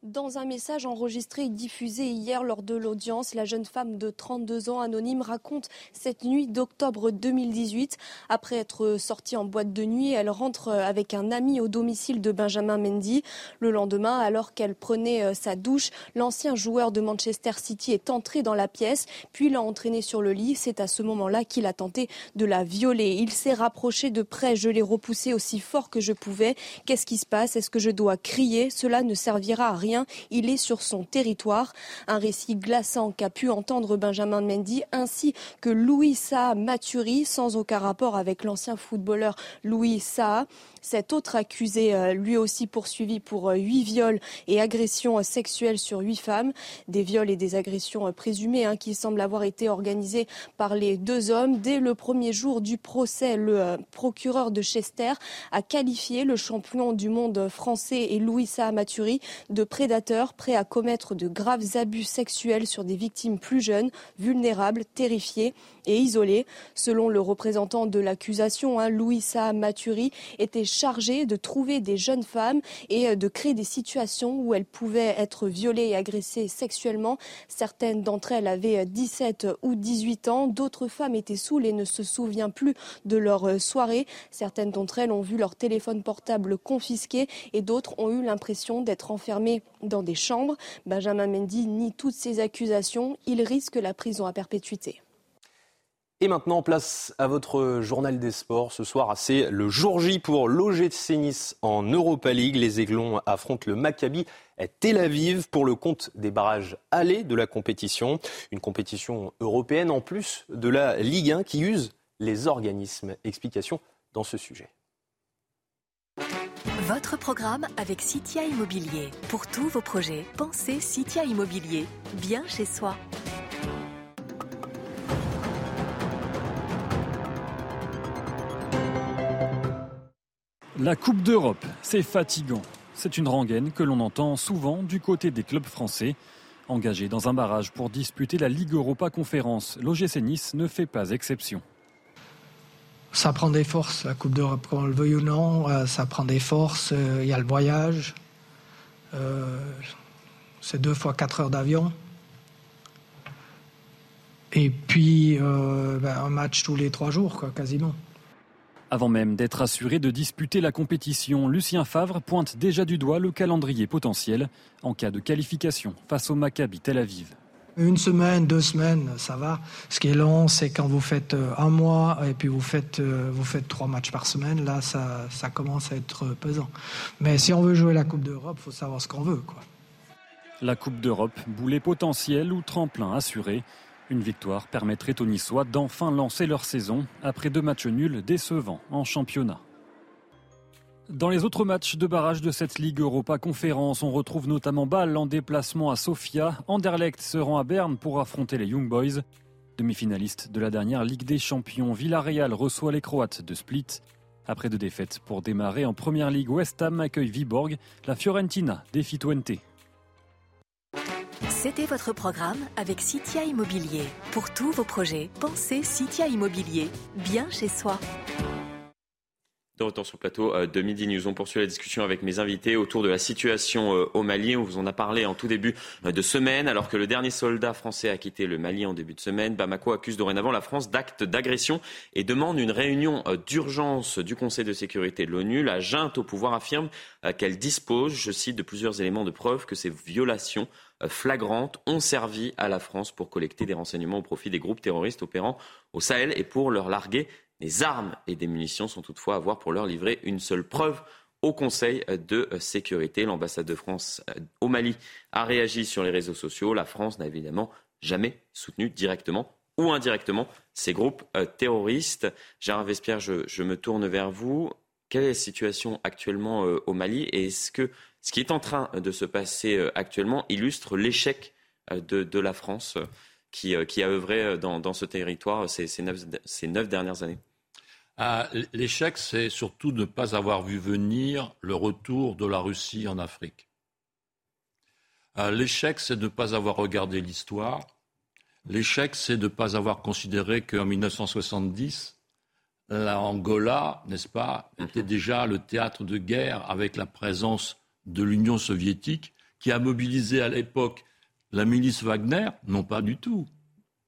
Dans un message enregistré et diffusé hier lors de l'audience, la jeune femme de 32 ans anonyme raconte cette nuit d'octobre 2018. Après être sortie en boîte de nuit, elle rentre avec un ami au domicile de Benjamin Mendy. Le lendemain, alors qu'elle prenait euh, sa douche, l'ancien joueur de Manchester City est entré dans la pièce, puis l'a entraînée sur le lit. C'est à ce moment-là qu'il a tenté de la violer. Il s'est rapproché de près, je l'ai repoussé aussi fort que je pouvais. Qu'est-ce qui se passe? Est-ce que je dois crier? Cela ne servira à rien il est sur son territoire. Un récit glaçant qu'a pu entendre Benjamin Mendy ainsi que Louis Saa Maturi, sans aucun rapport avec l'ancien footballeur Louis Saa. Cet autre accusé, euh, lui aussi poursuivi pour euh, huit viols et agressions sexuelles sur huit femmes, des viols et des agressions euh, présumées hein, qui semblent avoir été organisés par les deux hommes. Dès le premier jour du procès, le procureur de Chester a qualifié le champion du monde français et Louis Sahamaturi de prédateur prêt à commettre de graves abus sexuels sur des victimes plus jeunes, vulnérables, terrifiées et isolées. Selon le représentant de l'accusation, hein, Louis Sahamaturi était chargé de trouver des jeunes femmes et euh, de créer des situations où elles pouvaient être violées et agressées sexuellement. Certaines d'entre elles avaient 17 euh, ou 18 ans, d'autres femmes étaient saoules et ne se souviennent plus de leur euh, soirée. Certaines d'entre elles ont vu leur téléphone portable confisqué et d'autres ont eu l'impression d'être enfermées dans des chambres. Benjamin Mendy nie toutes ces accusations. Il risque la prison à perpétuité. Et maintenant, place à votre journal des sports. Ce soir, c'est le jour J pour l'OGC Nice en Europa League. Les Aiglons affrontent le Maccabi Tel Aviv pour le compte des barrages allés de la compétition. Une compétition européenne en plus de la Ligue 1 qui use les organismes. Explication dans ce sujet. Votre programme avec Citia Immobilier. Pour tous vos projets, pensez Citia Immobilier. Bien chez soi. La Coupe d'Europe, c'est fatigant. C'est une rengaine que l'on entend souvent du côté des clubs français. Engagés dans un barrage pour disputer la Ligue Europa Conférence, l'OGC Nice ne fait pas exception. Ça prend des forces, la Coupe d'Europe, qu'on le veuille ou non, euh, ça prend des forces. Euh, il y a le voyage, euh, c'est deux fois quatre heures d'avion. Et puis ben, un match tous les trois jours, quasiment. Avant même d'être assuré de disputer la compétition, Lucien Favre pointe déjà du doigt le calendrier potentiel en cas de qualification face au Maccabi Tel Aviv. Une semaine, deux semaines, ça va. Ce qui est long, c'est quand vous faites euh, un mois et puis vous faites, euh, vous faites trois matchs par semaine. Là, ça, ça commence à être pesant. Mais si on veut jouer la Coupe d'Europe, il faut savoir ce qu'on veut. Quoi. La Coupe d'Europe, boulet potentiel ou tremplin assuré. Une victoire permettrait aux Niçois d'enfin lancer leur saison après deux matchs nuls décevants en championnat. Dans les autres matchs de barrage de cette Ligue Europa Conférence, on retrouve notamment Bâle en déplacement à Sofia. Anderlecht se rend à Berne pour affronter les Young Boys. Demi-finaliste de la dernière Ligue des Champions, Villarreal reçoit les Croates de Split. Après deux défaites pour démarrer en Première Ligue, West Ham accueille Viborg. La Fiorentina défie Twente. C'était votre programme avec Citia Immobilier. Pour tous vos projets, pensez Citia Immobilier, bien chez soi. De retour sur le plateau euh, de Midi News, on poursuit la discussion avec mes invités autour de la situation euh, au Mali. On vous en a parlé en tout début euh, de semaine, alors que le dernier soldat français a quitté le Mali en début de semaine. Bamako accuse dorénavant la France d'actes d'agression et demande une réunion d'urgence du Conseil de sécurité de l'ONU. La junte au pouvoir affirme qu'elle dispose, je cite, de plusieurs éléments de preuve que ces violations flagrantes ont servi à la France pour collecter des renseignements au profit des groupes terroristes opérant au Sahel et pour leur larguer des armes et des munitions, sont toutefois à avoir pour leur livrer une seule preuve au Conseil de sécurité. L'ambassade de France euh, au Mali a réagi sur les réseaux sociaux. La France n'a évidemment jamais soutenu directement ou indirectement ces groupes euh, terroristes. Gérard Vespierre, je, me tourne vers vous. Quelle est la situation actuellement euh, au Mali et est-ce que ce qui est en train de se passer euh, actuellement illustre l'échec euh, de, la France euh, qui, a œuvré dans, ce territoire ces, ces, neuf, dernières années ah, L'échec, c'est surtout de ne pas avoir vu venir le retour de la Russie en Afrique. L'échec, c'est de ne pas avoir regardé l'histoire. L'échec, c'est de ne pas avoir considéré qu'en 1970, l'Angola, n'est-ce pas, était mhm. déjà le théâtre de guerre avec la présence de l'Union soviétique qui a mobilisé à l'époque la milice Wagner Non, pas du tout.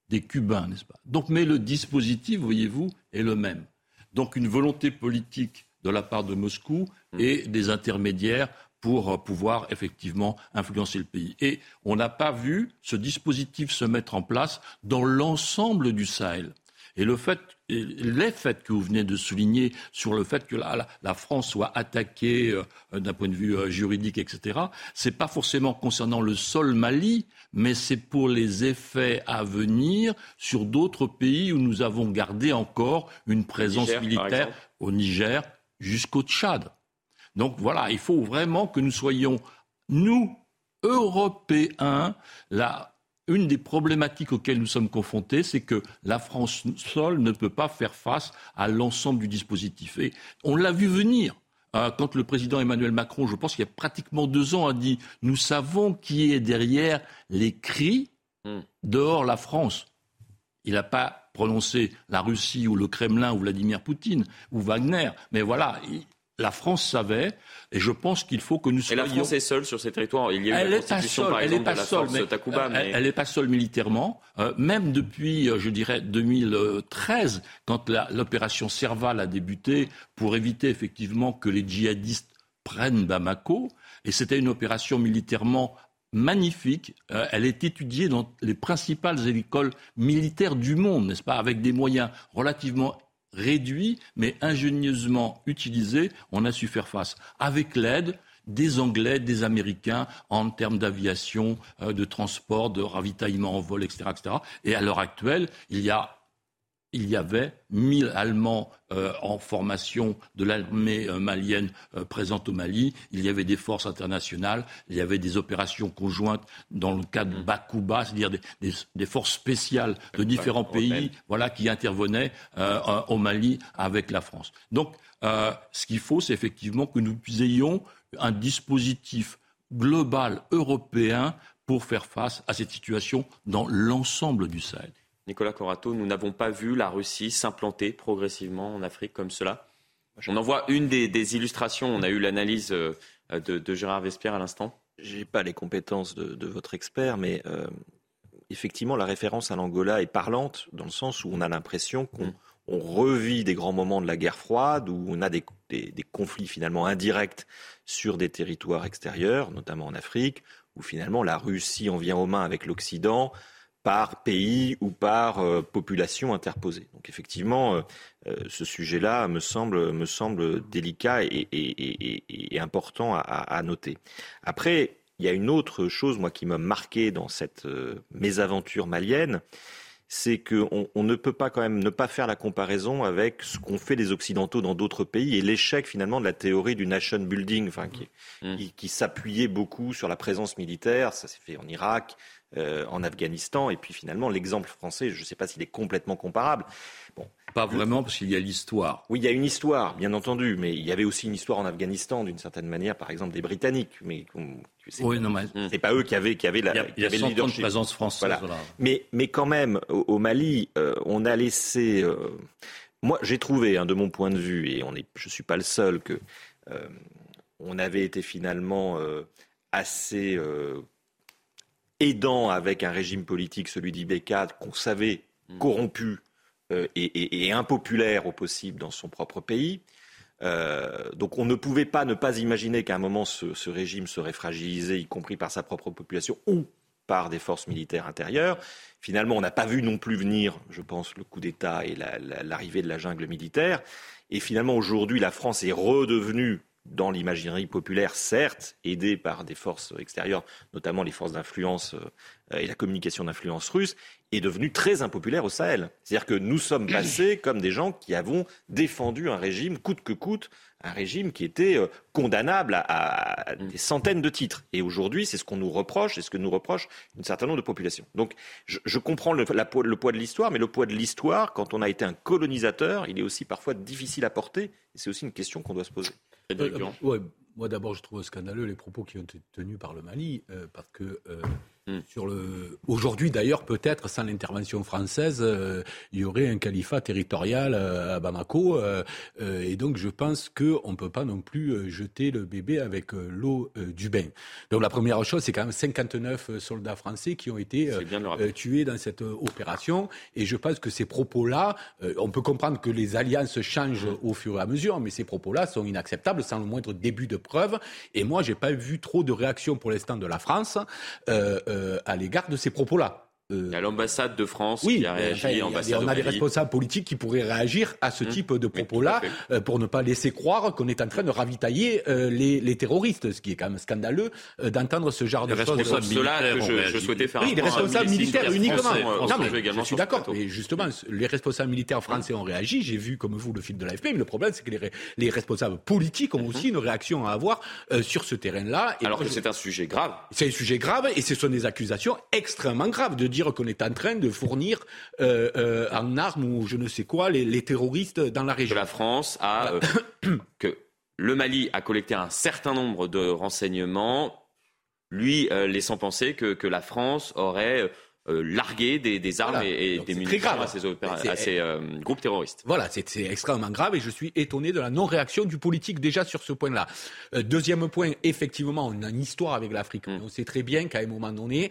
Des Cubains, n'est-ce pas? Donc, mais le dispositif, voyez-vous, est le même. Donc, une volonté politique de la part de Moscou mmh. et des intermédiaires pour euh, pouvoir effectivement influencer le pays. Et on n'a pas vu ce dispositif se mettre en place dans l'ensemble du Sahel. Et le fait, les faits que vous venez de souligner sur le fait que la, la France soit attaquée euh, d'un point de vue euh, juridique, etc., c'est pas forcément concernant le sol Mali, mais c'est pour les effets à venir sur d'autres pays où nous avons gardé encore une présence militaire au Niger jusqu'au Tchad. Donc voilà, il faut vraiment que nous soyons, nous, Européens, la une des problématiques auxquelles nous sommes confrontés, c'est que la France seule ne peut pas faire face à l'ensemble du dispositif. Et on l'a vu venir. Euh, quand le président Emmanuel Macron, je pense qu'il y a pratiquement deux ans, a dit Nous savons qui est derrière les cris dehors la France. Il n'a pas prononcé la Russie ou le Kremlin ou Vladimir Poutine ou Wagner, mais voilà, la France savait, et je pense qu'il faut que nous soyons. Et la France est seule sur ces territoires. Il y a eu la constitution, par exemple, de la seule, force Takuba. Mais... Elle n'est pas seule militairement. Euh, même depuis, euh, je dirais, 2013, quand l'opération Serval a débuté, pour éviter effectivement que les djihadistes prennent Bamako, et c'était une opération militairement magnifique. Euh, elle est étudiée dans les principales écoles militaires du monde, n'est-ce pas, avec des moyens relativement réduits, mais ingénieusement utilisés. On a su faire face avec l'aide des Anglais, des Américains en termes d'aviation, euh, de transport, de ravitaillement en vol, etc., etc. Et à l'heure actuelle, il y a il y avait 1000 Allemands euh, en formation de l'armée euh, malienne euh, présente au Mali. Il y avait des forces internationales. Il y avait des opérations conjointes dans le cadre de Bakuba, c'est-à-dire des, forces spéciales de différents pays, voilà, qui intervenaient au Mali avec la France. Donc, ce qu'il faut, c'est effectivement que nous ayons un dispositif global européen pour faire face à cette situation dans l'ensemble du Sahel. Nicolas Corato, nous n'avons pas vu la Russie s'implanter progressivement en Afrique comme cela. On en voit une des, illustrations. On a eu l'analyse euh, de, Gérard Vespierre à l'instant. Je n'ai pas les compétences de, votre expert, mais euh, effectivement, la référence à l'Angola est parlante dans le sens où on a l'impression qu'on revit des grands moments de la guerre froide, où on a des, conflits finalement indirects sur des territoires extérieurs, notamment en Afrique, où finalement la Russie en vient aux mains avec l'Occident par pays ou par euh, population interposée. Donc effectivement, euh, euh, ce sujet-là me semble, me semble délicat et, important à, noter. Après, il y a une autre chose, moi, qui m'a marqué dans cette mésaventure malienne, c'est qu'on on ne peut pas quand même ne pas faire la comparaison avec ce qu'ont fait les Occidentaux dans d'autres pays et l'échec finalement de la théorie du nation building, enfin, qui, mmh. qui, qui s'appuyait beaucoup sur la présence militaire. Ça s'est fait en Irak, euh, en Afghanistan. Et puis finalement, l'exemple français, je ne sais pas s'il est complètement comparable. Bon. Pas vraiment, parce qu'il y a l'histoire. Oui, il y a une histoire, bien entendu, mais il y avait aussi une histoire en Afghanistan, d'une certaine manière, par exemple des Britanniques. Mais c'est oui, mais... pas eux qui avaient, qui avaient la. Il y a, il y a présence française. Mais, mais quand même, au, Mali, euh, on a laissé. Euh, moi, j'ai trouvé, hein, de mon point de vue, et on est, je ne suis pas le seul, que on avait été finalement assez aidant avec un régime politique, celui d'Ibeka, qu'on savait mm. corrompu euh, et, impopulaire au possible dans son propre pays. Euh, donc on ne pouvait pas ne pas imaginer qu'à un moment ce, régime serait fragilisé, y compris par sa propre population ou par des forces militaires intérieures. Finalement, on n'a pas vu non plus venir, je pense, le coup d'État et l'arrivée de la jungle militaire. Et finalement, aujourd'hui, la France est redevenue dans l'imaginerie populaire, certes, aidée par des forces extérieures, notamment les forces d'influence euh, et la communication d'influence russe, est devenue très impopulaire au Sahel. C'est-à-dire que nous sommes passés comme des gens qui avons défendu un régime coûte que coûte, un régime qui était euh, condamnable à, des centaines de titres. Et aujourd'hui, c'est ce qu'on nous reproche, c'est ce que nous reproche un certain nombre de populations. Donc, je, comprends le, le poids de l'histoire, mais le poids de l'histoire, quand on a été un colonisateur, il est aussi parfois difficile à porter. Et c'est aussi une question qu'on doit se poser. Euh, moi d'abord, je trouve scandaleux les propos qui ont été tenus par le Mali, euh, parce que euh. Sur le... Aujourd'hui, d'ailleurs, peut-être sans l'intervention française, euh, il y aurait un califat territorial euh, à Bamako. Euh, et donc, je pense qu'on ne peut pas non plus jeter le bébé avec l'eau du bain. Donc, la première chose, c'est quand même 59 soldats français qui ont été tués dans cette opération. Et je pense que ces propos-là, on peut comprendre que les alliances changent hmm. au fur et à mesure, mais ces propos-là sont inacceptables sans le moindre début de preuve. Et moi, j'ai pas vu trop de réactions pour l'instant de la France. Euh, à l'égard de ces propos-là. Euh, il y a l'ambassade de France qui a réagi. on a des responsables politiques qui pourraient réagir à ce mmh. type de propos-là euh, pour ne pas laisser croire qu'on est en train de ravitailler euh, les, terroristes, ce qui est quand même scandaleux d'entendre ce genre de choses. que je, souhaitais faire. Oui, les responsables militaires uniquement. je suis d'accord. Et justement, les responsables militaires français ont réagi. J'ai vu, comme vous, le film de l'AFP. Mais le problème, c'est que les, responsables politiques ont mmh. aussi une réaction à avoir sur ce terrain-là. Alors que c'est un sujet grave. C'est un sujet grave et ce sont des accusations extrêmement graves de dire qu'on est en train de fournir euh, euh, en armes ou je ne sais quoi les, terroristes dans la région. Que la France a euh, que le Mali a collecté un certain nombre de renseignements, lui laissant penser que, que la France aurait larguer des, armes et, des munitions à ces, groupes terroristes. Voilà, c'est extrêmement grave et je suis étonné de la non-réaction du politique déjà sur ce point-là. deuxième point, effectivement, on a une histoire avec l'Afrique. Mm. On sait très bien qu'à un moment donné,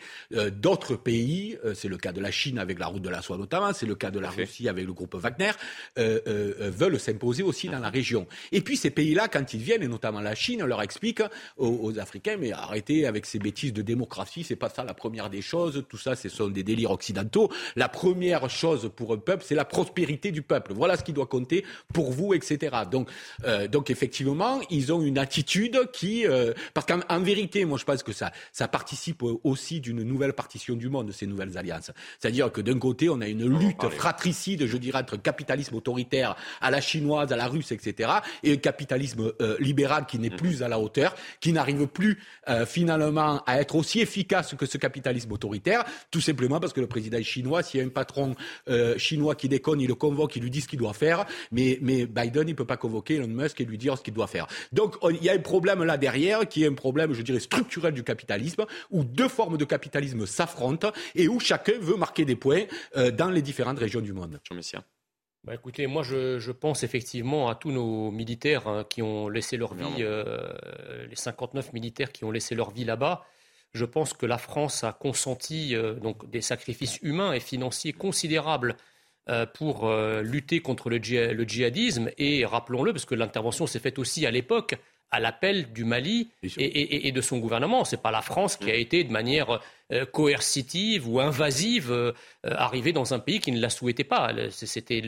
d'autres pays, c'est le cas de la Chine avec la route de la soie notamment, c'est le cas de la Russie avec le groupe Wagner, veulent s'imposer aussi dans la région. Et puis ces pays-là, quand ils viennent, et notamment la Chine, leur explique aux, Africains, mais arrêtez avec ces bêtises de démocratie, c'est pas ça la première des choses, tout ça, ce sont des délires occidentaux. La première chose pour un peuple, c'est la prospérité du peuple. Voilà ce qui doit compter pour vous, etc. Donc, euh, donc effectivement, ils ont une attitude qui, euh, parce qu'en vérité, moi je pense que ça, ça participe aussi d'une nouvelle partition du monde, ces nouvelles alliances. C'est-à-dire que d'un côté, on a une lutte fratricide, je dirais, entre capitalisme autoritaire à la chinoise, à la russe, etc., et un capitalisme euh, libéral qui n'est plus à la hauteur, qui n'arrive plus finalement à être aussi efficace que ce capitalisme autoritaire, tout simplement parce que le président chinois, s'il y a un patron euh, chinois qui déconne, il le convoque, il lui dit ce qu'il doit faire, mais, mais Biden, il ne peut pas convoquer Elon Musk et lui dire ce qu'il doit faire. Donc il y a un problème là derrière qui est un problème, je dirais, structurel du capitalisme, où deux formes de capitalisme s'affrontent et où chacun veut marquer des points dans les différentes régions du monde. Jean Messia. Bah écoutez, moi je, pense effectivement à tous nos militaires hein, qui ont laissé leur vie, euh, les 59 militaires qui ont laissé leur vie là-bas. Je pense que la France a consenti euh, donc des sacrifices humains et financiers considérables euh, pour lutter contre le, le djihadisme. Et rappelons-le, parce que l'intervention s'est faite aussi à l'époque à l'appel du Mali et, de son gouvernement. Ce n'est pas la France qui a mm. été de manière euh, coercitive ou invasive euh, arrivée dans un pays qui ne la souhaitait pas. C'était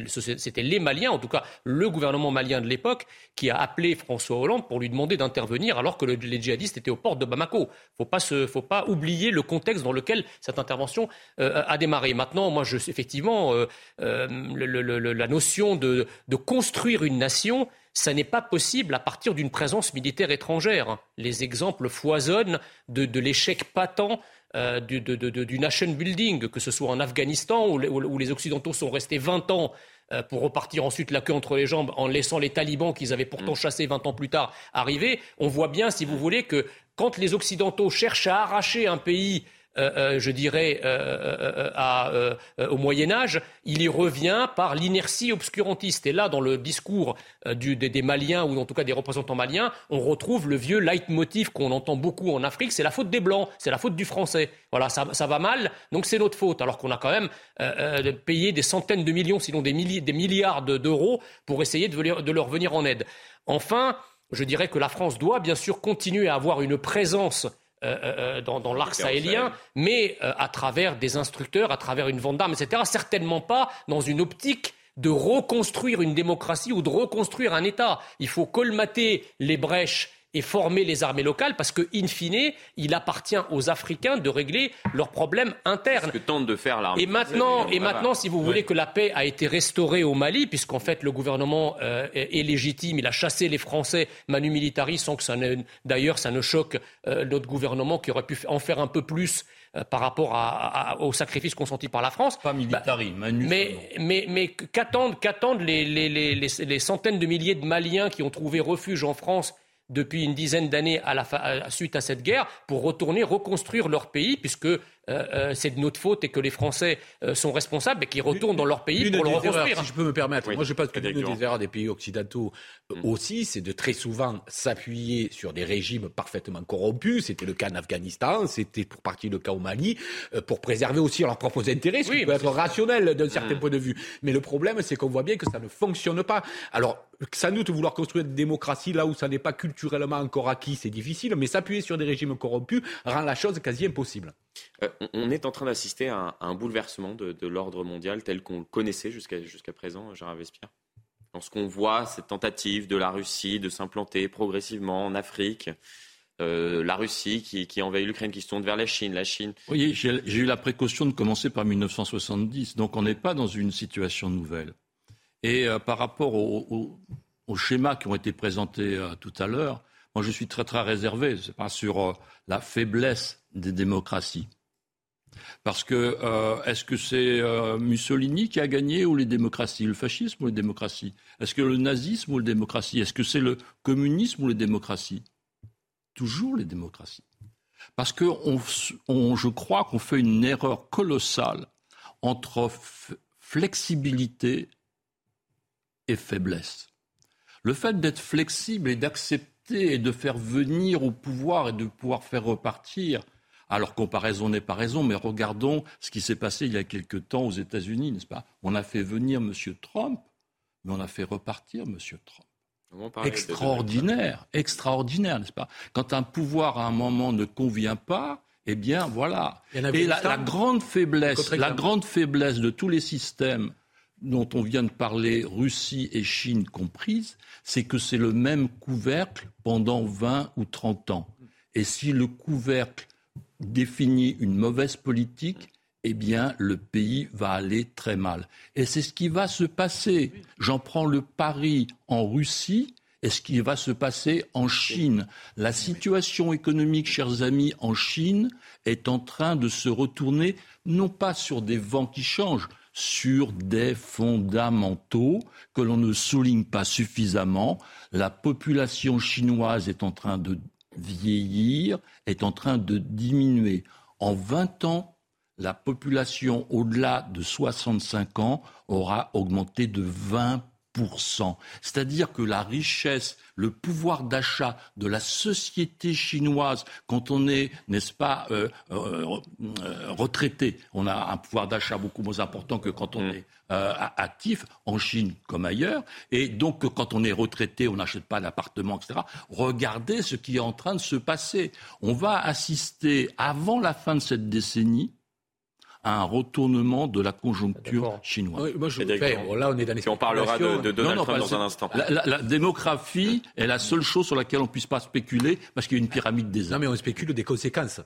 les Maliens, en tout cas le gouvernement malien de l'époque, qui a appelé François Hollande pour lui demander d'intervenir alors que les djihadistes étaient aux portes de Bamako. Il ne faut pas oublier le contexte dans lequel cette intervention euh, a démarré. Maintenant, moi, je, effectivement, la notion de construire une nation, ça n'est pas possible à partir d'une présence militaire étrangère. Les exemples foisonnent de, l'échec patent euh, du, nation building, que ce soit en Afghanistan, où, les Occidentaux sont restés 20 ans euh, pour repartir ensuite la queue entre les jambes en laissant les talibans qu'ils avaient pourtant mm. chassés 20 ans plus tard arriver. On voit bien, si vous voulez, que quand les Occidentaux cherchent à arracher un pays euh, euh, je dirais, euh, au Moyen Âge, il y revient par l'inertie obscurantiste. Et là, dans le discours des, Maliens, ou en tout cas des représentants maliens, on retrouve le vieux leitmotiv qu'on entend beaucoup en Afrique, c'est la faute des Blancs, c'est la faute du Français. Voilà, ça, va mal, donc c'est notre faute. Alors qu'on a quand même payé des centaines de millions, sinon des, milliards d'euros pour essayer de leur venir en aide. Enfin, je dirais que la France doit bien sûr continuer à avoir une présence euh, euh, euh, dans, l'arc sahélien, mais à travers des instructeurs, à travers une vente d'armes, etc. Certainement pas dans une optique de reconstruire une démocratie ou de reconstruire un État. Il faut colmater les brèches et former les armées locales parce que, in fine, il appartient aux Africains de régler leurs problèmes internes. Ce que tente de faire l'armée. Et maintenant, et maintenant, si vous voulez que la paix a été restaurée au Mali, puisqu'en fait le gouvernement euh, est légitime, il a chassé les Français manu militari sans que ça ne, d'ailleurs, ça ne choque euh, notre gouvernement qui aurait pu en faire un peu plus euh, par rapport à, au sacrifice consenti par la France. Pas militari, bah, Mais, mais, mais qu'attendent, qu'attendent les, les, les, les, centaines de milliers de Maliens qui ont trouvé refuge en France depuis une dizaine d'années à la suite à cette guerre pour retourner reconstruire leur pays, puisque euh, euh, c'est de notre faute et que les Français euh, sont responsables et qu'ils retournent dans leur pays pour le reconstruire. si je peux me permettre, moi je pense que l'une des erreurs des pays occidentaux mm. aussi, c'est de très souvent s'appuyer sur des régimes parfaitement corrompus. C'était le cas en Afghanistan, c'était pour partie le cas au Mali, pour préserver aussi leurs propres intérêts, ce qui peut être rationnel d'un certain mm. point de vue. Mais le problème, c'est qu'on voit bien que ça ne fonctionne pas. Alors, sans doute vouloir construire une démocratie là où ça n'est pas culturellement encore acquis, c'est difficile, mais s'appuyer sur des régimes corrompus rend la chose quasi impossible. Euh, on est en train d'assister à, un bouleversement de, l'ordre mondial tel qu'on le connaissait jusqu'à présent, Gérard Vespierre? Dans ce qu'on voit, cette tentative de la Russie de s'implanter progressivement en Afrique, euh, la Russie qui, qui envahit l'Ukraine, qui se tourne vers la Chine, la Chine. Oui, j'ai eu la précaution de commencer par 1970, donc on n'est pas dans une situation nouvelle. Et euh, par rapport aux schémas qui ont été présentés euh, tout à l'heure, moi je suis très très réservé pas sur euh, la faiblesse des démocraties. Parce que est-ce que c'est Mussolini qui a gagné ou les démocraties, le fascisme ou les démocraties? Est-ce que le nazisme ou les démocraties? Est-ce que c'est le communisme ou les démocraties? Toujours les démocraties. Parce que je crois qu'on fait une erreur colossale entre flexibilité et faiblesse. Le fait d'être flexible et d'accepter et de faire venir au pouvoir et de pouvoir faire repartir, alors comparaison n'est pas raison, mais regardons ce qui s'est passé il y a quelque temps aux États-Unis, n'est-ce pas? On a fait venir M. Trump, mais on a fait repartir M. Trump. Extraordinaire, extraordinaire, n'est-ce pas? Quand un pouvoir à un moment ne convient pas, eh bien voilà. Et la, grande faiblesse, la grande faiblesse de tous les systèmes dont on vient de parler, Russie et Chine comprises, c'est que c'est le même couvercle pendant 20 ou 30 ans. Et si le couvercle définit une mauvaise politique, eh bien, le pays va aller très mal. Et c'est ce qui va se passer. J'en prends le pari en Russie et ce qui va se passer en Chine. La situation économique, chers amis, en Chine est en train de se retourner, non pas sur des vents qui changent, sur des fondamentaux que l'on ne souligne pas suffisamment. La population chinoise est en train de vieillir, est en train de diminuer. En 20 ans, la population au-delà de 65 ans aura augmenté de 20 c'est-à-dire que la richesse, le pouvoir d'achat de la société chinoise, quand on est, n'est-ce pas, euh, euh, euh, retraité, on a un pouvoir d'achat beaucoup moins important que quand on mm. est actif, en Chine comme ailleurs. Et donc, quand on est retraité, on n'achète pas d'appartement, etc. Regardez ce qui est en train de se passer. On va assister, avant la fin de cette décennie, à un retournement de la conjoncture chinoise. moi, je là, on est dans les on parlera de, Donald Trump dans un instant. La, démographie est la seule chose sur laquelle on ne puisse pas spéculer parce qu'il y a une pyramide des Non, mais on spécule des conséquences.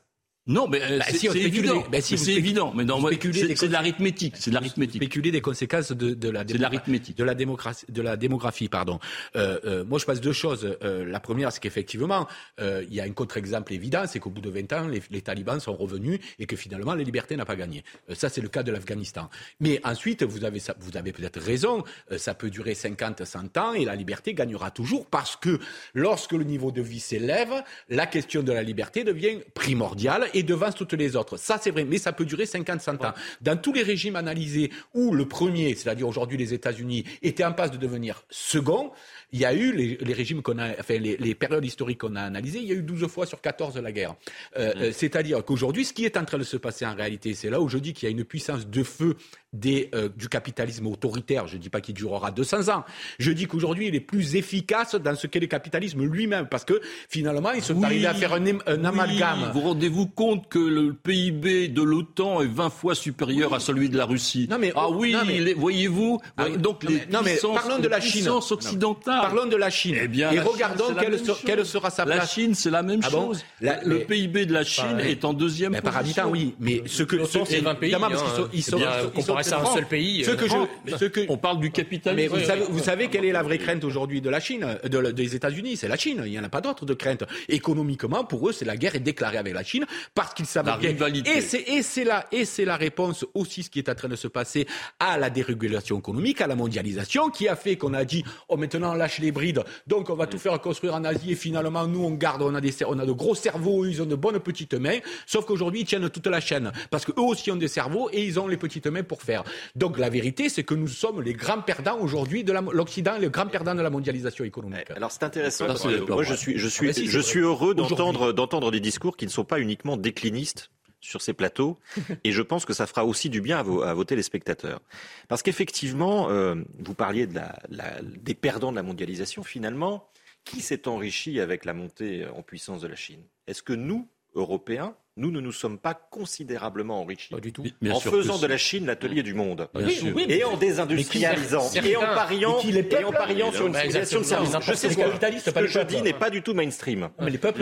Non, mais euh, bah, c'est évident. Bah, c'est évident. Mais c'est de l'arithmétique. C'est de l'arithmétique. Spéculer des conséquences de, de la de l'arithmétique, de la démocratie, de la démographie, pardon. Euh, euh, moi, je passe deux choses. Euh, la première, c'est qu'effectivement, euh, il y a un contre-exemple évident, c'est qu'au bout de 20 ans, les, les, talibans sont revenus et que finalement, la liberté n'a pas gagné. Euh, ça, c'est le cas de l'Afghanistan. Mais ensuite, vous avez, vous avez peut-être raison. ça peut durer 50, 100 ans et la liberté gagnera toujours parce que lorsque le niveau de vie s'élève, la question de la liberté devient primordiale et devance toutes les autres. Ça, c'est vrai, mais ça peut durer 50, 100 ans. Dans tous les régimes analysés où le premier, c'est-à-dire aujourd'hui les États-Unis, était en passe de devenir second, il y a eu les, régimes qu'on a, enfin les, périodes historiques qu'on a analysées, il y a eu 12 fois sur 14 la guerre. Euh, mm. euh, c'est-à-dire qu'aujourd'hui, ce qui est en train de se passer en réalité, c'est là où je dis qu'il y a une puissance de feu des, euh, du capitalisme autoritaire. Je ne dis pas qu'il durera 200 ans. Je dis qu'aujourd'hui, il est plus efficace dans ce qu'est le capitalisme lui-même, parce que finalement, ils sont arrivés à faire un, amalgame. Vous rendez-vous compte que le PIB de l'OTAN est 20 fois supérieur à celui de la Russie? Non mais, Ah oui, voyez-vous? Ah Donc les non mais, parlons de la Chine. occidentale. Parlons de la Chine. Eh bien, et regardons quelle, quelle, sera sa place. La Chine, c'est la même ah chose. le PIB de la Chine est en deuxième mais Par habitant, oui. Mais ce que c'est 20 pays, parce qu'ils sont, hein, c'est un seul pays. Ce que je, ce que, on parle du capitalisme. Mais vous, savez, vous savez quelle est la vraie crainte aujourd'hui de la Chine, de, des États-Unis? C'est la Chine. Il n'y en a pas d'autre de crainte. Économiquement, pour eux, c'est la guerre est déclarée avec la Chine parce qu'ils savent la rivalité. Et c'est et c'est là et c'est la réponse aussi ce qui est en train de se passer à la dérégulation économique, à la mondialisation, qui a fait qu'on a dit oh maintenant lâche les brides, donc on va tout faire construire en Asie et finalement nous on garde, on a des on a de gros cerveaux, ils ont de bonnes petites mains. Sauf qu'aujourd'hui ils tiennent toute la chaîne parce qu'eux aussi ont des cerveaux et ils ont les petites mains pour faire. Donc la vérité, c'est que nous sommes les grands perdants aujourd'hui de l'Occident, les grands perdants de la mondialisation économique. Alors c'est intéressant. moi, je suis, je suis, ah, je suis heureux d'entendre, d'entendre des discours qui ne sont pas uniquement déclinistes sur ces plateaux, et je pense que ça fera aussi du bien à vos, à vos téléspectateurs. Parce qu'effectivement, euh, vous parliez de la, la, des perdants de la mondialisation, finalement, qui s'est enrichi avec la montée en puissance de la Chine? Est-ce que nous, Européens, nous ne nous sommes pas considérablement enrichis. Pas du tout. en faisant de la Chine l'atelier du monde. et en désindustrialisant. Et en pariant, et en pariant sur une civilisation de service. Je sais ce que je dis n'est pas du tout mainstream.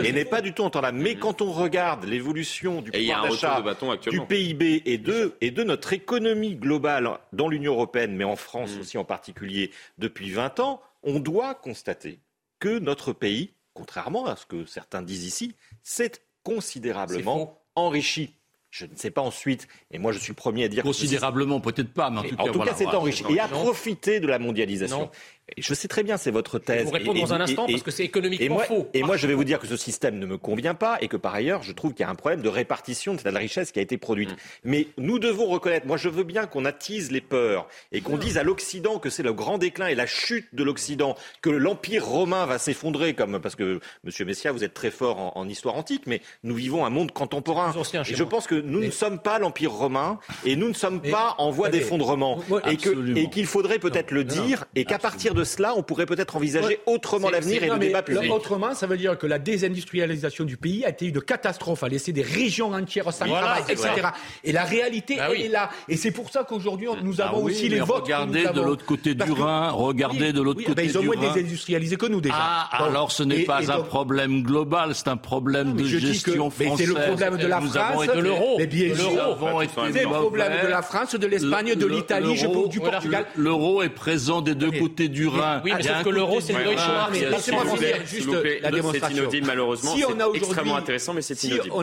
et n'est pas du tout en temps là. Mais quand on regarde l'évolution du pouvoir d'achat, du PIB et de, et de notre économie globale dans l'Union européenne, mais en France mm. aussi en particulier, depuis 20 ans, on doit constater que notre pays, contrairement à ce que certains disent ici, s'est considérablement enrichi. Je ne sais pas ensuite, et moi je suis le premier à dire... Considérablement, peut-être pas, mais en tout cas... En tout cas, c'est enrichi. Et à profiter de la mondialisation. Je sais très bien, c'est votre thèse. Je vous répondre dans un instant parce que c'est économiquement faux. Et moi, je vais vous dire que ce système ne me convient pas et que par ailleurs, je trouve qu'il y a un problème de répartition de la richesse qui a été produite. Mm. Mais nous devons reconnaître, moi je veux bien qu'on attise les peurs et qu'on dise à l'Occident que c'est le grand déclin et la chute de l'Occident, que l'Empire romain va s'effondrer, comme parce que Monsieur Messia, vous êtes très fort en, histoire antique, mais nous vivons un monde contemporain. Et je pense que nous ne sommes pas l'Empire romain et nous ne sommes pas en voie d'effondrement et qu'il faudrait peut-être le dire et qu'à partir de cela, on pourrait peut-être envisager autrement l'avenir et le débat public. Autrement, ça veut dire que la désindustrialisation du pays a été une catastrophe, a laissé des régions entières sans travail, etc. Et la réalité, bah elle est là. Et c'est pour ça qu'aujourd'hui, nous ah avons aussi les votes. Regardez de l'autre côté du Rhin, regardez de l'autre côté du Rhin. Ils ont moins désindustrialisés que nous déjà. Ah, alors ce n'est pas un problème global, c'est un problème de gestion française. C'est le problème de la France, de l'euro. Mais bien sûr, c'est le problème de la France, de l'Espagne, de l'Italie, du Portugal. L'euro est présent des deux côtés du Rhin. Oui, mais sauf que l'euro, c'est le Deutschmark. Laissez-moi finir juste la démonstration. C'est inaudible, malheureusement. Si on a extrêmement intéressant, mais c'est inaudible.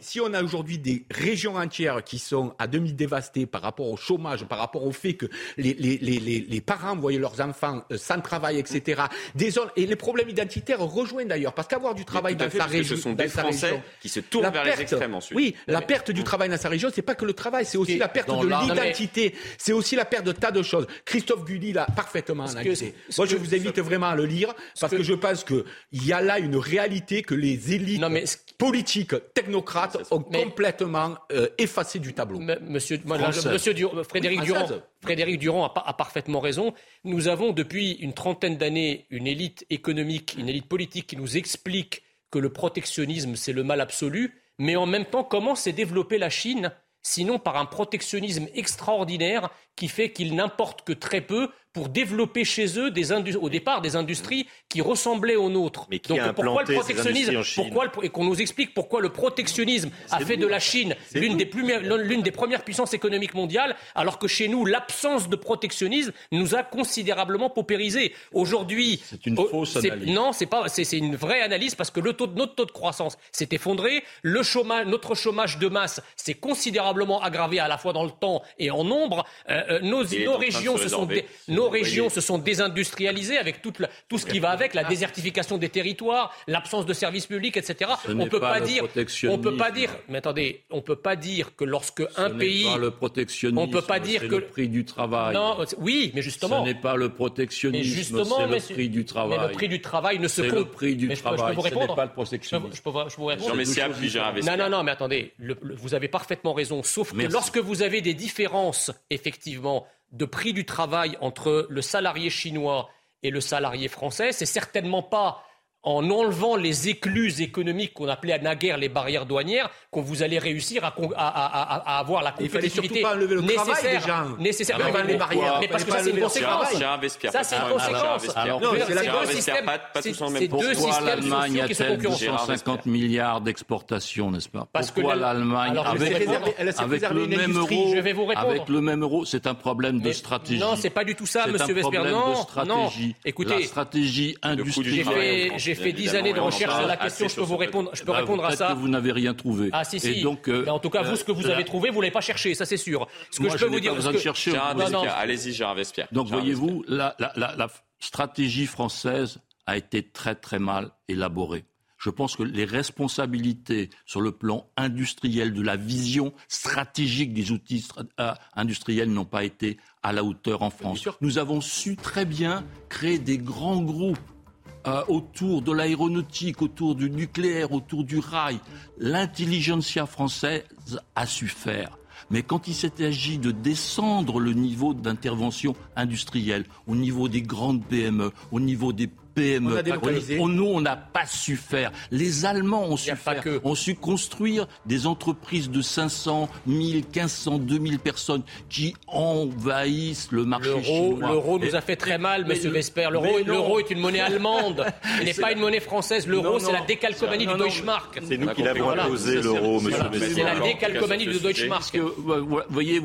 Si on a aujourd'hui des régions entières qui sont à demi dévastées par rapport au chômage, par rapport au fait que les, les, les, les parents voyaient leurs enfants euh, sans travail, etc. Des zones, et les problèmes identitaires rejoignent d'ailleurs, parce qu'avoir du travail dans sa région, ce sont des Français qui se tournent vers les extrêmes ensuite. Oui, la perte du travail dans sa région, c'est pas que le travail, c'est aussi la perte de l'identité, c'est aussi la perte de tas de choses. Christophe Gulli l'a parfaitement analysé. Moi, je vous invite vraiment à le lire parce que, je pense qu'il y a là une réalité que les élites politiques, technocrates ont complètement euh, effacé du tableau. monsieur, monsieur Frédéric Durand, Frédéric Durand a, parfaitement raison. Nous avons depuis une trentaine d'années une élite économique, une élite politique qui nous explique que le protectionnisme, c'est le mal absolu. Mais en même temps, comment s'est développée la Chine sinon par un protectionnisme extraordinaire qui fait qu'ils n'importent que très peu pour développer chez eux des au départ des industries qui ressemblaient aux nôtres. Mais qui Donc pourquoi le protectionnisme Pourquoi et qu'on nous explique pourquoi le protectionnisme a fait de la Chine l'une des, des, premières puissances économiques mondiales, alors que chez nous l'absence de protectionnisme nous a considérablement paupérisé. Aujourd'hui, c'est une fausse analyse. Non, c'est pas, c'est une vraie analyse parce que le taux, notre taux de croissance s'est effondré, le chômage, notre chômage de masse s'est considérablement aggravé à la fois dans le temps et en nombre. Euh, euh, nos, nos régions se sont nos régions se sont désindustrialisées avec tout ce qui va avec, la désertification des territoires, l'absence de services publics, etc. on peut pas, dire, on peut pas dire, mais attendez, on peut pas dire que lorsque un pays, pas le protectionnisme, on peut pas dire que le prix du travail. Non, oui, mais justement, ce n'est pas le protectionnisme, c'est le prix du travail. Mais le prix du travail ne se compte. le prix du travail. Je peux, ce n'est pas le protectionnisme. Je peux, je peux vous répondre. Non, non, non, mais attendez, vous avez parfaitement raison. Sauf que lorsque vous avez des différences, effectivement, de prix du travail entre le salarié chinois et le salarié français, c'est certainement pas en enlevant les écluses économiques qu'on appelait à naguère les barrières douanières, qu'on vous allez réussir à, à, avoir la compétitivité pas enlever le nécessaire. Travail déjà. nécessaire. Ah, les barrières. Mais parce que ça, c'est une conséquence. Ça, c'est une conséquence. c'est deux systèmes. C'est deux l'Allemagne a-t-elle 250 milliards d'exportations, n'est-ce pas Pourquoi l'Allemagne, avec le même euro, avec le même euro, c'est un problème de stratégie. Non, c'est pas du tout ça, Monsieur Vesper. Non, écoutez, la stratégie industrielle j'ai fait dix années de recherche sur la question, je peux vous répondre, je peux bah, répondre à ça. que vous n'avez rien trouvé. Ah si si. donc, euh, en tout cas, vous ce que vous avez trouvé, vous l'avez pas cherché, ça c'est sûr. Ce que je peux vous dire, besoin de chercher. Allez-y, Gérard Vespierre. Donc voyez-vous, la stratégie française a été très très mal élaborée. Je pense que les responsabilités sur le plan industriel, de la vision stratégique des outils euh, industriels n'ont pas été à la hauteur en France. Nous avons su très bien créer des grands groupes euh, autour de l'aéronautique, autour du nucléaire, autour du rail. L'intelligentsia française a su faire. Mais quand il s'est agi de descendre le niveau d'intervention industrielle au niveau des grandes PME, au niveau des PME. On nous, on n'a pas su faire. Les Allemands ont su faire, ont su construire des entreprises de 500, 1000, 1500, 2000 personnes qui envahissent le marché chinois. L'euro nous a fait très mal, Monsieur Vesper. L'euro est une monnaie allemande. Il n'est pas une monnaie française. L'euro, c'est la décalcomanie du Deutschmark. C'est nous qui l'avons imposé, l'euro, Monsieur Vesper. C'est la décalcomanie du Deutschmark. Vous voyez,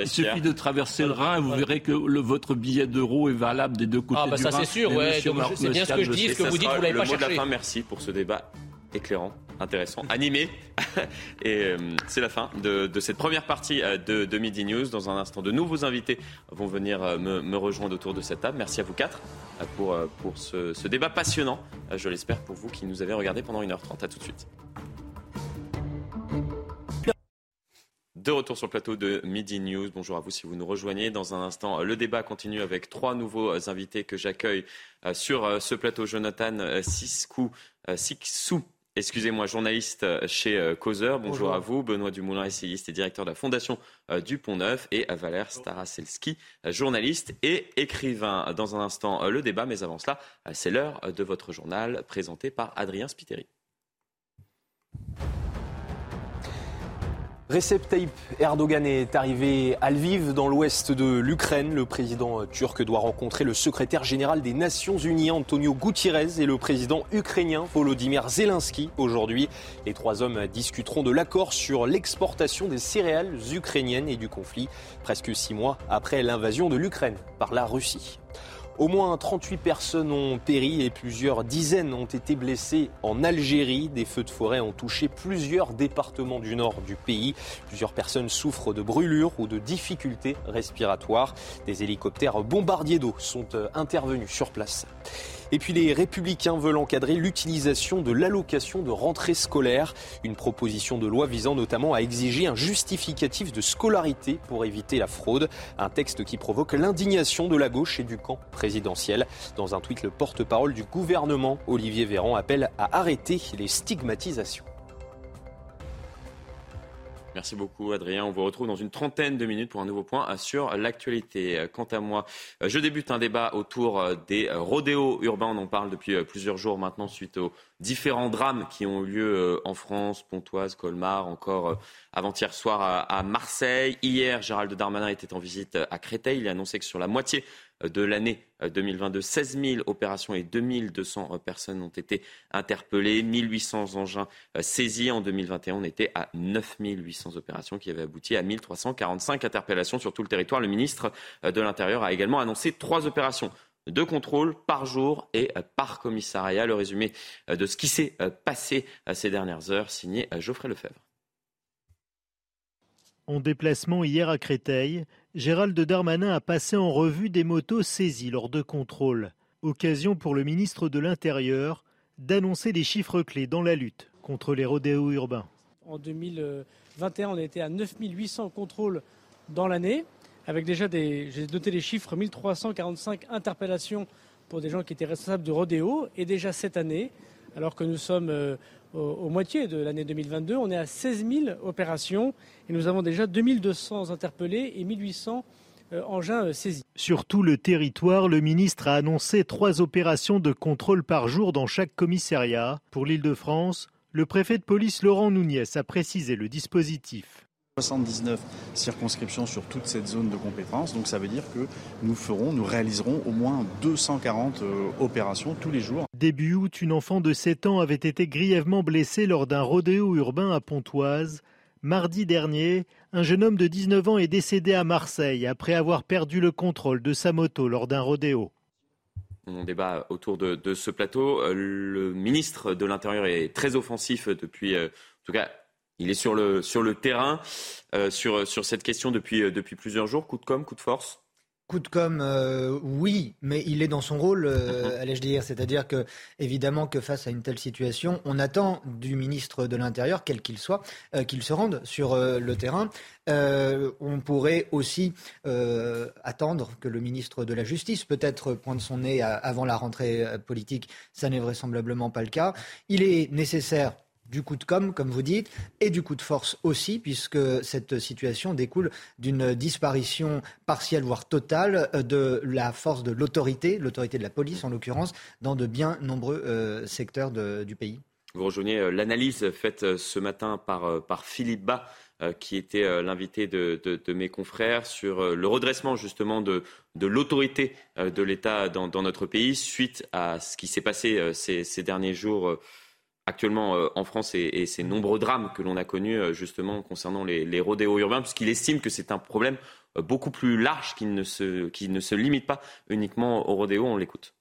il suffit de traverser le Rhin, vous verrez que votre billet d'euro est valable des deux côtés ah, bah du Rhin. Ah, ça c'est sûr, ouais bien ce que je dis, ce que vous dites, vous l'avez pas cherché. Le mot de la fin, merci pour ce débat éclairant, intéressant, animé. Et c'est la fin de, cette première partie de, Midi News. Dans un instant, de nouveaux invités vont venir me, rejoindre autour de cette table. Merci à vous quatre pour, pour ce, ce débat passionnant, je l'espère pour vous qui nous avez regardé pendant 1h30. À tout de suite. De retour sur le plateau de Midi News. Bonjour à vous si vous nous rejoignez. Dans un instant, le débat continue avec trois nouveaux invités que j'accueille euh, sur euh, ce plateau. Jonathan euh, Siskou, Sixou, excusez-moi, journaliste chez Causeur. Bonjour, à vous. Benoît Dumoulin, essayiste et directeur de la Fondation du Pont Neuf. Et Valère Staraselski, journaliste et écrivain. Dans un instant, le débat. Mais avant cela, c'est l'heure de votre journal présenté par Adrien Spiteri. Recep Tayyip Erdogan est arrivé à Lviv, dans l'ouest de l'Ukraine. Le président turc doit rencontrer le secrétaire général des Nations Unies, Antonio Gutiérrez, et le président ukrainien, Volodymyr Zelensky, aujourd'hui. Les trois hommes discuteront de l'accord sur l'exportation des céréales ukrainiennes et du conflit, presque six mois après l'invasion de l'Ukraine par la Russie. Au moins 38 personnes ont péri et plusieurs dizaines ont été blessées en Algérie. Des feux de forêt ont touché plusieurs départements du nord du pays. Plusieurs personnes souffrent de brûlures ou de difficultés respiratoires. Des hélicoptères bombardiers d'eau sont euh, intervenus sur place. Et puis les républicains veulent encadrer l'utilisation de l'allocation de rentrée scolaire, une proposition de loi visant notamment à exiger un justificatif de scolarité pour éviter la fraude, un texte qui provoque l'indignation de la gauche et du camp présidentiel. Dans un tweet, le porte-parole du gouvernement, Olivier Véran, appelle à arrêter les stigmatisations. Merci beaucoup, Adrien. On vous retrouve dans une trentaine de minutes pour un nouveau point sur l'actualité. Quant à moi, je débute un débat autour des rodéos urbains. On en parle depuis plusieurs jours maintenant suite aux différents drames qui ont eu lieu en France, Pontoise, Colmar, encore avant-hier soir à Marseille. Hier, Gérald Darmanin était en visite à Créteil. Il a annoncé que sur la moitié de l'année 2022. 16 000 opérations et 2200 personnes ont été interpellées, 1800 engins euh, saisis. En 2021, on était à 9 800 opérations qui avaient abouti à 1345 interpellations sur tout le territoire. Le ministre euh, de l'Intérieur a également annoncé trois opérations de contrôle par jour et euh, par commissariat. Le résumé de ce qui s'est passé ces dernières heures, signé Geoffrey Lefebvre. En déplacement hier à Créteil, Gérald Darmanin a passé en revue des motos saisies lors de contrôles. Occasion pour le ministre de l'Intérieur d'annoncer des chiffres clés dans la lutte contre les rodéos urbains. En 2021, on était à 9800 contrôles dans l'année, avec déjà des, j'ai noté les chiffres, 1345 interpellations pour des gens qui étaient responsables de rodéos, et déjà cette année, alors que nous sommes au, moitié de l'année 2022. On est à 16 000 opérations et nous avons déjà 2200 interpellés et 1800 euh, engins euh, saisis. Sur tout le territoire, le ministre a annoncé trois opérations de contrôle par jour dans chaque commissariat. Pour l'Île-de-France, le préfet de police Laurent Nouniès a précisé le dispositif. 79 circonscriptions sur toute cette zone de compétence. Donc ça veut dire que nous ferons, nous réaliserons au moins 240 euh, opérations tous les jours. Début août, une enfant de 7 ans avait été grièvement blessée lors d'un rodéo urbain à Pontoise. Mardi dernier, un jeune homme de 19 ans est décédé à Marseille après avoir perdu le contrôle de sa moto lors d'un rodéo. On débat autour de, de, ce plateau. Euh, le ministre de l'Intérieur est très offensif depuis, euh, en tout cas, il est sur le, sur le terrain euh, sur, sur cette question depuis, euh, depuis plusieurs jours. Coup de com', coup de force? Coup de com, euh, oui, mais il est dans son rôle, allais-je dire. C'est-à-dire que, évidemment, que face à une telle situation, on attend du ministre de l'Intérieur, quel qu'il soit, qu'il se rende sur le terrain. on pourrait aussi attendre que le ministre de la Justice, peut-être, pointe son nez avant la rentrée politique. Ça n'est vraisemblablement pas le cas. Il est nécessaire du coup de com, comme vous dites, et du coup de force aussi, puisque cette situation découle d'une disparition partielle, voire totale, euh, de la force de l'autorité, l'autorité de la police en l'occurrence, dans de bien nombreux euh, secteurs du pays. Vous rejoignez euh, l'analyse faite ce matin par, par Philippe Bas, qui était l'invité de, mes confrères, sur le redressement justement de, de l'autorité de l'État dans, notre pays suite à ce qui s'est passé ces derniers jours actuellement euh, en France et, ces nombreux drames que l'on a connus euh, justement concernant les, rodéos urbains, puisqu'il estime que c'est un problème euh, beaucoup plus large qui ne, se, qui ne se limite pas uniquement aux rodéos. On l'écoute.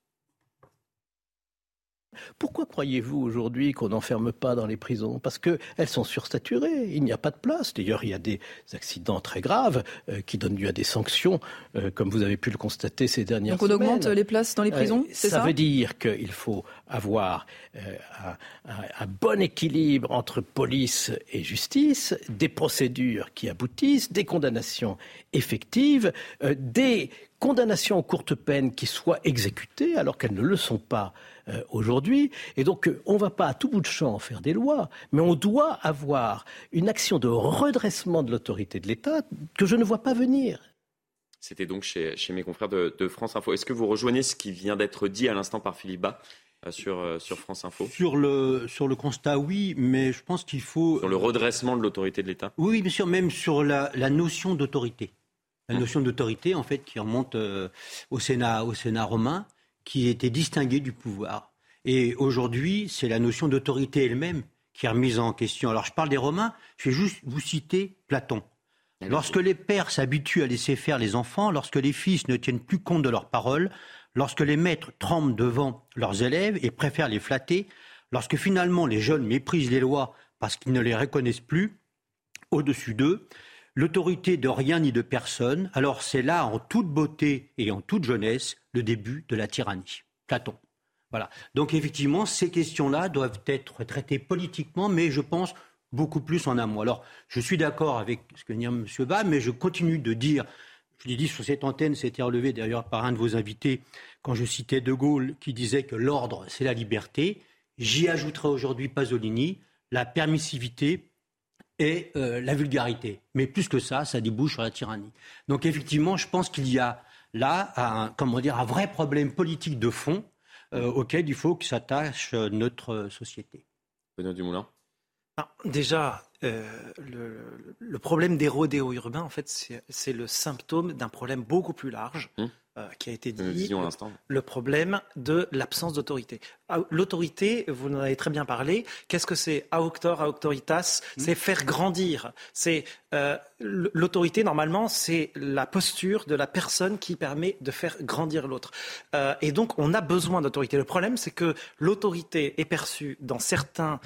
Pourquoi croyez-vous aujourd'hui qu'on n'enferme pas dans les prisons? Parce qu'elles sont sursaturées, il n'y a pas de place. D'ailleurs, il y a des accidents très graves euh, qui donnent lieu à des sanctions, euh, comme vous avez pu le constater ces dernières semaines. Donc on augmente les places dans les prisons, c'est ça Ça? veut dire qu'il faut avoir un, un, bon équilibre entre police et justice, des procédures qui aboutissent, des condamnations effectives, des condamnations en courte peine qui soient exécutées alors qu'elles ne le sont pas euh, aujourd'hui. Et donc, euh, on ne va pas à tout bout de champ faire des lois, mais on doit avoir une action de redressement de l'autorité de l'État que je ne vois pas venir. C'était donc chez, mes confrères de, France Info. Est-ce que vous rejoignez ce qui vient d'être dit à l'instant par Philippe Bas euh, sur, sur France Info? Sur le, sur le constat, oui, mais je pense qu'il faut... Sur le redressement de l'autorité de l'État? Oui, bien sûr, même sur la, notion d'autorité. La notion d'autorité, en fait, qui remonte au, Sénat, au Sénat romain, qui était distingué du pouvoir. Et aujourd'hui, c'est la notion d'autorité elle-même qui est remise en question. Alors je parle des Romains, je vais juste vous citer Platon. Lorsque les pères s'habituent à laisser faire les enfants, lorsque les fils ne tiennent plus compte de leurs paroles, lorsque les maîtres tremblent devant leurs élèves et préfèrent les flatter, lorsque finalement les jeunes méprisent les lois parce qu'ils ne les reconnaissent plus au-dessus d'eux, l'autorité de rien ni de personne, alors c'est là, en toute beauté et en toute jeunesse, le début de la tyrannie. Platon. Voilà. Donc effectivement, ces questions-là doivent être traitées politiquement, mais je pense beaucoup plus en amont. Alors, je suis d'accord avec ce que dit M. Bas, mais je continue de dire, je l'ai dit sur cette antenne, c'était relevé d'ailleurs par un de vos invités, quand je citais De Gaulle, qui disait que l'ordre, c'est la liberté. J'y ajouterai aujourd'hui Pasolini, la permissivité et euh, la vulgarité. Mais plus que ça, ça débouche sur la tyrannie. Donc effectivement, je pense qu'il y a là un, comment dire, un vrai problème politique de fond euh, auquel il faut que s'attache euh, notre société. Benoît Dumoulin Déjà, le, problème des rodéos urbains, en fait, c'est le symptôme d'un problème beaucoup plus large. Hum. Euh, qui a été dit, le problème de l'absence d'autorité. Ah, l'autorité, vous en avez très bien parlé, qu'est-ce que c'est Auctor, auctoritas hmm. C'est faire grandir. C'est euh, L'autorité, normalement, c'est la posture de la personne qui permet de faire grandir l'autre. Euh, et donc, on a besoin d'autorité. Le problème, c'est que l'autorité est perçue dans certains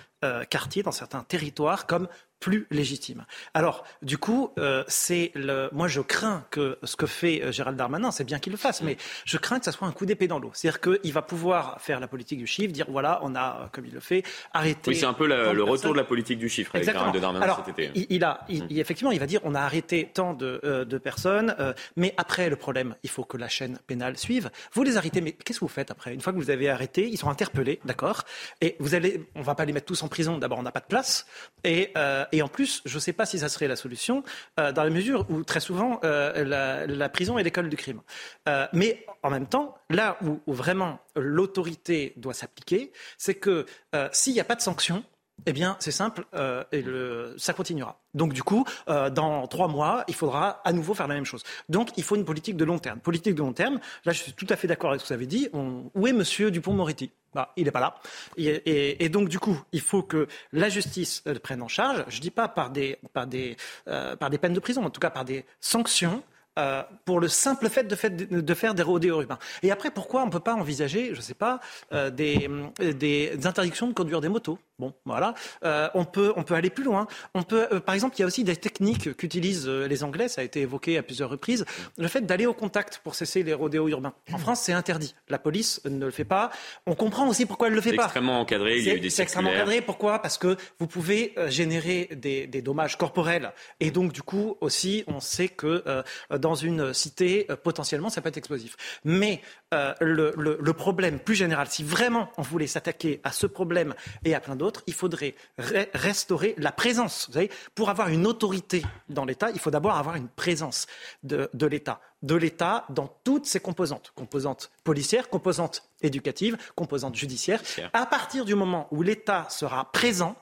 quartiers, dans certains territoires, comme plus légitime. Alors, du coup, euh, c'est le. Moi, je crains que ce que fait euh, Gérald Darmanin, c'est bien qu'il le fasse, mais je crains que ça soit un coup d'épée dans l'eau. C'est-à-dire qu'il va pouvoir faire la politique du chiffre, dire voilà, on a, euh, comme il le fait, arrêté. Oui, c'est un peu le retour de la politique du chiffre avec Gérald Darmanin Alors, cet été. Il, a, il, mm. effectivement, il va dire on a arrêté tant de, de personnes, mais après, le problème, il faut que la chaîne pénale suive. Vous les arrêtez, mais qu'est-ce que vous faites après? Une fois que vous avez arrêté, ils sont interpellés, d'accord? Et vous allez, on va pas les mettre tous en prison. D'abord, on n'a pas de place, et, et en plus, je sais sais pas si ça serait la solution, euh, dans la mesure où très souvent euh, la, prison est l'école du crime. Euh, mais en même temps, là où, vraiment l'autorité doit s'appliquer, c'est que s'il n'y a pas de sanction, eh bien, c'est simple, et le, ça continuera. Donc, du coup, dans trois mois, il faudra à nouveau faire la même chose. Donc, il faut une politique de long terme. Politique de long terme, là, je suis tout à fait d'accord avec ce que vous avez dit. où est Monsieur Dupont-Moretti? Bah, il n'est pas là. Et, donc, du coup, il faut que la justice le prenne en charge. Je ne dis pas par des, par, des, euh, par des peines de prison, en tout cas par des sanctions euh, pour le simple fait de, faire des rodéos urbains. Et après, pourquoi on ne peut pas envisager, je ne sais pas, euh, des, des, interdictions de conduire des motos? Bon, voilà. Euh, on, peut, on peut aller plus loin. On peut, par exemple, il y a aussi des techniques qu'utilisent les Anglais, ça a été évoqué à plusieurs reprises, le fait d'aller au contact pour cesser les rodéos urbains. En France, c'est interdit. La police ne le fait pas. On comprend aussi pourquoi elle ne le fait pas. C'est extrêmement encadré, il y a eu des C'est extrêmement encadré, pourquoi? Parce que vous pouvez générer des, des, dommages corporels. Et donc, du coup, aussi, on sait que dans une cité, euh, potentiellement, ça peut être explosif. Mais euh, le, problème plus général, si vraiment on voulait s'attaquer à ce problème et à plein d'autres, il faudrait restaurer la présence. Vous savez, pour avoir une autorité dans l'État, il faut d'abord avoir une présence de, de l'État de l'État dans toutes ses composantes, composantes policières, composantes éducatives, composantes judiciaires. À partir du moment où l'État sera présent,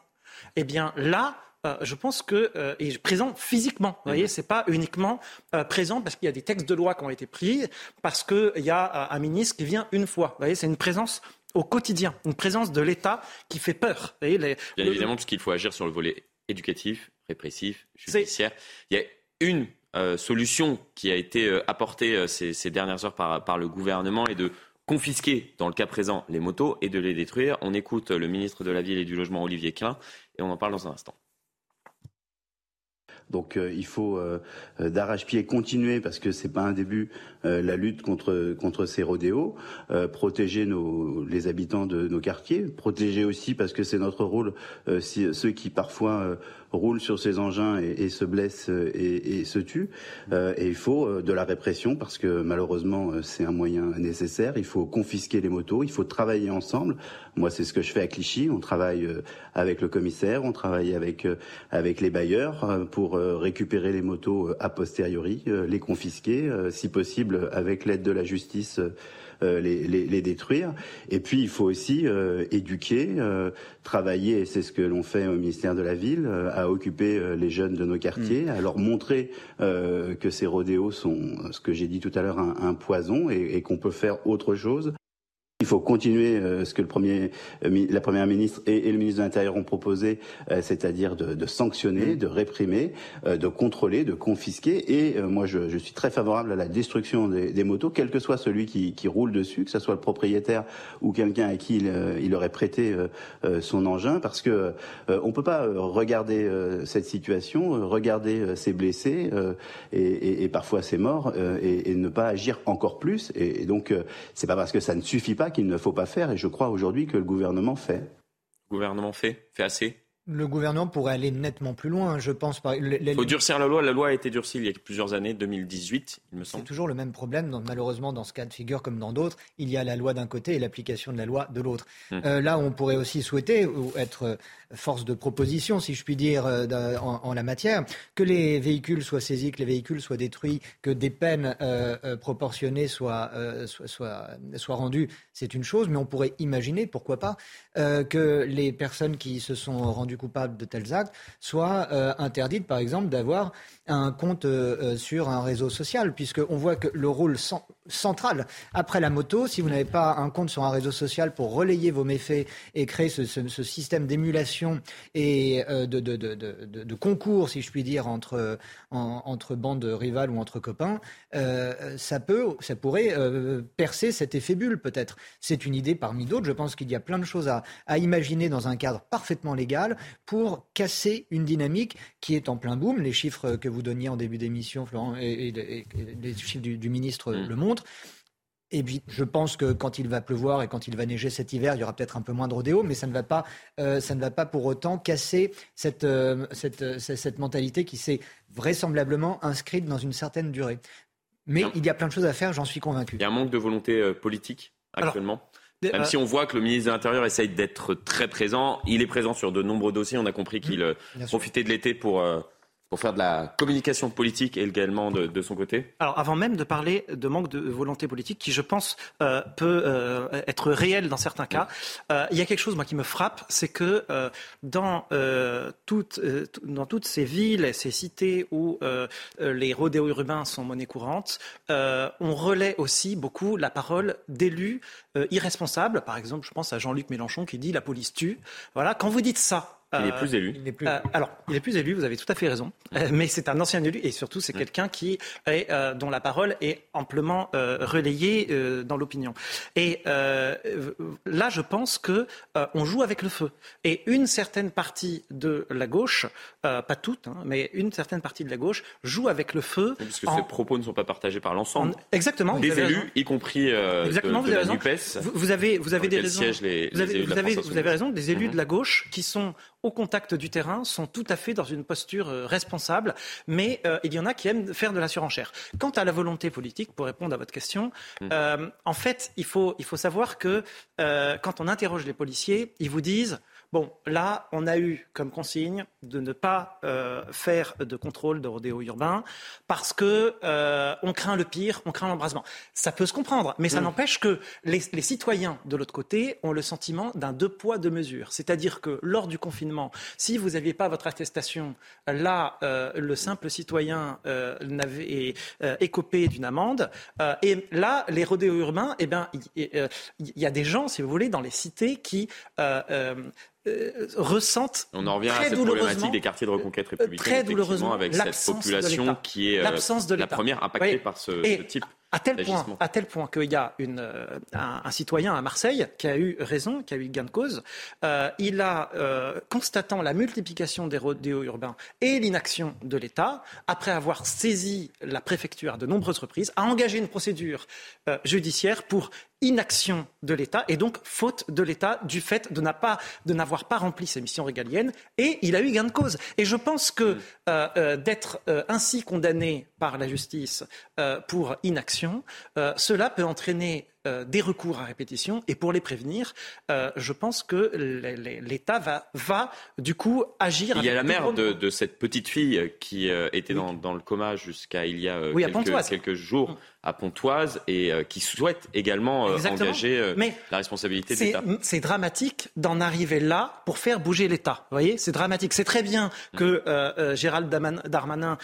eh bien là, euh, je pense que euh, est présent physiquement. Vous voyez, mhm. c'est pas uniquement euh, présent parce qu'il y a des textes de loi qui ont été pris, parce qu'il y a un ministre qui vient une fois. Vous voyez, c'est une présence au quotidien, une présence de l'État qui fait peur. Bien évidemment, puisqu'il faut agir sur le volet éducatif, répressif, judiciaire. Il y a une solution qui a été apportée ces, dernières heures par, par le gouvernement et de confisquer, dans le cas présent, les motos et de les détruire. On écoute le ministre de la Ville et du Logement, Olivier Klein, et on en parle dans un instant. Donc euh, il faut euh, euh, d'arrache-pied continuer parce que c'est pas un début la lutte contre contre ces rodéos, protéger nos les habitants de nos quartiers, protéger aussi parce que c'est notre rôle ceux qui parfois roulent sur ces engins et, se blessent et, et se tuent. et il faut de la répression parce que malheureusement c'est un moyen nécessaire. Il faut confisquer les motos, il faut travailler ensemble. Moi c'est ce que je fais à Clichy. On travaille avec le commissaire, on travaille avec avec les bailleurs pour euh, récupérer les motos euh, a posteriori, euh, les confisquer, si possible avec l'aide de la justice. Les, détruire. Et puis il faut aussi éduquer, travailler, et c'est ce que l'on fait au ministère de la Ville, à occuper les jeunes de nos quartiers, mm. à leur montrer que ces rodéos sont, ce que j'ai dit tout à l'heure, un, poison et qu'on peut faire autre chose. Il faut continuer euh, ce que le premier, euh, la première ministre et, le ministre de l'Intérieur ont proposé, euh, c'est-à-dire de, sanctionner, mm. de réprimer, de contrôler, de confisquer. Et moi, je, suis très favorable à la destruction des, motos, quel que soit celui qui, roule dessus, que ce soit le propriétaire ou quelqu'un à qui il, aurait prêté son engin, parce que on peut pas regarder cette situation, regarder ces blessés et, parfois ces morts et, ne pas agir encore plus. Et, donc, c'est pas parce que ça ne suffit pas qu'il ne faut pas faire, et je crois aujourd'hui que le gouvernement fait. Le gouvernement fait Fait assez le gouvernement pourrait aller nettement plus loin, je pense. Il faut durcir la loi. La loi a été durcie il y a plusieurs années, 2018, il me semble. C'est toujours le même problème. malheureusement, dans ce cas de figure comme dans d'autres, il y a la loi d'un côté et l'application de la loi de l'autre. Hum. Euh, là, on pourrait aussi souhaiter ou être force de proposition, si je puis dire, euh, en, la matière, que les véhicules soient saisis, que les véhicules soient détruits, que des peines euh, euh, proportionnées soient, soient, soient, rendues, c'est une chose, mais on pourrait imaginer, pourquoi pas, que les personnes qui se sont rendues coupables de tels actes soient interdites, par exemple, d'avoir un compte sur un réseau social, puisqu'on voit que le rôle central après la moto, si vous n'avez pas un compte sur un réseau social pour relayer vos méfaits et créer ce, système d'émulation, et euh, de, concours, si je puis dire, entre, bandes rivales ou entre copains, euh, ça, peut, ça pourrait euh, percer cet effet bulle peut-être. C'est une idée parmi d'autres. Je pense qu'il y a plein de choses à, imaginer dans un cadre parfaitement légal pour casser une dynamique qui est en plein boom. Les chiffres que donniez en début d'émission, Florent, et, les chiffres du, du ministre mmh. le montrent. Et puis, je pense que quand il va pleuvoir et quand il va neiger cet hiver, il y aura peut-être un peu moins de rodéo, mais ça ne va pas, euh, ça ne va pas pour autant casser cette, euh, cette, cette, mentalité qui s'est vraisemblablement inscrite dans une certaine durée. Mais il y a plein de choses à faire, j'en suis convaincu. Il y a un manque de volonté euh, politique actuellement même si on voit que le ministre de l'Intérieur essaye d'être très présent, il est présent sur de nombreux dossiers. On a compris qu'il mmh, profitait de l'été pour pour faire de la communication politique également de, son côté Alors, avant même de parler de manque de volonté politique, qui je pense euh, peut euh, être réel dans certains cas, euh, il y a quelque chose moi qui me frappe, c'est que dans, toutes, dans toutes ces villes et ces cités où les rodéos urbains sont monnaie courante, on relaie aussi beaucoup la parole d'élus irresponsables. Par exemple, je pense à Jean-Luc Mélenchon qui dit la police tue. Voilà, quand vous dites ça, il est plus élu. Euh, alors, il est plus élu, vous avez tout à fait raison. Euh, mais c'est un ancien élu et surtout, c'est quelqu'un qui est, euh, dont la parole est amplement relayée dans l'opinion. Et là, je pense que on joue avec le feu. Et une certaine partie de la gauche, pas toute, hein, mais une certaine partie de la gauche joue avec le feu. Parce que ces propos ne sont pas partagés par l'ensemble. Exactement. Des élus, y compris Exactement, de, vous, avez NUPES, vous, avez, vous avez des raisons. vous, avez, vous avez raison. Des élus de la gauche qui sont au contact du terrain sont tout à fait dans une posture euh, responsable, mais euh, il y en a qui aiment faire de la surenchère. Quant à la volonté politique, pour répondre à votre question, mmh. euh, en fait, il faut, il faut savoir que quand on interroge les policiers, ils vous disent Bon, là, on a eu comme consigne de ne pas euh, faire de contrôle de rodéo urbain parce que euh, on craint le pire, on craint l'embrasement. Ça peut se comprendre, mais ça mm. n'empêche que les, citoyens de l'autre côté ont le sentiment d'un deux poids deux mesures. C'est-à-dire que lors du confinement, si vous n'aviez pas votre attestation, là, euh, le simple citoyen n'avait écopé d'une amende. et là, les rodéos urbains, eh ben, il y, a des gens, si vous voulez, dans les cités qui euh, ressentent. On en revient à cette problématique des quartiers de reconquête républicaine. Très douloureusement, avec cette population qui est euh, de la première impactée par ce, type. À tel point, à tel point qu'il y a une, euh, un, citoyen à Marseille qui a eu raison, qui a eu gain de cause. Euh, il a, euh, constatant la multiplication des rodéos urbains et l'inaction de l'État, après avoir saisi la préfecture à de nombreuses reprises, a engagé une procédure judiciaire pour inaction de l'État et donc faute de l'État du fait de n'avoir pas, rempli ses missions régaliennes et il a eu gain de cause. Et je pense que mm. euh, euh, d'être euh, ainsi condamné par la justice pour inaction, cela peut entraîner euh, des recours à répétition. Et pour les prévenir, euh, je pense que l'État va, va, du coup agir. Il y a la mère de, cette petite fille qui euh, était dans, le coma jusqu'à il y a quelques, jours mm. à Pontoise et qui souhaite également engager la responsabilité de l'État. C'est dramatique d'en arriver là pour faire bouger l'État. Vous voyez, c'est dramatique. C'est très bien mm. que Gérald Darmanin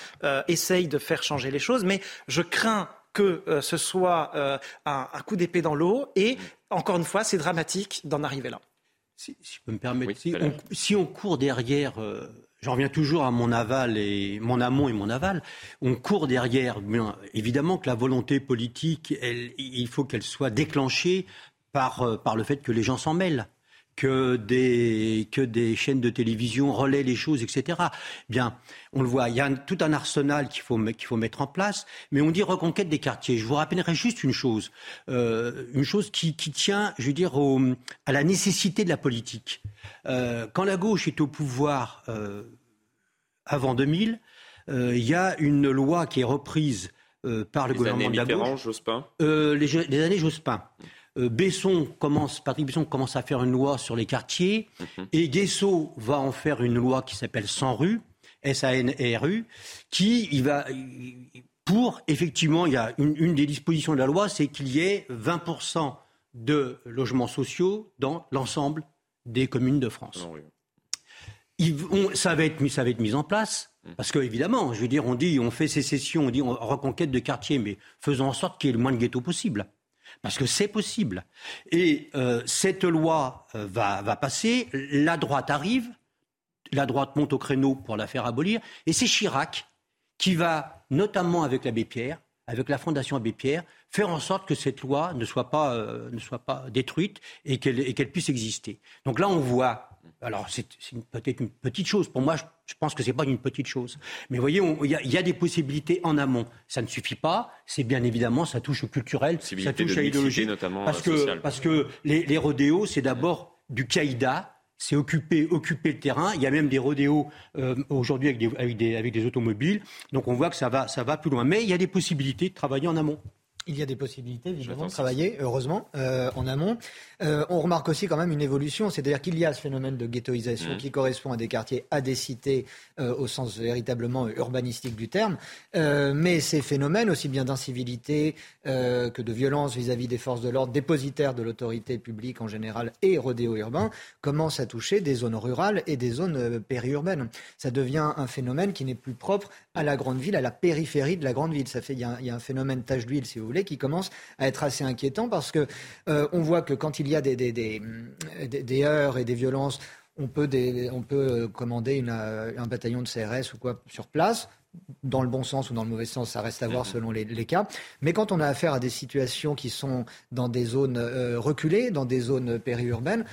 essaye de faire changer les choses, mais je crains que euh, ce soit euh, un, coup d'épée dans l'eau. Et encore une fois, c'est dramatique d'en arriver là. Si, je peux me permettre, si, on, court derrière, euh, j'en reviens toujours à mon aval et mon amont et mon aval, on court derrière. Bien, évidemment que la volonté politique, il faut qu'elle soit déclenchée par, par le fait que les gens s'en mêlent que des, que des chaînes de télévision relaient les choses, etc. Bien, on le voit, il y a tout un arsenal qu'il faut, qu'il faut mettre en place, mais on dit reconquête des quartiers. Je vous rappellerai juste une chose, euh, une chose qui, qui, tient, je veux dire, à la nécessité de la politique. Euh, quand la gauche est au pouvoir euh, avant 2000, il y a une loi qui est reprise par le gouvernement de la gauche. Jospin. Les, les années Jospin. Euh, Besson commence, Patrick Besson commence à faire une loi sur les quartiers, mhm. et Guesso va en faire une loi qui s'appelle Sans rue, S-A-N-R-U, qui il va pour effectivement, il y a une, des dispositions de la loi, c'est qu'il y ait 20% de logements sociaux dans l'ensemble des communes de France. Ah ça, va être, ça va être mis en place. Mhm. Parce que, évidemment, je veux dire, on dit, on fait sécession, on dit on reconquête de quartiers, mais faisons en sorte qu'il y ait le moins de ghettos possible parce que c'est possible. Et euh, cette loi euh, va, passer, la droite arrive, la droite monte au créneau pour la faire abolir, et c'est Chirac qui va, notamment avec l'abbé Pierre, avec la Fondation Abbé Pierre, faire en sorte que cette loi ne soit pas, euh, ne soit pas détruite et qu'elle puisse exister. Donc là, on voit alors, c'est peut-être une petite chose. Pour moi, je, pense que ce n'est pas une petite chose. Mais vous voyez, il y, a des possibilités en amont. Ça ne suffit pas. C'est bien évidemment, ça touche au culturel, ça touche à l'idéologie. notamment parce que, parce que les, les rodéos, c'est d'abord du caïda, c'est occuper, occuper le terrain. Il y a même des rodéos euh, aujourd'hui avec des, avec, des, avec des, automobiles. Donc on voit que ça va, ça va plus loin. Mais il y a des possibilités de travailler en amont. Il y a des possibilités, évidemment, de travailler, heureusement, euh, en amont. Euh, on remarque aussi quand même une évolution, c'est-à-dire qu'il y a ce phénomène de ghettoisation mmh. qui correspond à des quartiers, à des cités, euh, au sens véritablement urbanistique du terme. mais ces phénomènes, aussi bien d'incivilité que de violence vis-à-vis des forces de l'ordre, dépositaires de l'autorité publique en général et rodéo urbain, commencent à toucher des zones rurales et des zones périurbaines. Ça devient un phénomène qui n'est plus propre à la grande ville, à la périphérie de la grande ville. Ça fait, il y a, il y a un phénomène tache d'huile, si vous qui commence à être assez inquiétant parce que euh, on voit que quand il y a des, des, des, heurts et des violences, on peut, on peut euh, commander euh, un bataillon de CRS ou quoi sur place. Dans le bon sens ou dans le mauvais sens, ça reste à voir mm-hmm. selon les, cas. Mais quand on a affaire à des situations qui sont dans des zones reculées, dans des zones périurbaines,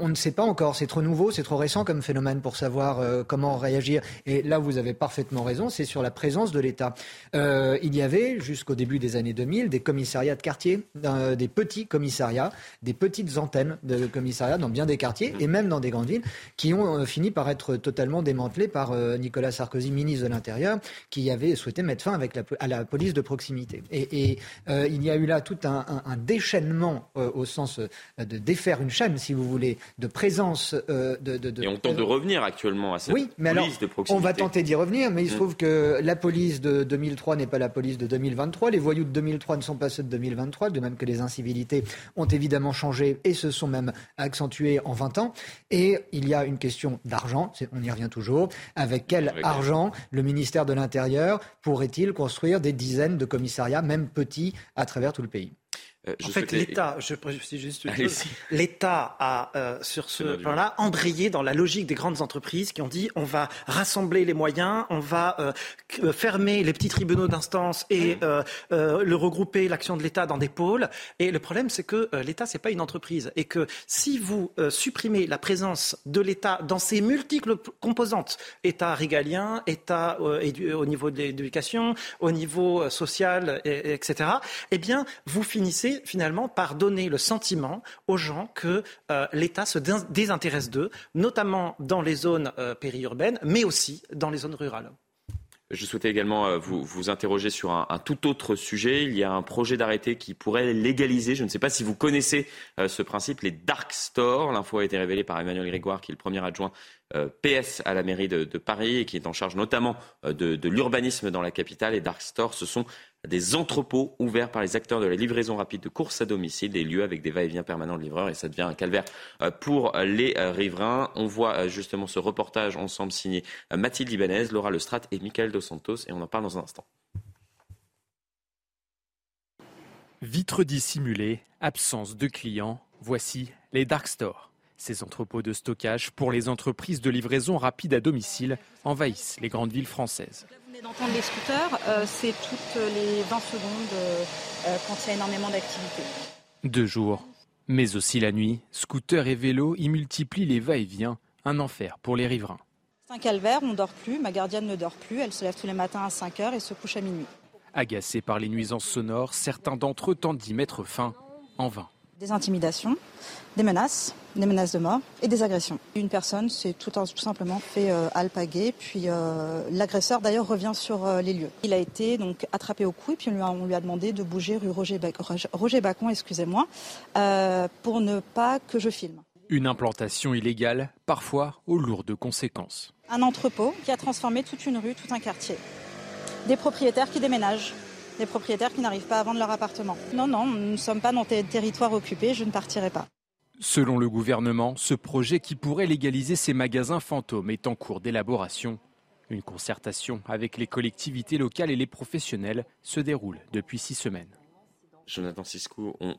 on ne sait pas encore, c'est trop nouveau, c'est trop récent comme phénomène pour savoir euh, comment réagir. Et là, vous avez parfaitement raison, c'est sur la présence de l'État. Euh, il y avait, jusqu'au début des années 2000, des commissariats de quartier, euh, des petits commissariats, des petites antennes de commissariats dans bien des quartiers et même dans des grandes villes qui ont fini par être totalement démantelés par Nicolas Sarkozy, ministre de l'Intérieur, qui avait souhaité mettre fin avec la, à la police de proximité. Et, il y a eu là tout un, un déchaînement au sens de défaire une chaîne, si vous voulez, de présence. Euh, de, Et on tente de revenir actuellement à cette oui, mais police de proximité. On va tenter d'y revenir, mais il se mm. trouve que la police de 2003 n'est pas la police de 2023. Les voyous de 2003 ne sont pas ceux de 2023, de même que les incivilités ont évidemment changé et se sont même accentuées en 20 ans. Et il y a une question d'argent, on y revient toujours. Avec quel argent le ministère de l'Intérieur pourrait-il construire des dizaines de commissariats, même petits, à travers tout le pays? Euh, en fait, l'État, je précise juste l'État a, euh, sur ce plan-là, embrayé dans la logique des grandes entreprises qui ont dit on va rassembler les moyens, on va euh, fermer les petits tribunaux d'instance et le regrouper l'action de l'État dans des pôles. Et le problème, c'est que l'État, c'est pas une entreprise et que si vous supprimez la présence de l'État dans ses multiples composantes, État régalien, État au niveau de l'éducation, au niveau social, etc., eh bien, vous finissez finalement par donner le sentiment aux gens que euh, l'État se désintéresse d'eux, notamment dans les zones euh, périurbaines, mais aussi dans les zones rurales. Je souhaitais également euh, vous, vous interroger sur un, tout autre sujet. Il y a un projet d'arrêté qui pourrait légaliser, je ne sais pas si vous connaissez ce principe, les dark stores. L'info a été révélée par Emmanuel Grégoire, qui est le premier adjoint PS à la mairie de, Paris et qui est en charge notamment de, de l'urbanisme dans la capitale. Les dark stores, ce sont des entrepôts ouverts par les acteurs de la livraison rapide de courses à domicile, des lieux avec des va-et-vient permanents de livreurs, et ça devient un calvaire euh, pour les euh, riverains. On voit euh, justement ce reportage ensemble signé Mathilde Libanez, Laura Lestrade et Michael Dos Santos, et on en parle dans un instant. Vitres dissimulées, absence de clients, voici les dark stores. Ces entrepôts de stockage pour les entreprises de livraison rapide à domicile envahissent les grandes villes françaises d'entendre les scooters, euh, c'est toutes les 20 secondes euh, euh, quand il y a énormément d'activité. Deux jours, mais aussi la nuit, scooters et vélos y multiplient les va-et-vient, un enfer pour les riverains. C'est un calvaire, on ne dort plus, ma gardienne ne dort plus, elle se lève tous les matins à 5 heures et se couche à minuit. Agacés par les nuisances sonores, certains d'entre eux tentent d'y mettre fin, en vain des intimidations, des menaces, des menaces de mort et des agressions. Une personne s'est tout, simplement fait euh, alpaguer, puis euh, l'agresseur d'ailleurs revient sur euh, les lieux. Il a été donc attrapé au cou et puis on lui a, demandé de bouger rue Roger, Roger Bacon, excusez-moi, pour ne pas que je filme. Une implantation illégale, parfois aux lourdes conséquences. Un entrepôt qui a transformé toute une rue, tout un quartier. Des propriétaires qui déménagent, des propriétaires qui n'arrivent pas à vendre leur appartement. Non, non, nous ne sommes pas dans des territoires occupés, je ne partirai pas. Selon le gouvernement, ce projet qui pourrait légaliser ces magasins fantômes est en cours d'élaboration. Une concertation avec les collectivités locales et les professionnels se déroule depuis six semaines. Jonathan Siscou, on,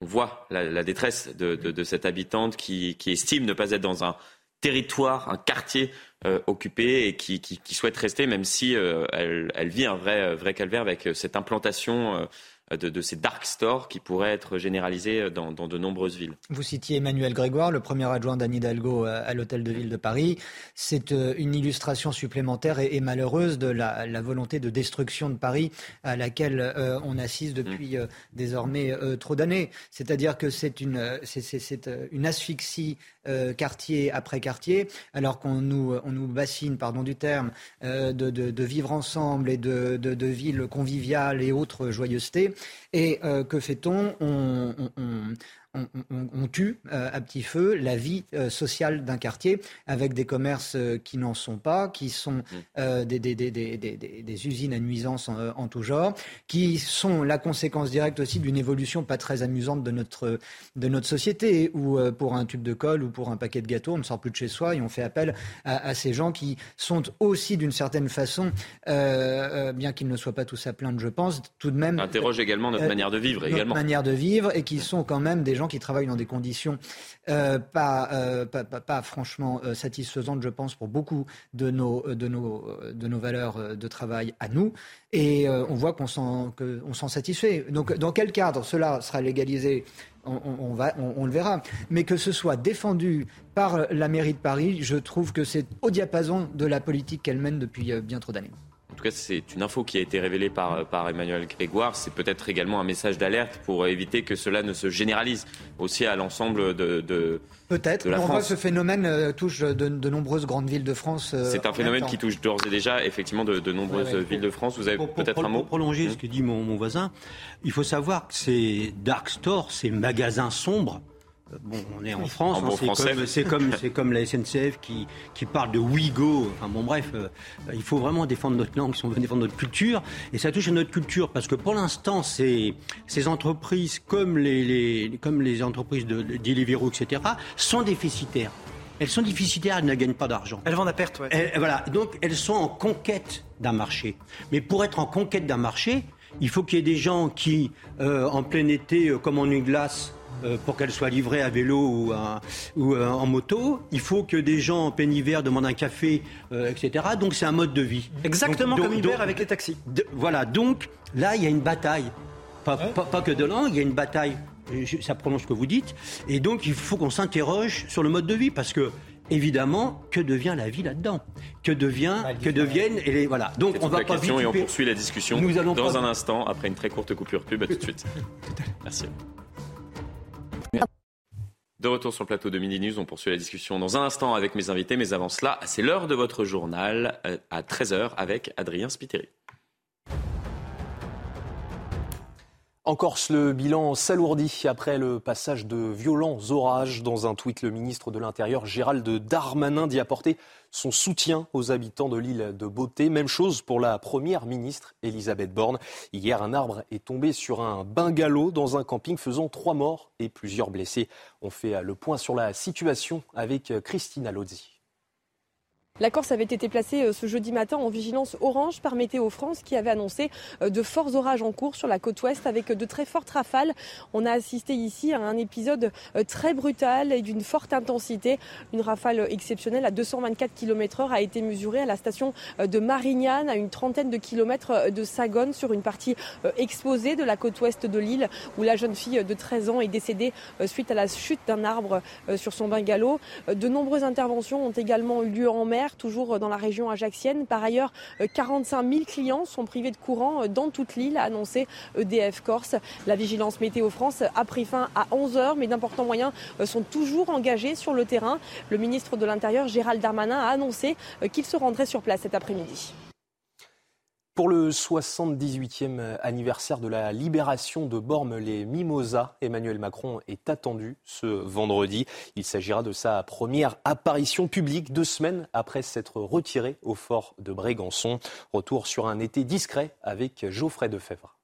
voit la, détresse de, cette habitante qui estime ne pas être dans un territoire, un quartier euh, occupé et qui, souhaite rester, même si euh, elle, vit un vrai, vrai calvaire avec euh, cette implantation de, ces dark stores qui pourraient être généralisés dans, de nombreuses villes. Vous citiez Emmanuel Grégoire, le premier adjoint d'Anne Hidalgo à, l'hôtel de ville de Paris. C'est une illustration supplémentaire et, malheureuse de la, volonté de destruction de Paris à laquelle on assiste depuis mm. désormais trop d'années. C'est-à-dire que c'est une, c'est, une asphyxie euh, quartier après quartier, alors qu'on nous, on nous bassine, pardon du terme, euh, de, vivre ensemble et de, de, villes conviviales et autres joyeusetés. Et euh, que fait-on? On, on, tue euh, à petit feu la vie euh, sociale d'un quartier avec des commerces euh, qui n'en sont pas, qui sont mm. des, des, usines à nuisance en, tout genre, qui sont la conséquence directe aussi d'une évolution pas très amusante de notre, de notre société, où pour un tube de colle ou pour un paquet de gâteaux, on ne sort plus de chez soi et on fait appel à, ces gens qui sont aussi d'une certaine façon, bien qu'ils ne soient pas tous à plaindre, je pense, tout de même... Interroge également notre manière de vivre. Notre également. manière de vivre et qui sont quand même des gens qui travaillent dans des conditions euh, euh, pas, franchement euh, satisfaisantes, je pense, pour beaucoup de nos, de nos, de nos valeurs de travail à nous. Et on voit qu'on s'en satisfait. Donc, dans quel cadre cela sera légalisé on, va, on, le verra. Mais que ce soit défendu par la mairie de Paris, je trouve que c'est au diapason de la politique qu'elle mène depuis bien trop d'années. En tout cas, c'est une info qui a été révélée par, par Emmanuel Grégoire. C'est peut-être également un message d'alerte pour éviter que cela ne se généralise aussi à l'ensemble de, de Peut-être. On voit que ce phénomène euh, touche de, nombreuses grandes villes de France. Euh, c'est un phénomène qui touche d'ores et déjà effectivement de, nombreuses villes de France. Vous avez peut-être un mot Pour prolonger ce mmh. que dit mon, mon, voisin, il faut savoir que ces dark stores, ces magasins sombres, Bon, on est en France, hein, c'est comme, comme, comme, la SNCF qui, qui parle de Ouigo. Enfin bon, bref, euh, il faut vraiment défendre notre langue si on veut défendre notre culture. Et ça touche à notre culture parce que pour l'instant, ces, ces entreprises, comme les, les, comme les entreprises de, Deliveroo, etc., sont déficitaires. Elles sont déficitaires, elles ne gagnent pas d'argent. Elles vendent à perte, ouais. voilà, donc elles sont en conquête d'un marché. Mais pour être en conquête d'un marché, Il faut qu'il y ait des gens qui, en plein été, comme en une glace, pour qu'elle soit livrée à vélo ou, ou en moto. Il faut que des gens en plein hiver demandent un café, etc. Donc c'est un mode de vie. Exactement comme hiver avec les taxis. voilà, donc là, il y a une bataille. Pas, pas que de langue, il y a une bataille ça prononce ce que vous dites. Et donc, il faut qu'on s'interroge sur le mode de vie parce que évidemment, que devient la vie là-dedans? Que devient, que deviennent et les voilà. Donc on va pas question et on poursuit la discussion Nous allons dans un instant après une très courte coupure pub. À tout de suite. Merci. De retour sur le plateau de Midi News, on poursuit la discussion dans un instant avec mes invités, mais avant cela, c'est l'heure de votre journal euh, à 13h avec Adrien Spiteri. En Corse, le bilan s'alourdit après le passage de violents orages. Dans un tweet, le ministre de l'Intérieur, Gérald Darmanin, dit apporter son soutien aux habitants de l'île de Beauté. Même chose pour la première ministre, Elisabeth Borne. Hier, un arbre est tombé sur un bungalow dans un camping, faisant trois morts et plusieurs blessés. On fait le point sur la situation avec Christina Lozzi. La Corse avait été placée euh, ce jeudi matin en vigilance orange par Météo France qui avait annoncé euh, de forts orages en cours sur la côte ouest avec de très fortes rafales. On a assisté ici à un épisode euh, très brutal et d'une forte intensité. Une rafale exceptionnelle à 224 km h a été mesurée à la station de Marignane à une trentaine de kilomètres de Sagone sur une partie exposée de la côte ouest de l'île où la jeune fille de 13 ans est décédée suite à la chute d'un arbre sur son bungalow. De nombreuses interventions ont également eu lieu en mer toujours dans la région ajaxienne. Par ailleurs, 45 euh, 000 clients sont privés de courant euh, dans toute l'île, a annoncé EDF Corse. La vigilance météo France a pris fin à 11 heures, mais d'importants moyens euh, sont toujours engagés sur le terrain. Le ministre de l'Intérieur, Gérald Darmanin, a annoncé qu'il se rendrait sur place cet après-midi. Pour le 78e anniversaire de la libération de Bormes-les-Mimosas, Emmanuel Macron est attendu ce vendredi. Il s'agira de sa première apparition publique deux semaines après s'être retiré au fort de Brégançon. Retour sur un été discret avec Geoffrey Defebvre.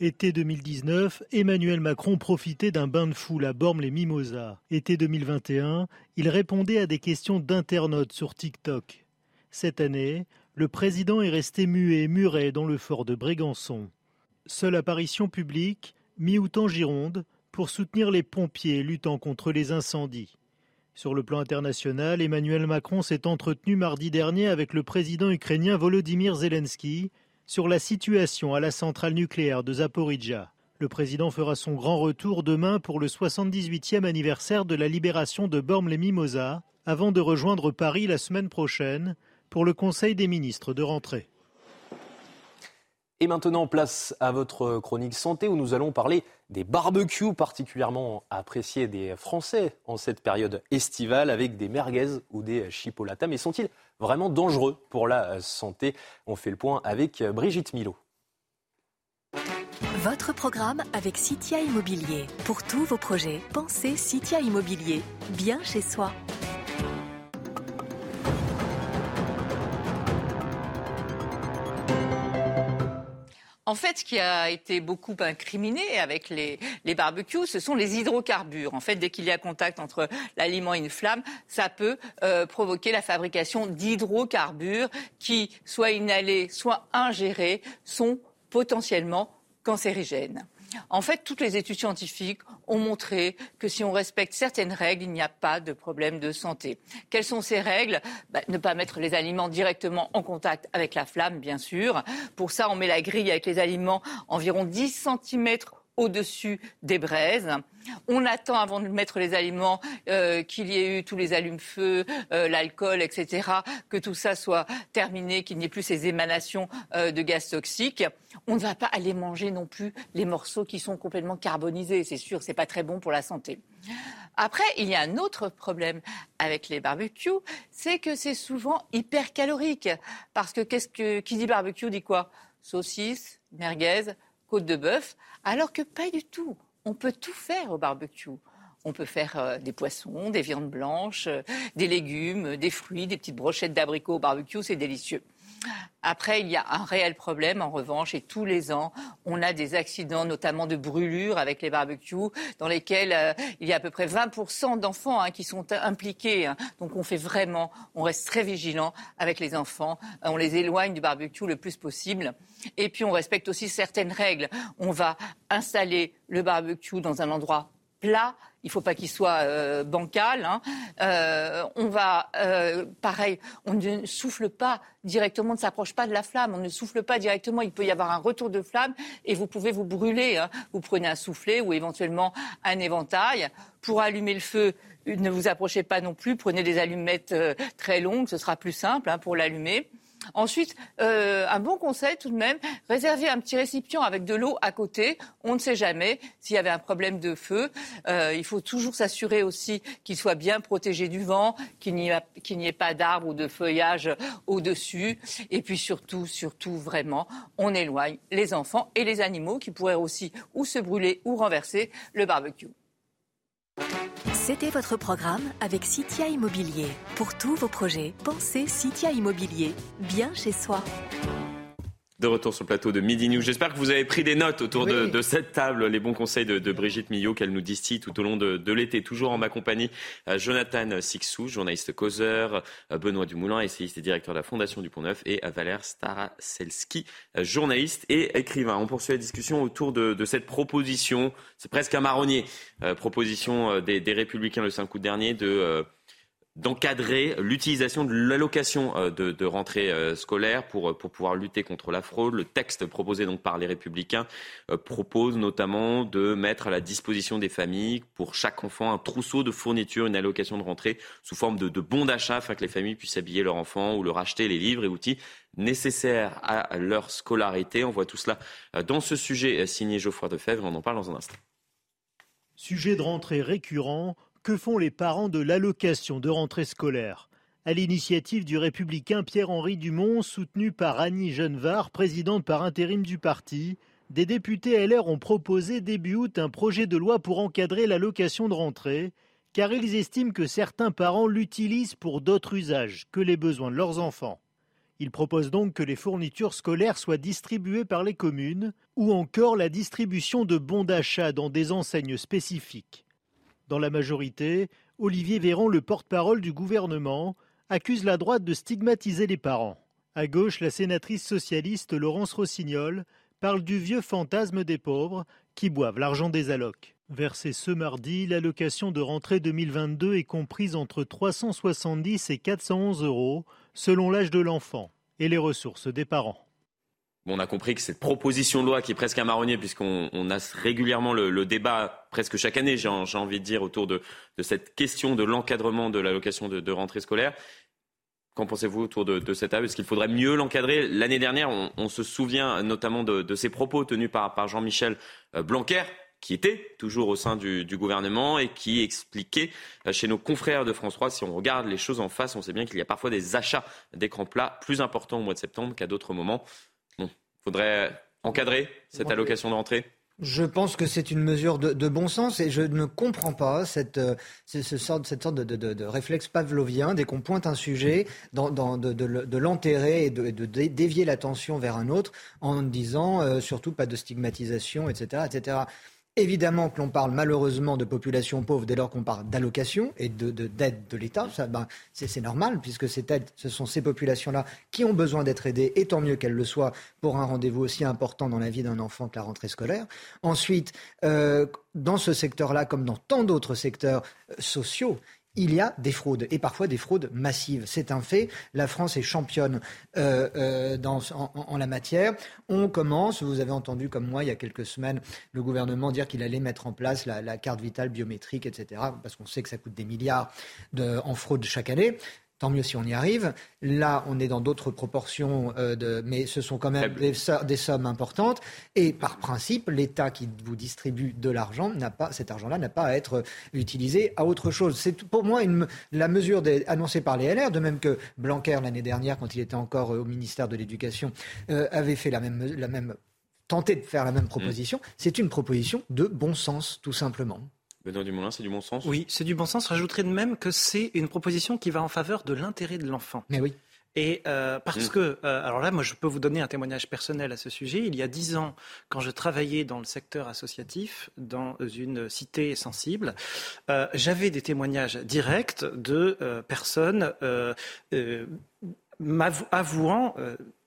Été 2019, Emmanuel Macron profitait d'un bain de foule à Bormes-les-Mimosas. Été 2021, il répondait à des questions d'internautes sur TikTok. Cette année, le président est resté muet, muret dans le fort de Brégançon. Seule apparition publique, mi-août en Gironde, pour soutenir les pompiers luttant contre les incendies. Sur le plan international, Emmanuel Macron s'est entretenu mardi dernier avec le président ukrainien Volodymyr Zelensky sur la situation à la centrale nucléaire de Zaporizhia. Le président fera son grand retour demain pour le 78e anniversaire de la libération de Bormes-les-Mimosas, avant de rejoindre Paris la semaine prochaine pour le Conseil des ministres de rentrée. Et maintenant, place à votre chronique santé où nous allons parler des barbecues particulièrement appréciés des Français en cette période estivale avec des merguez ou des chipolatas. Mais sont-ils vraiment dangereux pour la santé? On fait le point avec Brigitte Milo. Votre programme avec Citia Immobilier. Pour tous vos projets, pensez Citia Immobilier, bien chez soi. En fait, ce qui a été beaucoup incriminé avec les, barbecues, ce sont les hydrocarbures. En fait, dès qu'il y a contact entre l'aliment et une flamme, ça peut euh, provoquer la fabrication d'hydrocarbures qui, soit inhalés, soit ingérés, sont potentiellement cancérigènes. En fait, toutes les études scientifiques ont montré que si on respecte certaines règles, il n'y a pas de problème de santé. Quelles sont ces règles? Bah, Ne pas mettre les aliments directement en contact avec la flamme, bien sûr. Pour ça, on met la grille avec les aliments environ 10 cm au-dessus des braises. On attend avant de mettre les aliments euh, qu'il y ait eu tous les allumes-feu, euh, l'alcool, etc., que tout ça soit terminé, qu'il n'y ait plus ces émanations euh, de gaz toxiques. On ne va pas aller manger non plus les morceaux qui sont complètement carbonisés. C'est sûr, c'est pas très bon pour la santé. Après, il y a un autre problème avec les barbecues, c'est que c'est souvent hyper calorique. Parce que qu'est-ce que qui dit barbecue dit quoi? Saucisse, merguez, côte de bœuf, alors que pas du tout. On peut tout faire au barbecue. On peut faire euh, des poissons, des viandes blanches, euh, des légumes, des fruits, des petites brochettes d'abricots au barbecue, c'est délicieux. Après, il y a un réel problème, en revanche, et tous les ans, on a des accidents, notamment de brûlures avec les barbecues, dans lesquels euh, il y a à peu près 20% d'enfants hein, qui sont impliqués. Hein. Donc on fait vraiment, on reste très vigilant avec les enfants, euh, on les éloigne du barbecue le plus possible. Et puis on respecte aussi certaines règles. On va installer le barbecue dans un endroit plat il ne faut pas qu'il soit euh, bancal. Hein. Euh, on va, euh, pareil, on ne souffle pas directement, on ne s'approche pas de la flamme, on ne souffle pas directement. Il peut y avoir un retour de flamme et vous pouvez vous brûler. Hein. Vous prenez un soufflet ou éventuellement un éventail. Pour allumer le feu, ne vous approchez pas non plus. Prenez des allumettes très longues, ce sera plus simple hein, pour l'allumer. Ensuite, euh, un bon conseil tout de même, réserver un petit récipient avec de l'eau à côté. On ne sait jamais s'il y avait un problème de feu. Euh, il faut toujours s'assurer aussi qu'il soit bien protégé du vent, qu'il n'y ait pas d'arbres ou de feuillage au-dessus. Et puis surtout, surtout vraiment, on éloigne les enfants et les animaux qui pourraient aussi ou se brûler ou renverser le barbecue. C'était votre programme avec Citia Immobilier. Pour tous vos projets, pensez Citia Immobilier, bien chez soi. De retour sur le plateau de Midi News. J'espère que vous avez pris des notes autour de, cette table, les bons conseils de, Brigitte Millot qu'elle nous distille tout au long de, l'été. Toujours en ma compagnie, euh, Jonathan Sixou, journaliste causeur, euh, Benoît Dumoulin, essayiste et directeur de la Fondation du Pont-Neuf, et Valère Staraselski, euh, journaliste et écrivain. On poursuit la discussion autour de, cette proposition, c'est presque un marronnier, proposition des, des, Républicains le 5 août dernier de d'encadrer l'utilisation de l'allocation euh, de, rentrée euh, scolaire pour, pour pouvoir lutter contre la fraude. Le texte proposé donc par les Républicains euh, propose notamment de mettre à la disposition des familles pour chaque enfant un trousseau de fournitures, une allocation de rentrée sous forme de, de bons d'achat afin que les familles puissent habiller leur enfant ou leur acheter les livres et outils nécessaires à leur scolarité. On voit tout cela dans ce sujet signé Geoffroy Defebvre. On en parle dans un instant. Sujet de rentrée récurrent, que font les parents de l'allocation de rentrée scolaire? À l'initiative du républicain Pierre-Henri Dumont, soutenu par Annie Genevard, présidente par intérim du parti, des députés LR ont proposé début août un projet de loi pour encadrer l'allocation de rentrée, car ils estiment que certains parents l'utilisent pour d'autres usages que les besoins de leurs enfants. Ils proposent donc que les fournitures scolaires soient distribuées par les communes, ou encore la distribution de bons d'achat dans des enseignes spécifiques. Dans la majorité, Olivier Véran, le porte-parole du gouvernement, accuse la droite de stigmatiser les parents. À gauche, la sénatrice socialiste Laurence Rossignol parle du vieux fantasme des pauvres qui boivent l'argent des allocs. Versée ce mardi, l'allocation de rentrée 2022 est comprise entre 370 et 411 euros selon l'âge de l'enfant et les ressources des parents on a compris que cette proposition de loi qui est presque un marronnier, puisqu'on a régulièrement le, débat, presque chaque année, j'ai envie de dire, autour de, cette question de l'encadrement de l'allocation de, rentrée scolaire. Qu'en pensez-vous autour de, cette table Est-ce qu'il faudrait mieux l'encadrer? L'année dernière, on, se souvient notamment de, ces propos tenus par, Jean-Michel euh, Blanquer, qui était toujours au sein du, du, gouvernement et qui expliquait euh, chez nos confrères de France 3, si on regarde les choses en face, on sait bien qu'il y a parfois des achats d'écrans plats plus importants au mois de septembre qu'à d'autres moments faudrait encadrer cette allocation de rentrée je pense que c'est une mesure de, bon sens et je ne comprends pas cette, euh, sorte, cette sorte de, réflexe pavlovien dès qu'on pointe un sujet dans, de, l'enterrer et de, dévier l'attention vers un autre en disant euh, surtout pas de stigmatisation, etc. etc. Évidemment que l'on parle malheureusement de populations pauvres dès lors qu'on parle d'allocation et de, d'aide de, l'État. Ben, c'est, normal puisque cette aide, ce sont ces populations-là qui ont besoin d'être aidées et tant mieux qu'elles le soient pour un rendez-vous aussi important dans la vie d'un enfant que la rentrée scolaire. Ensuite, euh, dans ce secteur-là, comme dans tant d'autres secteurs euh, sociaux, il y a des fraudes, et parfois des fraudes massives. C'est un fait. La France est championne euh, euh, en, la matière. On commence, vous avez entendu comme moi il y a quelques semaines le gouvernement dire qu'il allait mettre en place la, carte vitale biométrique, etc., parce qu'on sait que ça coûte des milliards en fraude chaque année. Tant mieux si on y arrive. Là, on est dans d'autres proportions, euh, de, mais ce sont quand même des, sommes importantes. Et par principe, l'État qui vous distribue de l'argent n'a pas, cet argent-là n'a pas à être utilisé à autre chose. C'est pour moi une, la mesure annoncée par les LR, de même que Blanquer l'année dernière, quand il était encore au ministère de l'Éducation, euh, avait fait la même, la même tenté de faire la même proposition. Mmh. C'est une proposition de bon sens, tout simplement. Benoît Dumoulin, c'est du bon sens Oui, c'est du bon sens. Je rajouterais de même que c'est une proposition qui va en faveur de l'intérêt de l'enfant. Mais oui. Et euh, parce mm. que, euh, alors là, moi, je peux vous donner un témoignage personnel à ce sujet. Il y a dix ans, quand je travaillais dans le secteur associatif, dans une cité sensible, euh, j'avais des témoignages directs de personnes avouant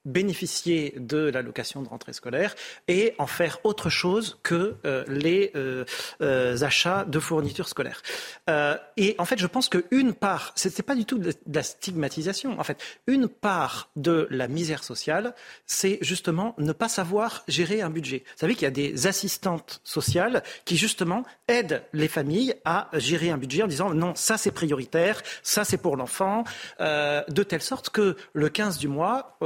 bénéficier de l'allocation de rentrée scolaire et en faire autre chose que euh, les euh, euh, achats de fournitures scolaires. et en fait, je pense qu'une part, ce n'est pas du tout de la stigmatisation, en fait, une part de la misère sociale, c'est justement ne pas savoir gérer un budget. Vous savez qu'il y a des assistantes sociales qui justement aident les familles à gérer un budget en disant non, ça c'est prioritaire, ça c'est pour l'enfant, de telle sorte que le 15 du mois,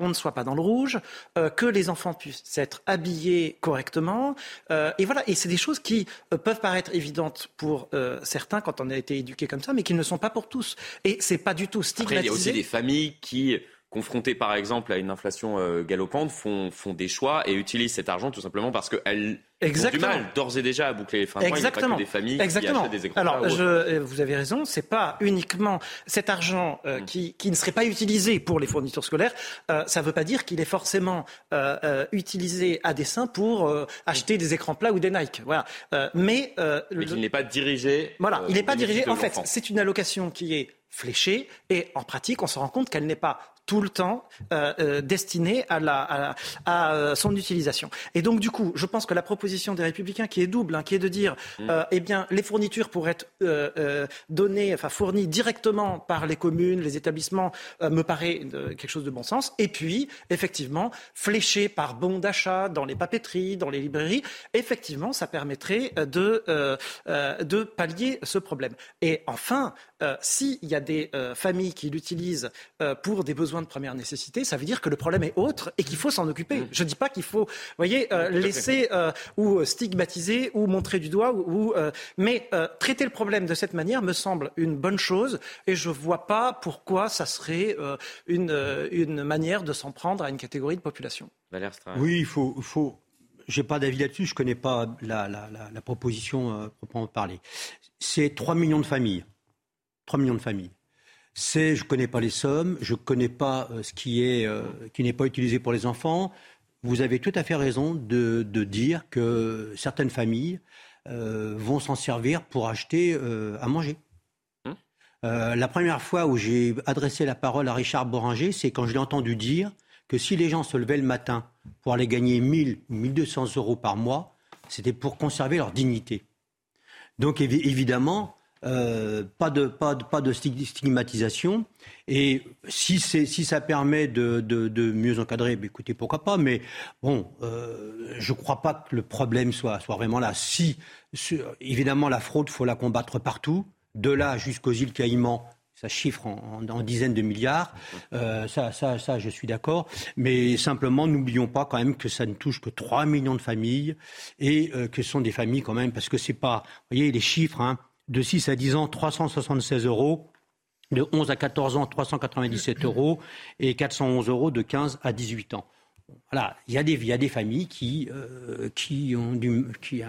on ne soit pas dans le rouge, euh, que les enfants puissent être habillés correctement. Euh, et voilà, et c'est des choses qui euh, peuvent paraître évidentes pour certains quand on a été éduqué comme ça, mais qui ne sont pas pour tous. Et c'est pas du tout stigmatisé. Après, il y a aussi des familles qui confrontées par exemple à une inflation galopante, font, font des choix et utilisent cet argent tout simplement parce qu'elles Exactement. du mal d'ores et déjà à boucler les fins de mois. Exactement. Il n'y a pas que des familles Exactement. qui achètent des écrans. Alors, je, euh, vous avez raison, c'est pas uniquement cet argent euh, mm. qui, qui, ne serait pas utilisé pour les fournitures scolaires. Euh, ça ne veut pas dire qu'il est forcément euh, utilisé à dessein pour acheter des écrans plats ou des Nike. Voilà. mais mais qu'il n'est pas dirigé. Voilà, il n'est pas dirigé. En fait, c'est une allocation qui est fléchée et en pratique, on se rend compte qu'elle n'est pas tout le temps euh, euh, destiné à, la, à, euh, son utilisation. Et donc, du coup, je pense que la proposition des Républicains, qui est double, hein, qui est de dire, mm. eh bien, les fournitures pourraient être données, enfin fournies directement par les communes, les établissements, me paraît quelque chose de bon sens. Et puis, effectivement, fléché par bon d'achat dans les papeteries, dans les librairies, effectivement, ça permettrait de, de pallier ce problème. Et enfin, s'il y a des familles qui l'utilisent pour des besoins de première nécessité, ça veut dire que le problème est autre et qu'il faut s'en occuper. Mm. Je ne dis pas qu'il faut, voyez, euh, laisser euh, ou stigmatiser ou montrer du doigt, ou, euh, mais traiter le problème de cette manière me semble une bonne chose et je ne vois pas pourquoi ça serait une, une manière de s'en prendre à une catégorie de population. Oui, il faut, faut j'ai pas d'avis là-dessus, je ne connais pas la, la, la, proposition proprement parler. C'est 3 millions de familles. 3 millions de familles c'est je ne connais pas les sommes, je ne connais pas euh, ce qui est euh, qui n'est pas utilisé pour les enfants. Vous avez tout à fait raison de, dire que certaines familles euh, vont s'en servir pour acheter à manger. Hum. la première fois où j'ai adressé la parole à Richard Boringer, c'est quand je l'ai entendu dire que si les gens se levaient le matin pour aller gagner 1000 ou 1200 euros par mois, c'était pour conserver leur dignité. Donc évidemment, euh, pas, de, pas, pas de stigmatisation. Et si, si ça permet de, de, mieux encadrer, bah, écoutez, pourquoi pas. Mais bon, euh, je ne crois pas que le problème soit, soit vraiment là. Si, évidemment, la fraude, faut la combattre partout. De là jusqu'aux îles Caïmans, ça chiffre en, en, dizaines de milliards. Euh, ça, ça, ça, je suis d'accord. Mais simplement, n'oublions pas quand même que ça ne touche que 3 millions de familles et que ce sont des familles quand même, parce que c'est pas, vous voyez, les chiffres, hein, de 6 à 10 ans, 376 euros. De 11 à 14 ans, 397 euros. Et 411 euros de 15 à 18 ans. Voilà, il y, a des, il y a des familles qui, euh, qui, ont du, qui,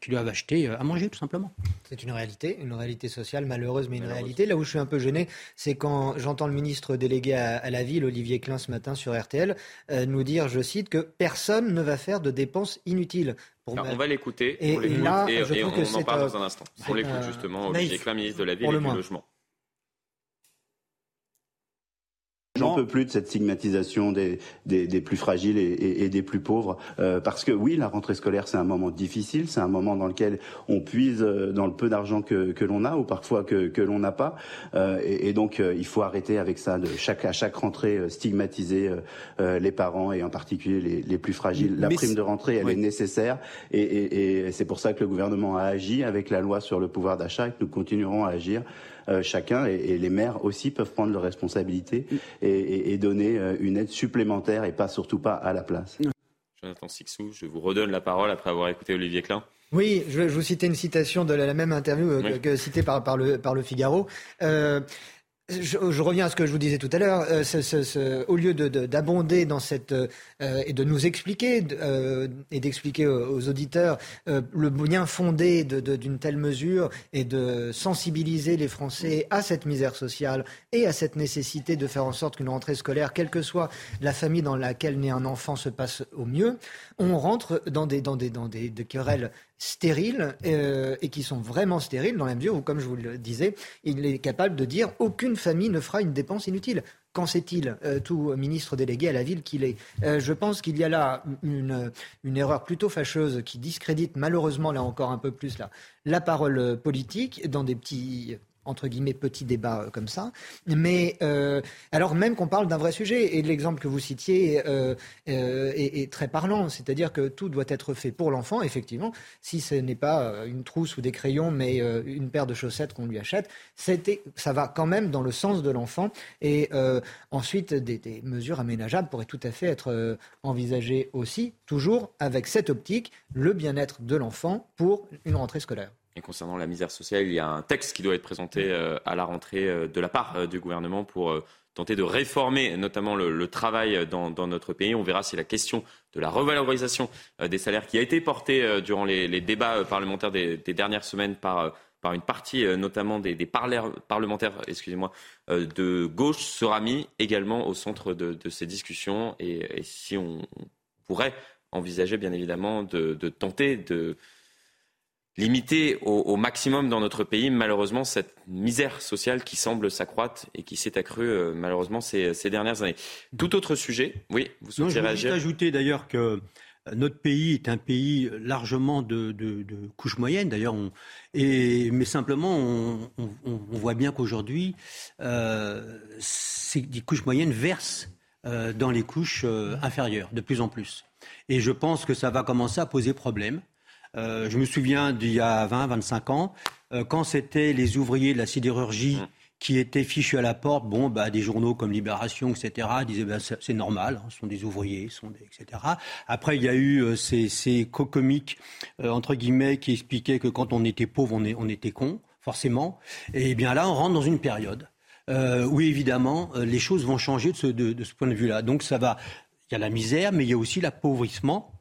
qui, doivent acheter euh, à manger, tout simplement. C'est une réalité, une réalité sociale malheureuse, mais une réalité. Là où je suis un peu gêné, c'est quand j'entends le ministre délégué à, la ville, Olivier Klein, ce matin sur RTL, euh, nous dire, je cite, que personne ne va faire de dépenses inutiles. on va l'écouter. Et, là, je et on, que en parle dans un instant. On l'écoute justement, Olivier Klein, ministre de la Ville et du Logement. J'en peux plus de cette stigmatisation des, des, des plus fragiles et, et, des plus pauvres, euh, parce que oui, la rentrée scolaire, c'est un moment difficile, c'est un moment dans lequel on puise euh, dans le peu d'argent que, que l'on a, ou parfois que, que l'on n'a pas, euh, et, et, donc euh, il faut arrêter avec ça, de chaque, à chaque rentrée, stigmatiser les parents, et en particulier les, les plus fragiles. La prime de rentrée, elle est nécessaire, et, et c'est pour ça que le gouvernement a agi avec la loi sur le pouvoir d'achat, et que nous continuerons à agir. Euh, chacun, et, les maires aussi peuvent prendre leurs responsabilités et, et, donner euh, une aide supplémentaire et pas surtout pas à la place. Jonathan Sixou, je vous redonne la parole après avoir écouté Olivier Klein. Oui, je vais vous citer une citation de la même interview euh, que, citée par, par, le, par le Figaro. Euh, je, reviens à ce que je vous disais tout à l'heure. Euh, au lieu d'abonder dans cette euh, et de nous expliquer euh, et d'expliquer aux, auditeurs le bien fondé d'une telle mesure et de sensibiliser les Français à cette misère sociale et à cette nécessité de faire en sorte qu'une rentrée scolaire, quelle que soit la famille dans laquelle naît un enfant, se passe au mieux, on rentre dans des, dans des, dans des, des querelles stériles euh, et qui sont vraiment stériles dans la mesure où, comme je vous le disais, il est capable de dire aucune famille ne fera une dépense inutile. Qu'en sait-il, euh, tout ministre délégué à la ville qu'il est? Euh, Je pense qu'il y a là une, une, erreur plutôt fâcheuse qui discrédite malheureusement là encore un peu plus la, la parole politique dans des petits entre guillemets, petit débat euh, comme ça. Mais euh, alors même qu'on parle d'un vrai sujet, et l'exemple que vous citiez euh, est, très parlant, c'est-à-dire que tout doit être fait pour l'enfant, effectivement, si ce n'est pas une trousse ou des crayons, mais une paire de chaussettes qu'on lui achète, ça va quand même dans le sens de l'enfant. Et ensuite, des, mesures aménageables pourraient tout à fait être envisagées aussi, toujours avec cette optique, le bien-être de l'enfant pour une rentrée scolaire. Et concernant la misère sociale, il y a un texte qui doit être présenté euh, à la rentrée euh, de la part euh, du gouvernement pour tenter de réformer notamment le, travail dans, notre pays. On verra si la question de la revalorisation des salaires qui a été portée durant les, débats parlementaires des, dernières semaines par, par une partie notamment des, parlementaires excusez-moi, de gauche sera mis également au centre de, ces discussions et, si on pourrait envisager bien évidemment de tenter de limiter au, maximum dans notre pays, malheureusement, cette misère sociale qui semble s'accroître et qui s'est accrue, euh, malheureusement, ces, dernières années. Tout autre sujet, oui, vous souhaitez non, je ajouter d'ailleurs que euh, notre pays est un pays largement de, de, couche moyenne, d'ailleurs, mais simplement, on, voit bien qu'aujourd'hui, euh, ces couches moyennes versent euh, dans les couches inférieures, de plus en plus. Et je pense que ça va commencer à poser problème. Euh, je me souviens d'il y a 20, 25 ans, euh, quand c'était les ouvriers de la sidérurgie mmh. qui étaient fichus à la porte, bon, bah, des journaux comme Libération, etc., disaient bah, c'est normal, hein, ce sont des ouvriers, sont etc. Après, il y a eu euh, ces, ces co-comiques, entre guillemets, qui expliquaient que quand on était pauvre, on, on était con, forcément. Et bien là, on rentre dans une période où, évidemment, les choses vont changer de ce, de ce point de vue-là. Donc, ça va. Il y a la misère, mais il y a aussi l'appauvrissement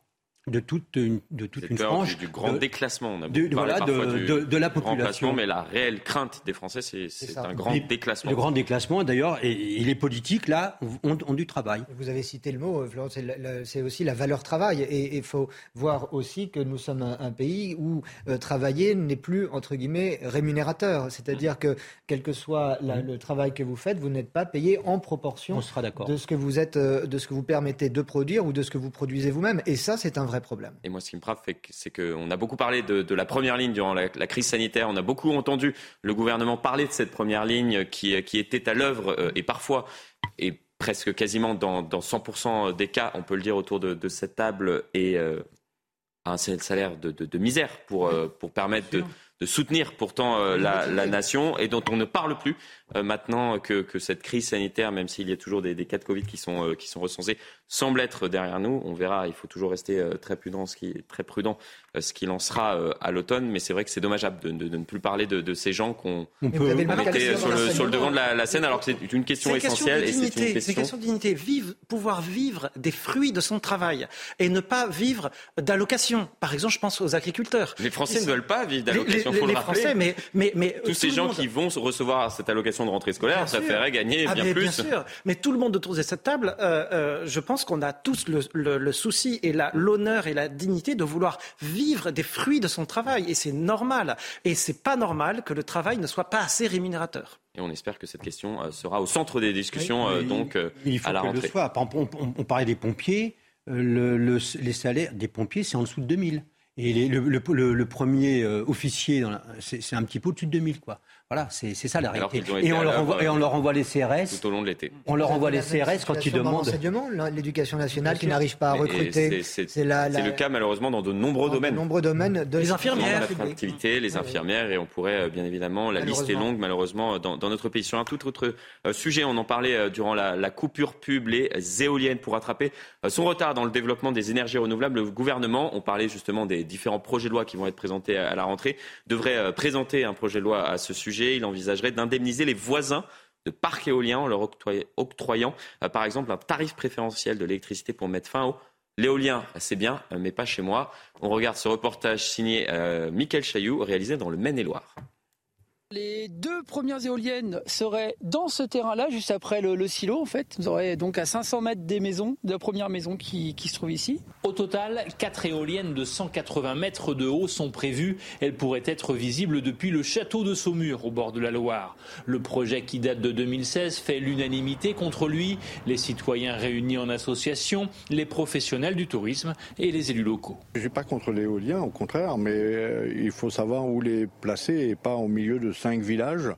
de toute une, de toute une frange. Du, grand déclassement. On a de, voilà, de, de, la population. Mais la réelle crainte des Français, c'est un grand déclassement. Le grand déclassement, d'ailleurs, et, les politiques, là, ont, ont, du travail. Vous avez cité le mot, Florence, c'est aussi la valeur travail. Et il faut voir aussi que nous sommes un, pays où euh, travailler n'est plus, entre guillemets, rémunérateur. C'est-à-dire que, quel que soit mm. le travail que vous faites, vous n'êtes pas payé en proportion de ce que vous êtes, euh, de ce que vous permettez de produire ou de ce que vous produisez vous-même. Et ça, c'est un vrai problème. Et moi, ce qui me frappe, c'est qu'on a beaucoup parlé de, la première ligne durant la, crise sanitaire. On a beaucoup entendu le gouvernement parler de cette première ligne qui, était à l'œuvre euh, et parfois, et presque quasiment dans, 100% des cas, on peut le dire autour de, cette table, et euh, un salaire de, misère pour, euh, pour permettre de soutenir pourtant euh, la, la, nation et dont on ne parle plus maintenant que, que, cette crise sanitaire, même s'il y a toujours des, des, cas de Covid qui sont, euh, qui sont recensés, semble être derrière nous. On verra, il faut toujours rester très prudent, ce qui, très prudent, ce qu'il en sera à l'automne. Mais c'est vrai que c'est dommageable de, de, de, ne plus parler de, de ces gens qu'on mettait sur le, sur le, devant de la, la, scène, alors que c'est une question essentielle. C'est une question de dignité. Pouvoir vivre des fruits de son travail et ne pas vivre d'allocations. Par exemple, je pense aux agriculteurs. Les Français ne veulent pas vivre d'allocations les, Français, mais, mais, mais tous ces gens qui vont recevoir cette allocation de rentrée scolaire ça ferait gagner ah, bien plus. Bien sûr, mais tout le monde autour de cette table, euh, euh, je pense qu'on a tous le, souci et l'honneur et la dignité de vouloir vivre des fruits de son travail, et c'est normal. Et c'est pas normal que le travail ne soit pas assez rémunérateur. Et on espère que cette question euh, sera au centre des discussions donc à la rentrée. On, parlait des pompiers. les salaires des pompiers, c'est en dessous de 2000. Et le, le, premier officier, c'est un petit peu au-dessus de 2000, quoi. Voilà, c'est ça la réalité. Et on, leur envoie, et on leur envoie les CRS. Tout au long de l'été. On leur envoie les CRS quand ils demandent. L'éducation nationale qui n'arrive pas à recruter. C'est le cas malheureusement dans de nombreux domaines. De nombreux domaines. De les infirmières. L'activité, les infirmières, et on pourrait euh, bien évidemment, la liste est longue malheureusement dans, dans, notre pays. Sur un tout autre euh, sujet, on en parlait durant la, la coupure pub, les éoliennes pour rattraper son retard dans le développement des énergies renouvelables. Le gouvernement, on parlait justement des différents projets de loi qui vont être présentés à la rentrée, devrait présenter un projet de loi à ce sujet il envisagerait d'indemniser les voisins de parcs éoliens en leur octroyant, euh, par exemple un tarif préférentiel de l'électricité pour mettre fin au L'éolien, c'est bien, mais pas chez moi. On regarde ce reportage signé euh, Michael Chailloux, réalisé dans le Maine-et-Loire. Les deux premières éoliennes seraient dans ce terrain-là, juste après le, silo, en fait. Vous aurez donc à 500 mètres des maisons, de la première maison qui, qui se trouve ici. Au total, quatre éoliennes de 180 mètres de haut sont prévues. Elles pourraient être visibles depuis le château de Saumur, au bord de la Loire. Le projet qui date de 2016 fait l'unanimité contre lui. Les citoyens réunis en association, les professionnels du tourisme et les élus locaux. Je suis pas contre l'éolien, au contraire, mais euh, il faut savoir où les placer et pas au milieu de cinq villages,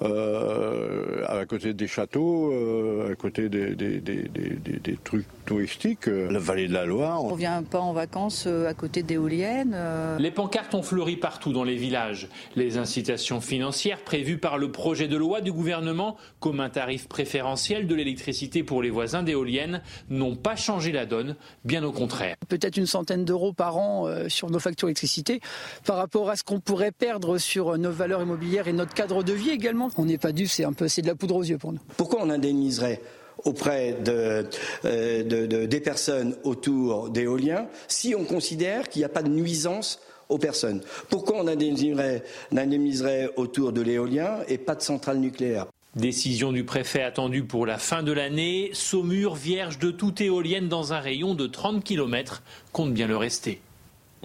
euh, à côté des châteaux, euh, à côté des, des, trucs euh, la vallée de la Loire. On vient pas en vacances à côté d'éoliennes. Les pancartes ont fleuri partout dans les villages. Les incitations financières prévues par le projet de loi du gouvernement, comme un tarif préférentiel de l'électricité pour les voisins d'éoliennes, n'ont pas changé la donne, bien au contraire. Peut-être une centaine d'euros par an sur nos factures d'électricité par rapport à ce qu'on pourrait perdre sur nos valeurs immobilières et notre cadre de vie également. On n'est pas dû, c'est un peu c'est de la poudre aux yeux pour nous. Pourquoi on indemniserait auprès euh, de, des personnes autour d'éoliens si on considère qu'il n'y a pas de nuisance aux personnes Pourquoi on indemniserait, indemniserait autour de l'éolien et pas de centrale nucléaire? Décision du préfet attendue pour la fin de l'année. Saumur, vierge de toute éolienne dans un rayon de 30 km, compte bien le rester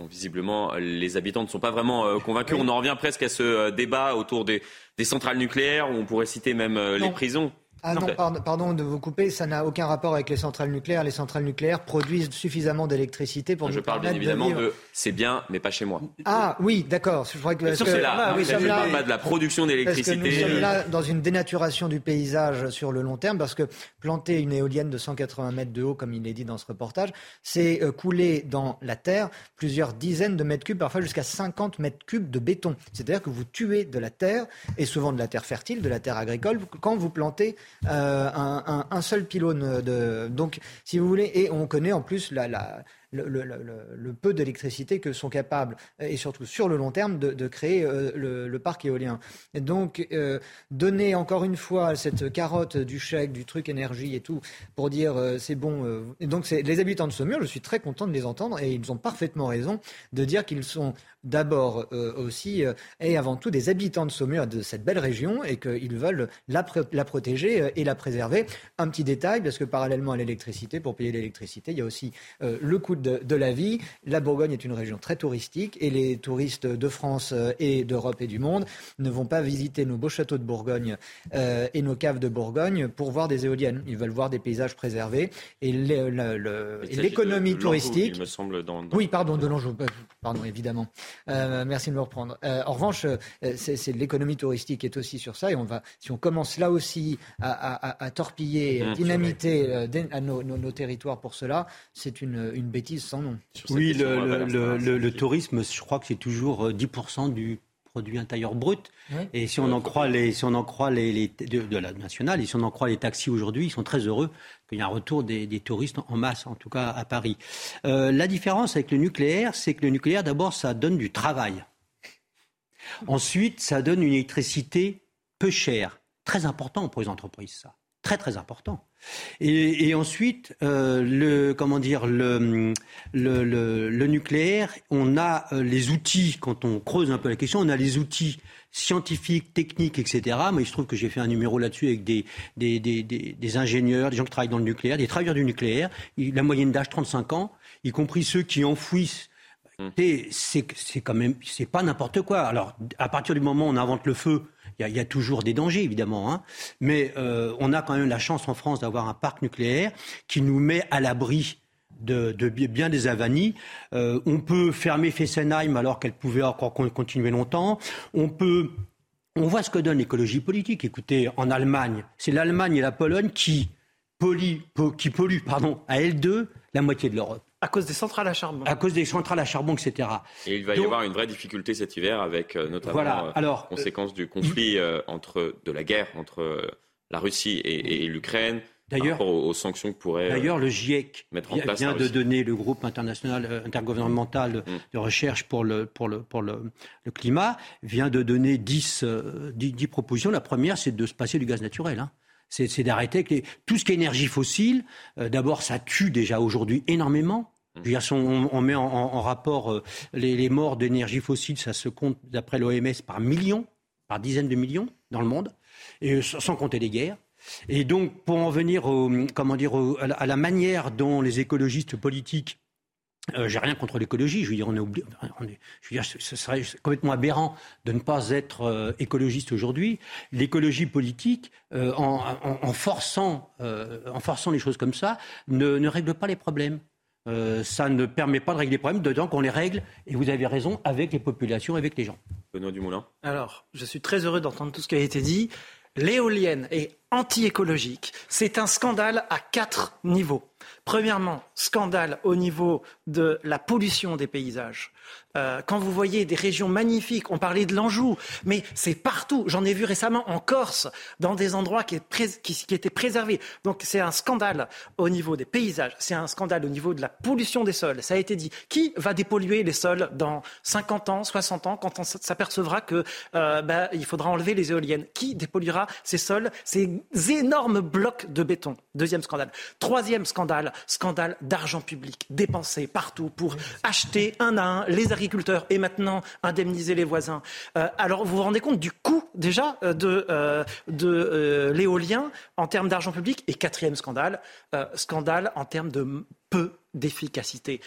visiblement, les habitants ne sont pas vraiment euh, convaincus. On en revient presque à ce euh, débat autour des, centrales nucléaires, où on pourrait citer même euh, les prisons. Ah non, pardon, de vous couper, ça n'a aucun rapport avec les centrales nucléaires. Les centrales nucléaires produisent suffisamment d'électricité pour Je parle bien évidemment de, c'est bien, mais pas chez moi. Ah oui, d'accord. Je crois que c'est là. Ah, oui, je ne parle pas de la production d'électricité. Nous sommes là dans une dénaturation du paysage sur le long terme, parce que planter une éolienne de 180 mètres de haut, comme il est dit dans ce reportage, c'est euh, couler dans la terre plusieurs dizaines de mètres cubes, parfois jusqu'à 50 mètres cubes de béton. C'est-à-dire que vous tuez de la terre, et souvent de la terre fertile, de la terre agricole, quand vous plantez euh, un, seul pylône. De, donc, si vous voulez, et on connaît en plus la, la le, peu d'électricité que sont capables, et surtout sur le long terme, de, créer euh, le, parc éolien. Et donc, euh, donner encore une fois cette carotte du chèque, du truc énergie et tout, pour dire euh, c'est bon. et donc, les habitants de Saumur, je suis très content de les entendre, et ils ont parfaitement raison de dire qu'ils sont d'abord aussi et avant tout des habitants de Saumur, de cette belle région, et qu'ils veulent la, la, protéger et la préserver. Un petit détail, parce que parallèlement à l'électricité, pour payer l'électricité, il y a aussi le coût de de, la vie. La Bourgogne est une région très touristique et les touristes de France euh, et d'Europe et du monde ne vont pas visiter nos beaux châteaux de Bourgogne euh, et nos caves de Bourgogne pour voir des éoliennes. Ils veulent voir des paysages préservés et l'économie touristique. Il me semble dans, Oui, pardon, de l'Anjou. Euh, pardon, évidemment. merci de me reprendre. en revanche, c'est l'économie touristique est aussi sur ça et on va, si on commence là aussi à, torpiller, mmh, dynamiter nos, territoires pour cela, c'est une, une bêtise sans nom. Oui, le, tourisme, je crois que c'est toujours 10% euh, du produit intérieur brut. Et si on en croit les, si on en croit les, de, la nationale, et si on en croit les taxis aujourd'hui, ils sont très heureux qu'il y ait un retour des, touristes en masse, en tout cas à Paris. Euh, la différence avec le nucléaire, c'est que le nucléaire, d'abord, ça donne du travail. Ensuite, ça donne une électricité peu chère. Très important pour les entreprises, ça. Très, très important. Et, ensuite, euh, le, comment dire, le, le, nucléaire, on a euh, les outils, quand on creuse un peu la question, on a les outils scientifiques, techniques, etc. Mais il se trouve que j'ai fait un numéro là-dessus avec des, des, des, des, ingénieurs, des gens qui travaillent dans le nucléaire, des travailleurs du nucléaire, la moyenne d'âge 35 ans, y compris ceux qui enfouissent hum. c'est quand même, c'est pas n'importe quoi. Alors, à partir du moment où on invente le feu, il y, a toujours des dangers, évidemment. Hein. Mais euh, on a quand même la chance en France d'avoir un parc nucléaire qui nous met à l'abri de, bien des avanies. Euh, on peut fermer Fessenheim alors qu'elle pouvait encore continuer longtemps. On peut on voit ce que donne l'écologie politique. Écoutez, en Allemagne, c'est l'Allemagne et la Pologne qui polluent, à L2 la moitié de l'Europe. À cause des centrales à charbon. À cause des centrales à charbon, etc. Et il va y avoir une vraie difficulté cet hiver avec euh, notamment voilà. Euh, Alors, conséquence du conflit euh, entre de la guerre entre la Russie et, l'Ukraine, D'ailleurs, aux, sanctions que pourrait D'ailleurs, le GIEC mettre en place vient de donner le groupe international intergouvernemental mm. de recherche pour le pour le pour le, climat vient de donner 10, 10, propositions. La première, c'est de se passer du gaz naturel. Hein c'est d'arrêter tout ce qui est énergie fossile. Euh, d'abord, ça tue déjà aujourd'hui énormément. Mmh. on, met en, rapport euh, les, morts d'énergie fossile, ça se compte, d'après l'OMS, par millions, par dizaines de millions dans le monde, et sans compter les guerres. Et donc, pour en venir comment dire, à la manière dont les écologistes politiques euh, j'ai rien contre l'écologie. Je veux dire, on est, on je ce serait complètement aberrant de ne pas être euh, écologiste aujourd'hui. L'écologie politique, euh, en, forçant, les choses comme ça, ne règle pas les problèmes. Ça ne permet pas de régler les problèmes, dedans qu'on les règle, et vous avez raison, avec les populations, avec les gens. Benoît Dumoulin. Alors, je suis très heureux d'entendre tout ce qui a été dit. L'éolienne est anti-écologique. C'est un scandale à quatre niveaux. Premièrement, scandale au niveau de la pollution des paysages. Euh, quand vous voyez des régions magnifiques, on parlait de l'Anjou, mais c'est partout. J'en ai vu récemment en Corse, dans des endroits qui, étaient préservés. Donc c'est un scandale au niveau des paysages, c'est un scandale au niveau de la pollution des sols. Ça a été dit. Qui va dépolluer les sols dans 50 ans, 60 ans, quand on s'apercevra qu'il euh, bah, faudra enlever les éoliennes? Qui dépolluera ces sols, ces énormes blocs de béton? Deuxième scandale. Troisième scandale, scandale d'argent public dépensé partout pour acheter un à un les agriculteurs et maintenant indemniser les voisins. Euh, alors vous vous rendez compte du coût déjà euh, de, euh, de l'éolien en termes d'argent public? Et quatrième scandale, scandale en termes de peu d'efficacité.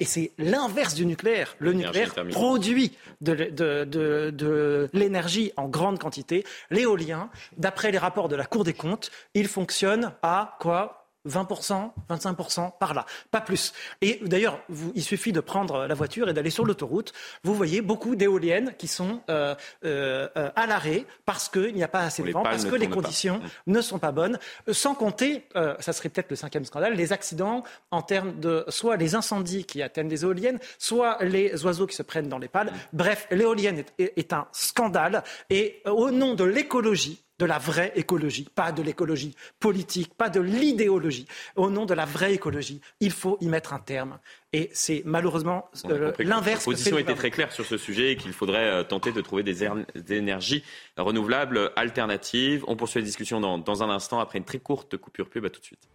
et c'est l'inverse du nucléaire. Le nucléaire produit de, de, de l'énergie en grande quantité. L'éolien, d'après les rapports de la Cour des comptes, il fonctionne à quoi? 20%, 25% par là, pas plus. Et d'ailleurs, il suffit de prendre la voiture et d'aller sur l'autoroute. Vous voyez beaucoup d'éoliennes qui sont euh, euh, à l'arrêt parce qu'il n'y a pas assez de vent, parce que les conditions mm. ne sont pas bonnes. Sans compter, euh, ça serait peut-être le cinquième scandale, les accidents en termes de soit les incendies qui atteignent des éoliennes, soit les oiseaux qui se prennent dans les pales. Mm. Bref, l'éolienne est un scandale. Et au nom de l'écologie, de la vraie écologie, pas de l'écologie politique, pas de l'idéologie. Au nom de la vraie écologie, il faut y mettre un terme. Et c'est malheureusement euh, l'inverse. La position était très claire sur ce sujet et qu'il faudrait euh, tenter de trouver des, énergies renouvelables alternatives. On poursuit la discussion dans, dans un instant après une très courte coupure pub. À tout de suite.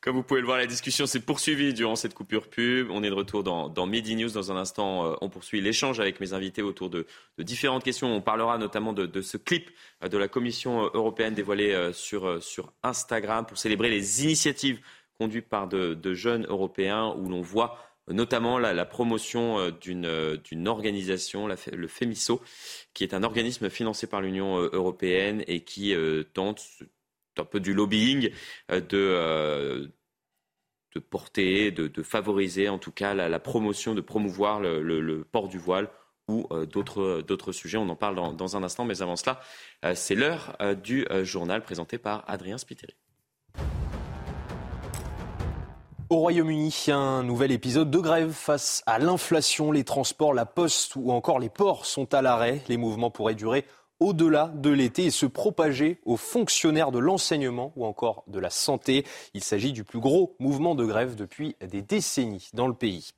Comme vous pouvez le voir, la discussion s'est poursuivie durant cette coupure pub. On est de retour dans, Midi News. Dans un instant, euh, on poursuit l'échange avec mes invités autour de, différentes questions. On parlera notamment de, ce clip euh, de la Commission euh, européenne dévoilé sur, sur Instagram pour célébrer les initiatives conduites par de, jeunes Européens où l'on voit notamment la, promotion d'une organisation, le FEMISO, qui est un organisme financé par l'Union européenne et qui tente un peu du lobbying de, de porter, de, favoriser en tout cas la, promotion, de promouvoir le, port du voile ou euh, d'autres sujets. On en parle dans, un instant, mais avant cela, euh, c'est l'heure euh, du journal présenté par Adrien Spiteri. Au Royaume-Uni, un nouvel épisode de grève face à l'inflation. Les transports, la poste ou encore les ports sont à l'arrêt. Les mouvements pourraient durer au-delà de l'été et se propager aux fonctionnaires de l'enseignement ou encore de la santé. Il s'agit du plus gros mouvement de grève depuis des décennies dans le pays.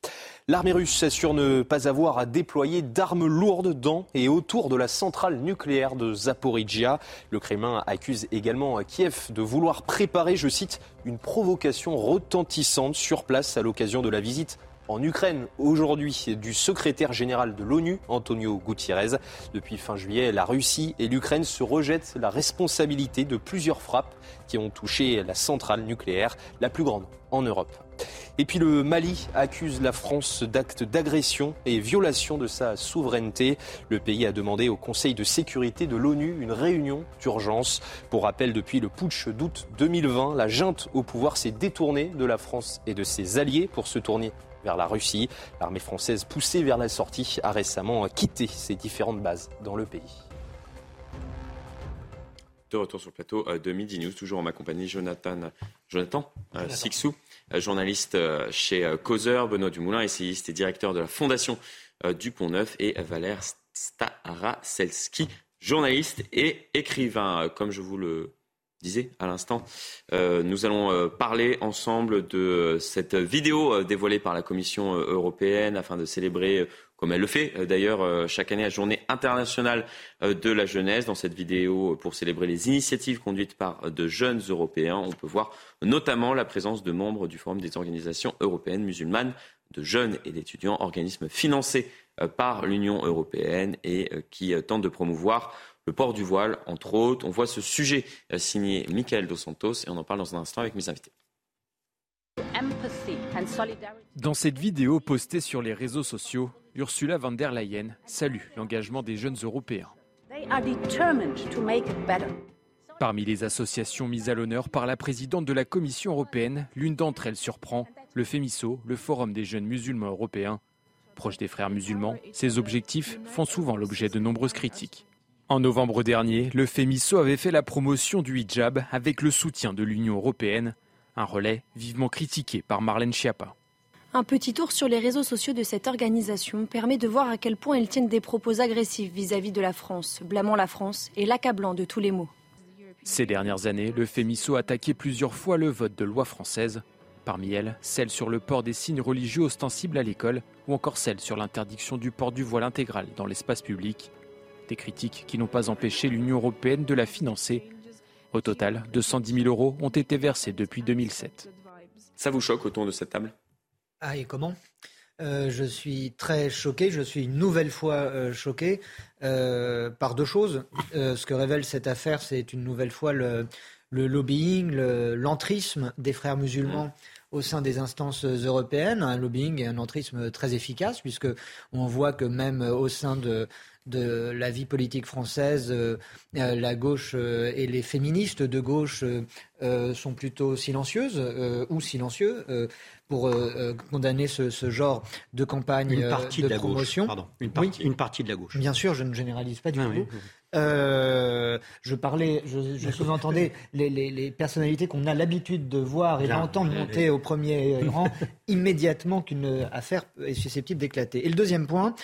L'armée russe assure ne pas avoir à déployer d'armes lourdes dans et autour de la centrale nucléaire de Zaporizhia. Le Kremlin accuse également Kiev de vouloir préparer, je cite, une provocation retentissante sur place à l'occasion de la visite en Ukraine aujourd'hui du secrétaire général de l'ONU, Antonio Gutiérrez. Depuis fin juillet, la Russie et l'Ukraine se rejettent la responsabilité de plusieurs frappes qui ont touché la centrale nucléaire, la plus grande en Europe. Et puis le Mali accuse la France d'actes d'agression et violation de sa souveraineté. Le pays a demandé au Conseil de sécurité de l'ONU une réunion d'urgence. Pour rappel, depuis le putsch d'août 2020, la junte au pouvoir s'est détournée de la France et de ses alliés pour se tourner vers la Russie. L'armée française poussée vers la sortie a récemment quitté ses différentes bases dans le pays. De retour sur le plateau euh, de Midi News, toujours en ma compagnie, Jonathan, Jonathan euh, Sixou, euh, journaliste chez Causeur, Benoît Dumoulin, essayiste et directeur de la Fondation du Pont Neuf, et Valère Staraselski, journaliste et écrivain. Comme je vous le disais à l'instant, euh, nous allons euh, parler ensemble de cette vidéo euh, dévoilée par la Commission européenne afin de célébrer comme elle le fait d'ailleurs chaque année, la journée internationale de la jeunesse. Dans cette vidéo, pour célébrer les initiatives conduites par de jeunes Européens, on peut voir notamment la présence de membres du Forum des organisations européennes musulmanes, de jeunes et d'étudiants, organismes financés par l'Union européenne et qui tentent de promouvoir le port du voile, entre autres. On voit ce sujet euh, signé Michael Dos Santos et on en parle dans un instant avec mes invités. Dans cette vidéo postée sur les réseaux sociaux, Ursula von der Leyen salue l'engagement des jeunes Européens. Parmi les associations mises à l'honneur par la présidente de la Commission européenne, l'une d'entre elles surprend, le FEMISO, le Forum des jeunes musulmans européens. Proche des frères musulmans, ces objectifs font souvent l'objet de nombreuses critiques. En novembre dernier, le FEMISO avait fait la promotion du hijab avec le soutien de l'Union européenne, un relais vivement critiqué par Marlène Schiappa. Un petit tour sur les réseaux sociaux de cette organisation permet de voir à quel point ils tiennent des propos agressifs vis-à-vis de la France, blâmant la France et l'accablant de tous les maux. Ces dernières années, le FEMISO a attaqué plusieurs fois le vote de loi française, parmi elles celle sur le port des signes religieux ostensibles à l'école ou encore celle sur l'interdiction du port du voile intégral dans l'espace public des critiques qui n'ont pas empêché l'Union européenne de la financer. Au total, 210 000 euros ont été versés depuis 2007. Ça vous choque autour de cette table? Ah, et comment? Euh, je suis très choqué, je suis une nouvelle fois euh, choqué euh, par deux choses. ce que révèle cette affaire, c'est une nouvelle fois le, lobbying, l'entrisme des frères musulmans mmh. au sein des instances européennes, un lobbying et un entrisme très efficace, puisque on voit que même au sein de, de la vie politique française, euh, euh, la gauche euh, et les féministes de gauche sont plutôt silencieuses ou silencieux pour condamner ce, genre de campagne une partie de, la promotion. Gauche, une, partie, une partie de la gauche. Bien sûr, je ne généralise pas du tout. je parlais, je, sous-entendais les, personnalités qu'on a l'habitude de voir et d'entendre monter au premier rang immédiatement qu'une affaire est susceptible d'éclater. Et le deuxième point,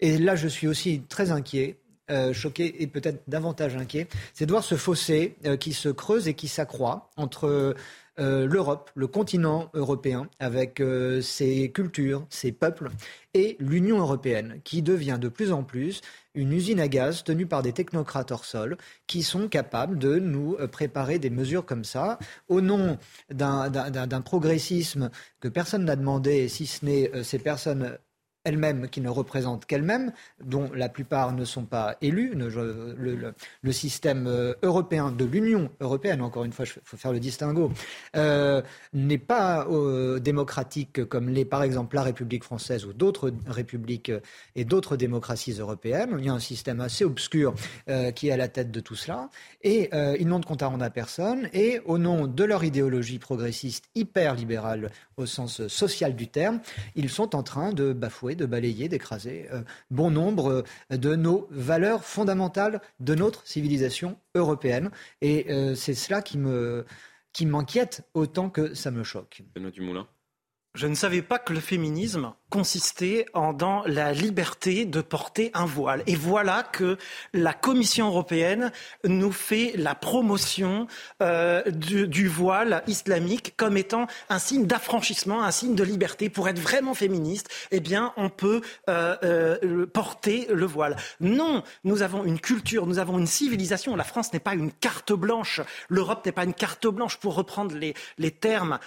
et là, je suis aussi très inquiet. Euh, choqué et peut-être davantage inquiet, c'est de voir ce fossé euh, qui se creuse et qui s'accroît entre euh, l'Europe, le continent européen, avec ses cultures, ses peuples, et l'Union européenne, qui devient de plus en plus une usine à gaz tenue par des technocrates hors sol qui sont capables de nous préparer des mesures comme ça au nom d'un progressisme que personne n'a demandé, si ce n'est ces personnes elles-mêmes qui ne représentent qu'elles-mêmes, dont la plupart ne sont pas élus. Le, système euh, européen de l'Union européenne, encore une fois, il faut faire le distinguo, euh, n'est pas euh, démocratique comme l'est par exemple la République française ou d'autres républiques et d'autres démocraties européennes. Il y a un système assez obscur qui est à la tête de tout cela. Et ils n'ont de compte à rendre à personne. Et au nom de leur idéologie progressiste hyper libérale au sens social du terme, ils sont en train de bafouer de balayer, d'écraser euh, bon nombre euh, de nos valeurs fondamentales de notre civilisation européenne. Et euh, c'est cela qui me qui m'inquiète autant que ça me choque. Benoît Dumoulin. Je ne savais pas que le féminisme consistait en, dans la liberté de porter un voile. Et voilà que la Commission européenne nous fait la promotion euh, du, voile islamique comme étant un signe d'affranchissement, un signe de liberté. Pour être vraiment féministe, eh bien, on peut euh, euh, porter le voile. Non, nous avons une culture, nous avons une civilisation. La France n'est pas une carte blanche. L'Europe n'est pas une carte blanche. Pour reprendre les, les termes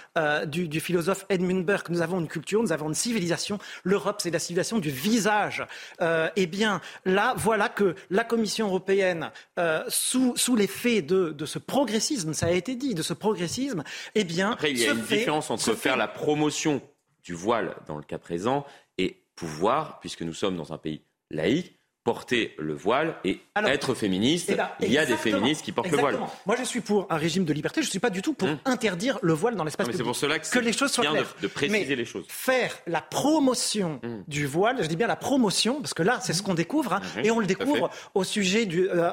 du, du philosophe Edmund Burke, nous avons une culture, nous avons une civilisation. L'Europe, c'est la civilisation du visage. Euh, eh bien, là, voilà que la Commission européenne, euh, sous, sous l'effet de, de, ce progressisme, ça a été dit, de ce progressisme, eh bien, Après, il y a une différence entre faire la promotion du voile dans le cas présent et pouvoir, puisque nous sommes dans un pays laïque, porter le voile et être féministe. Eh ben, il y a des féministes qui portent le voile. Moi, je suis pour un régime de liberté. Je ne suis pas du tout pour hum. interdire le voile dans l'espace public. C'est pour cela que, les choses soient claires. De, préciser les choses. Faire la promotion hum. du voile, je dis bien la promotion, parce que là, c'est ce qu'on découvre, hein, et on le découvre au sujet du, euh,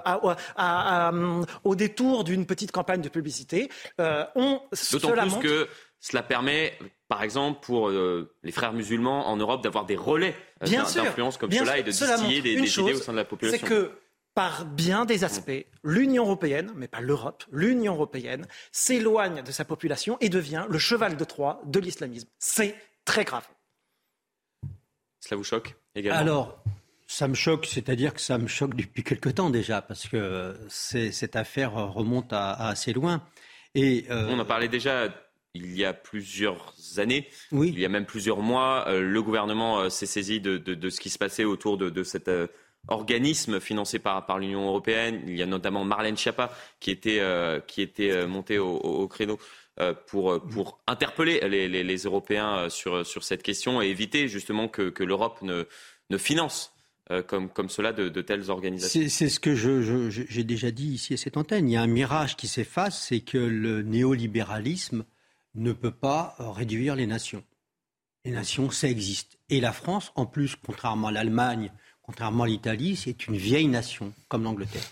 au détour d'une petite campagne de publicité. Euh, on, D'autant plus que cela permet, par exemple, pour euh, les frères musulmans en Europe d'avoir des relais euh, d'influence comme cela et de distiller des, idées au sein de la population. C'est que par bien des aspects, l'Union européenne, mais pas l'Europe, l'Union européenne s'éloigne de sa population et devient le cheval de Troie de l'islamisme. C'est très grave. Cela vous choque également? Alors, ça me choque, c'est-à-dire que ça me choque depuis quelque temps déjà, parce que cette affaire remonte à, assez loin. Et, euh, On en parlait déjà il y a plusieurs années, oui. il y a même plusieurs mois. Euh, le gouvernement euh, s'est saisi de, ce qui se passait autour de, de cet organisme financé par, par l'Union européenne. Il y a notamment Marlène Schiappa qui était, qui était montée au, créneau pour, pour interpeller les, les, Européens sur, sur cette question et éviter justement que, que l'Europe ne, ne finance comme, comme cela de, de telles organisations. C'est ce que j'ai déjà dit ici à cette antenne. Il y a un mirage qui s'efface, c'est que le néolibéralisme ne peut pas euh, réduire les nations. Les nations, ça existe. Et la France, en plus, contrairement à l'Allemagne, contrairement à l'Italie, c'est une vieille nation, comme l'Angleterre.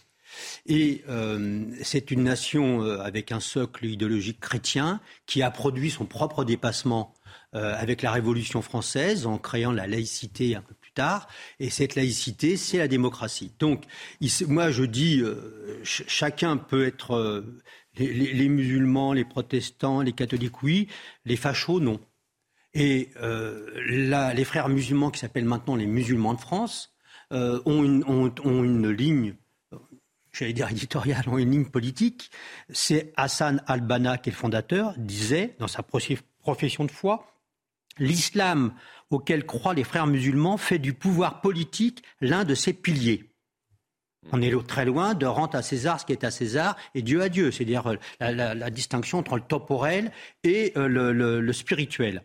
Et euh, c'est une nation euh, avec un socle idéologique chrétien qui a produit son propre dépassement avec la Révolution française en créant la laïcité un peu plus tard. Et cette laïcité, c'est la démocratie. Donc, moi, je dis, chacun peut être les, musulmans, les protestants, les catholiques, oui. Les fachos, non. Et euh, les frères musulmans, qui s'appellent maintenant les musulmans de France, euh, ont, une, ligne, j'allais dire éditoriale, ont une ligne politique. C'est Hassan al-Banna, qui est le fondateur, disait dans sa profession de foi, l'islam auquel croient les frères musulmans fait du pouvoir politique l'un de ses piliers. On est très loin de rente à César ce qui est à César et Dieu à Dieu, c'est-à-dire euh, la, distinction entre le temporel et euh, le, spirituel.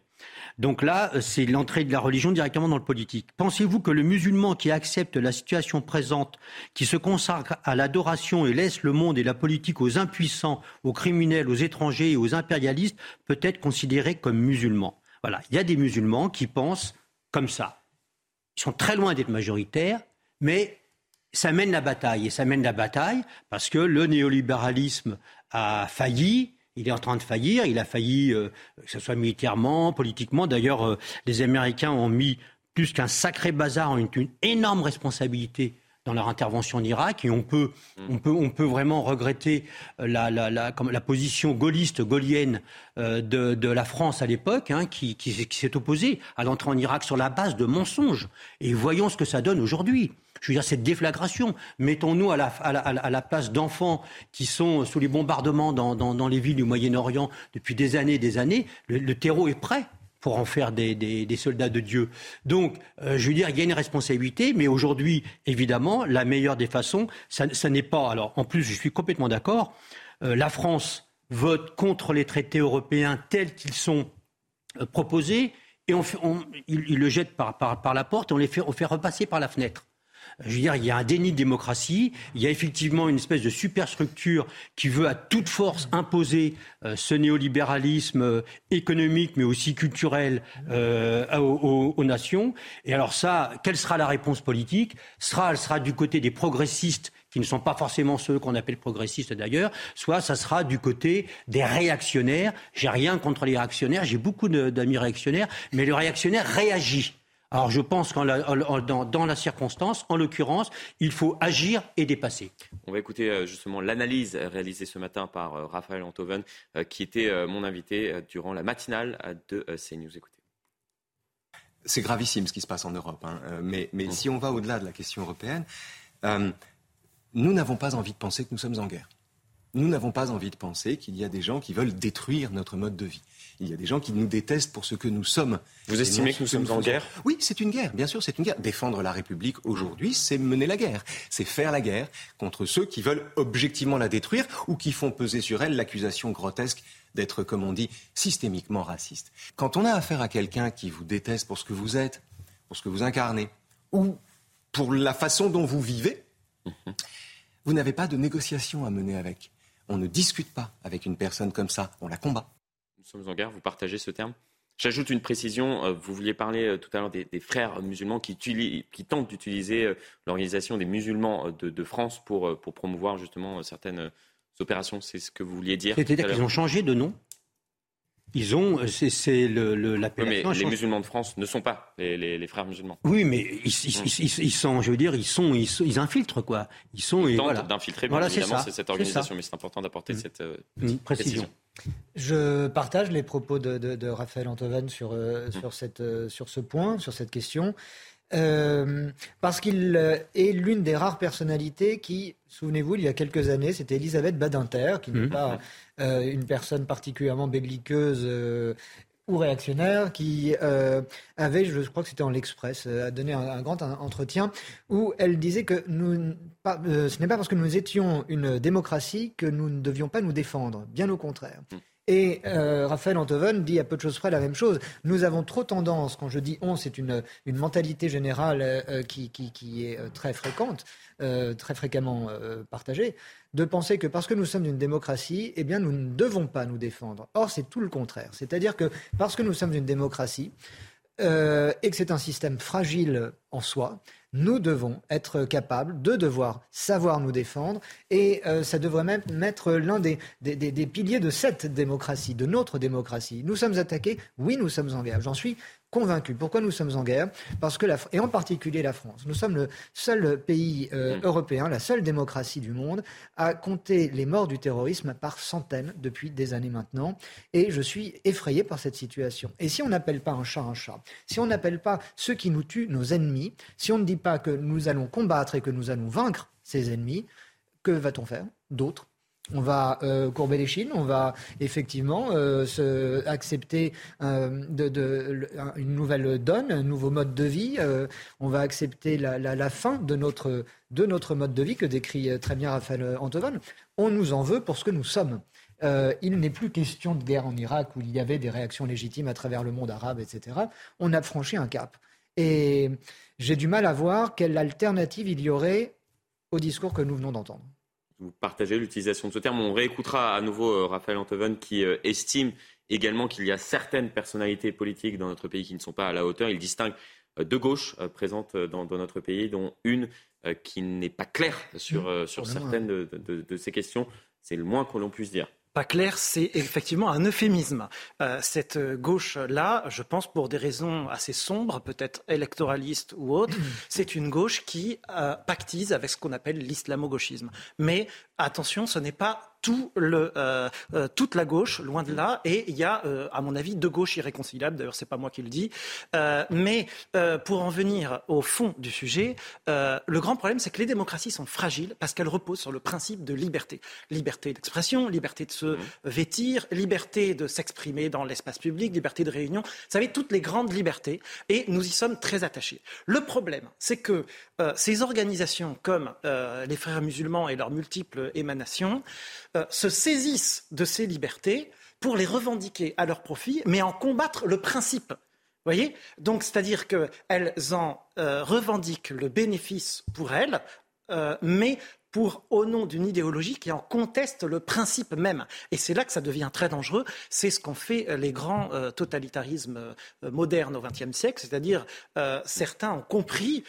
Donc là, euh, c'est l'entrée de la religion directement dans le politique. Pensez-vous que le musulman qui accepte la situation présente, qui se consacre à l'adoration et laisse le monde et la politique aux impuissants, aux criminels, aux étrangers et aux impérialistes, peut être considéré comme musulman? Voilà, il y a des musulmans qui pensent comme ça. Ils sont très loin d'être majoritaires, mais ça mène la bataille. Et ça mène la bataille parce que le néolibéralisme a failli. Il est en train de faillir. Il a failli, euh, que ce soit militairement, politiquement. D'ailleurs, euh, les Américains ont mis plus qu'un sacré bazar, une, une énorme responsabilité dans leur intervention en Irak et on peut, mm. on peut, on peut vraiment regretter euh, la, la, la, la position gaulliste, gaulienne de, de, la France à l'époque, hein, qui, qui, qui s'est opposée à l'entrée en Irak sur la base de mensonges. Et voyons ce que ça donne aujourd'hui. Je veux dire, cette déflagration. Mettons-nous à la, à, la, place d'enfants qui sont sous les bombardements dans, dans, les villes du Moyen-Orient depuis des années et des années. Le, terreau est prêt pour en faire des, des, soldats de Dieu. Donc, euh, je veux dire, il y a une responsabilité, mais aujourd'hui, évidemment, la meilleure des façons, ça, n'est pas. Alors, en plus, je suis complètement d'accord. Euh, la France vote contre les traités européens tels qu'ils sont euh, proposés, et on, il, le jette par, par, par, la porte et on les fait, on fait repasser par la fenêtre. Je veux dire, il y a un déni de démocratie, il y a effectivement une espèce de superstructure qui veut à toute force imposer euh, ce néolibéralisme euh, économique, mais aussi culturel euh, aux, nations. Et alors ça, quelle sera la réponse politique? Sera, Elle sera du côté des progressistes qui ne sont pas forcément ceux qu'on appelle progressistes d'ailleurs, soit ça sera du côté des réactionnaires. J'ai rien contre les réactionnaires, j'ai beaucoup d'amis réactionnaires, mais le réactionnaire réagit. Alors je pense qu'en dans, la circonstance, en l'occurrence, il faut agir et dépasser. On va écouter euh, justement l'analyse réalisée ce matin par euh, Raphaël Antoven, euh, qui était mon invité durant la matinale de CNews. Écoutez. C'est gravissime ce qui se passe en Europe, hein. mais, mais si on va au-delà de la question européenne, nous n'avons pas envie de penser que nous sommes en guerre. Nous n'avons pas envie de penser qu'il y a des gens qui veulent détruire notre mode de vie. Il y a des gens qui nous détestent pour ce que nous sommes. Vous estimez que nous sommes en guerre? Oui, c'est une guerre, bien sûr, c'est une guerre. Défendre la République aujourd'hui, c'est mener la guerre. C'est faire la guerre contre ceux qui veulent objectivement la détruire ou qui font peser sur elle l'accusation grotesque d'être, comme on dit, systémiquement raciste. Quand on a affaire à quelqu'un qui vous déteste pour ce que vous êtes, pour ce que vous incarnez, ou pour la façon dont vous vivez, vous n'avez pas de négociation à mener avec. On ne discute pas avec une personne comme ça, on la combat nous sommes en guerre, vous partagez ce terme. J'ajoute une précision, euh, vous vouliez parler euh, tout à l'heure des, frères musulmans qui, tentent d'utiliser euh, l'organisation des musulmans de, France pour, promouvoir justement certaines opérations, c'est ce que vous vouliez dire C'est-à-dire qu'ils ont changé de nom Ils ont, c'est l'appellation. mais les musulmans de France ne sont pas les, frères musulmans. Oui, mais ils, sont, je veux dire, ils sont, ils, infiltrent quoi. Ils sont. Ils tentent d'infiltrer. Voilà, évidemment, c'est cette organisation, mais c'est important d'apporter mm. cette euh, précision. Je partage les propos de, Raphaël Antoven sur, euh, sur, cette, euh, sur ce point, sur cette question. Parce qu'il est l'une des rares personnalités qui, souvenez-vous, il y a quelques années, c'était Elisabeth Badinter, qui n'est mm. pas euh, une personne particulièrement belliqueuse euh, ou réactionnaire qui euh, avait, je crois que c'était en l'Express, a donné un, grand entretien où elle disait que nous, ce n'est pas parce que nous étions une démocratie que nous ne devions pas nous défendre, bien au contraire. Et Raphaël Antoven dit à peu de choses près la même chose. Nous avons trop tendance, quand je dis on, c'est une, mentalité générale qui, qui, qui, est très fréquente, très fréquemment partagée, de penser que parce que nous sommes une démocratie, eh bien, nous ne devons pas nous défendre. Or, c'est tout le contraire. C'est-à-dire que parce que nous sommes une démocratie euh, et que c'est un système fragile en soi, nous devons être capables de devoir savoir nous défendre et euh, ça devrait même être l'un des, des, piliers de cette démocratie, de notre démocratie. Nous sommes attaqués, oui, nous sommes en guerre. J'en suis convaincus. Pourquoi nous sommes en guerre? Parce que, la, et en particulier la France, nous sommes le seul pays euh, mmh. européen, la seule démocratie du monde à compter les morts du terrorisme par centaines depuis des années maintenant. Et je suis effrayé par cette situation. Et si on n'appelle pas un chat un chat, si on n'appelle pas ceux qui nous tuent nos ennemis, si on ne dit pas que nous allons combattre et que nous allons vaincre ces ennemis, que va-t-on faire? D'autres on va euh, courber les chines, on va effectivement euh, accepter euh, une nouvelle donne, un nouveau mode de vie. on va accepter la, fin de notre, de notre mode de vie que décrit très bien Raphaël Antoven. On nous en veut pour ce que nous sommes. il n'est plus question de guerre en Irak où il y avait des réactions légitimes à travers le monde arabe, etc. On a franchi un cap. Et j'ai du mal à voir quelle alternative il y aurait au discours que nous venons d'entendre vous partagez l'utilisation de ce terme. On réécoutera à nouveau euh, Raphaël Antoven qui euh, estime également qu'il y a certaines personnalités politiques dans notre pays qui ne sont pas à la hauteur. Il distingue euh, deux gauches présentes dans, notre pays, dont une qui n'est pas claire sur, mmh, sur certaines de ces questions. C'est le moins que l'on puisse dire pas clair, c'est effectivement un euphémisme. Euh, cette gauche-là, je pense pour des raisons assez sombres, peut-être électoralistes ou autres, c'est une gauche qui euh, pactise avec ce qu'on appelle l'islamo-gauchisme. Mais attention, ce n'est pas tout le, euh, euh, toute la gauche, loin de là, et il y a, euh, à mon avis, deux gauches irréconciliables. D'ailleurs, c'est pas moi qui le dis. mais pour en venir au fond du sujet, le grand problème, c'est que les démocraties sont fragiles parce qu'elles reposent sur le principe de liberté, liberté d'expression, liberté de se mmh. vêtir, liberté de s'exprimer dans l'espace public, liberté de réunion. Vous savez, toutes les grandes libertés, et nous y sommes très attachés. Le problème, c'est que ces organisations comme les frères musulmans et leurs multiples émanations euh, se saisissent de ces libertés pour les revendiquer à leur profit, mais en combattre le principe. voyez? Donc, c'est-à-dire qu'elles en euh, revendiquent le bénéfice pour elles, euh, mais pour, au nom d'une idéologie qui en conteste le principe même. Et c'est là que ça devient très dangereux. C'est ce qu'ont fait euh, les grands euh, totalitarismes euh, modernes au XXe siècle, c'est-à-dire certains ont compris,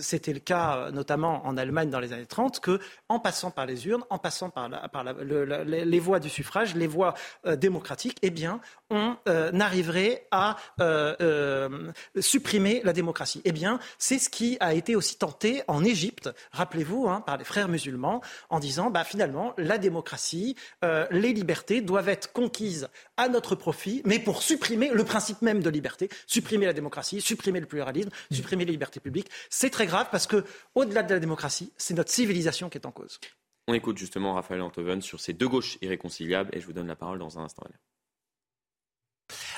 c'était le cas notamment en Allemagne dans les années 30, que en passant par les urnes, en passant par, les voies du suffrage, les voies démocratiques, eh bien, on arriverait à supprimer la démocratie. Eh bien, c'est ce qui a été aussi tenté en Égypte, rappelez-vous, hein, par les frères musulmans en disant bah, finalement la démocratie, euh, les libertés doivent être conquises à notre profit, mais pour supprimer le principe même de liberté, supprimer la démocratie, supprimer le pluralisme, mm. supprimer les libertés publiques. C'est très grave parce que au-delà de la démocratie, c'est notre civilisation qui est en cause. On écoute justement Raphaël Antoven sur ces deux gauches irréconciliables et je vous donne la parole dans un instant.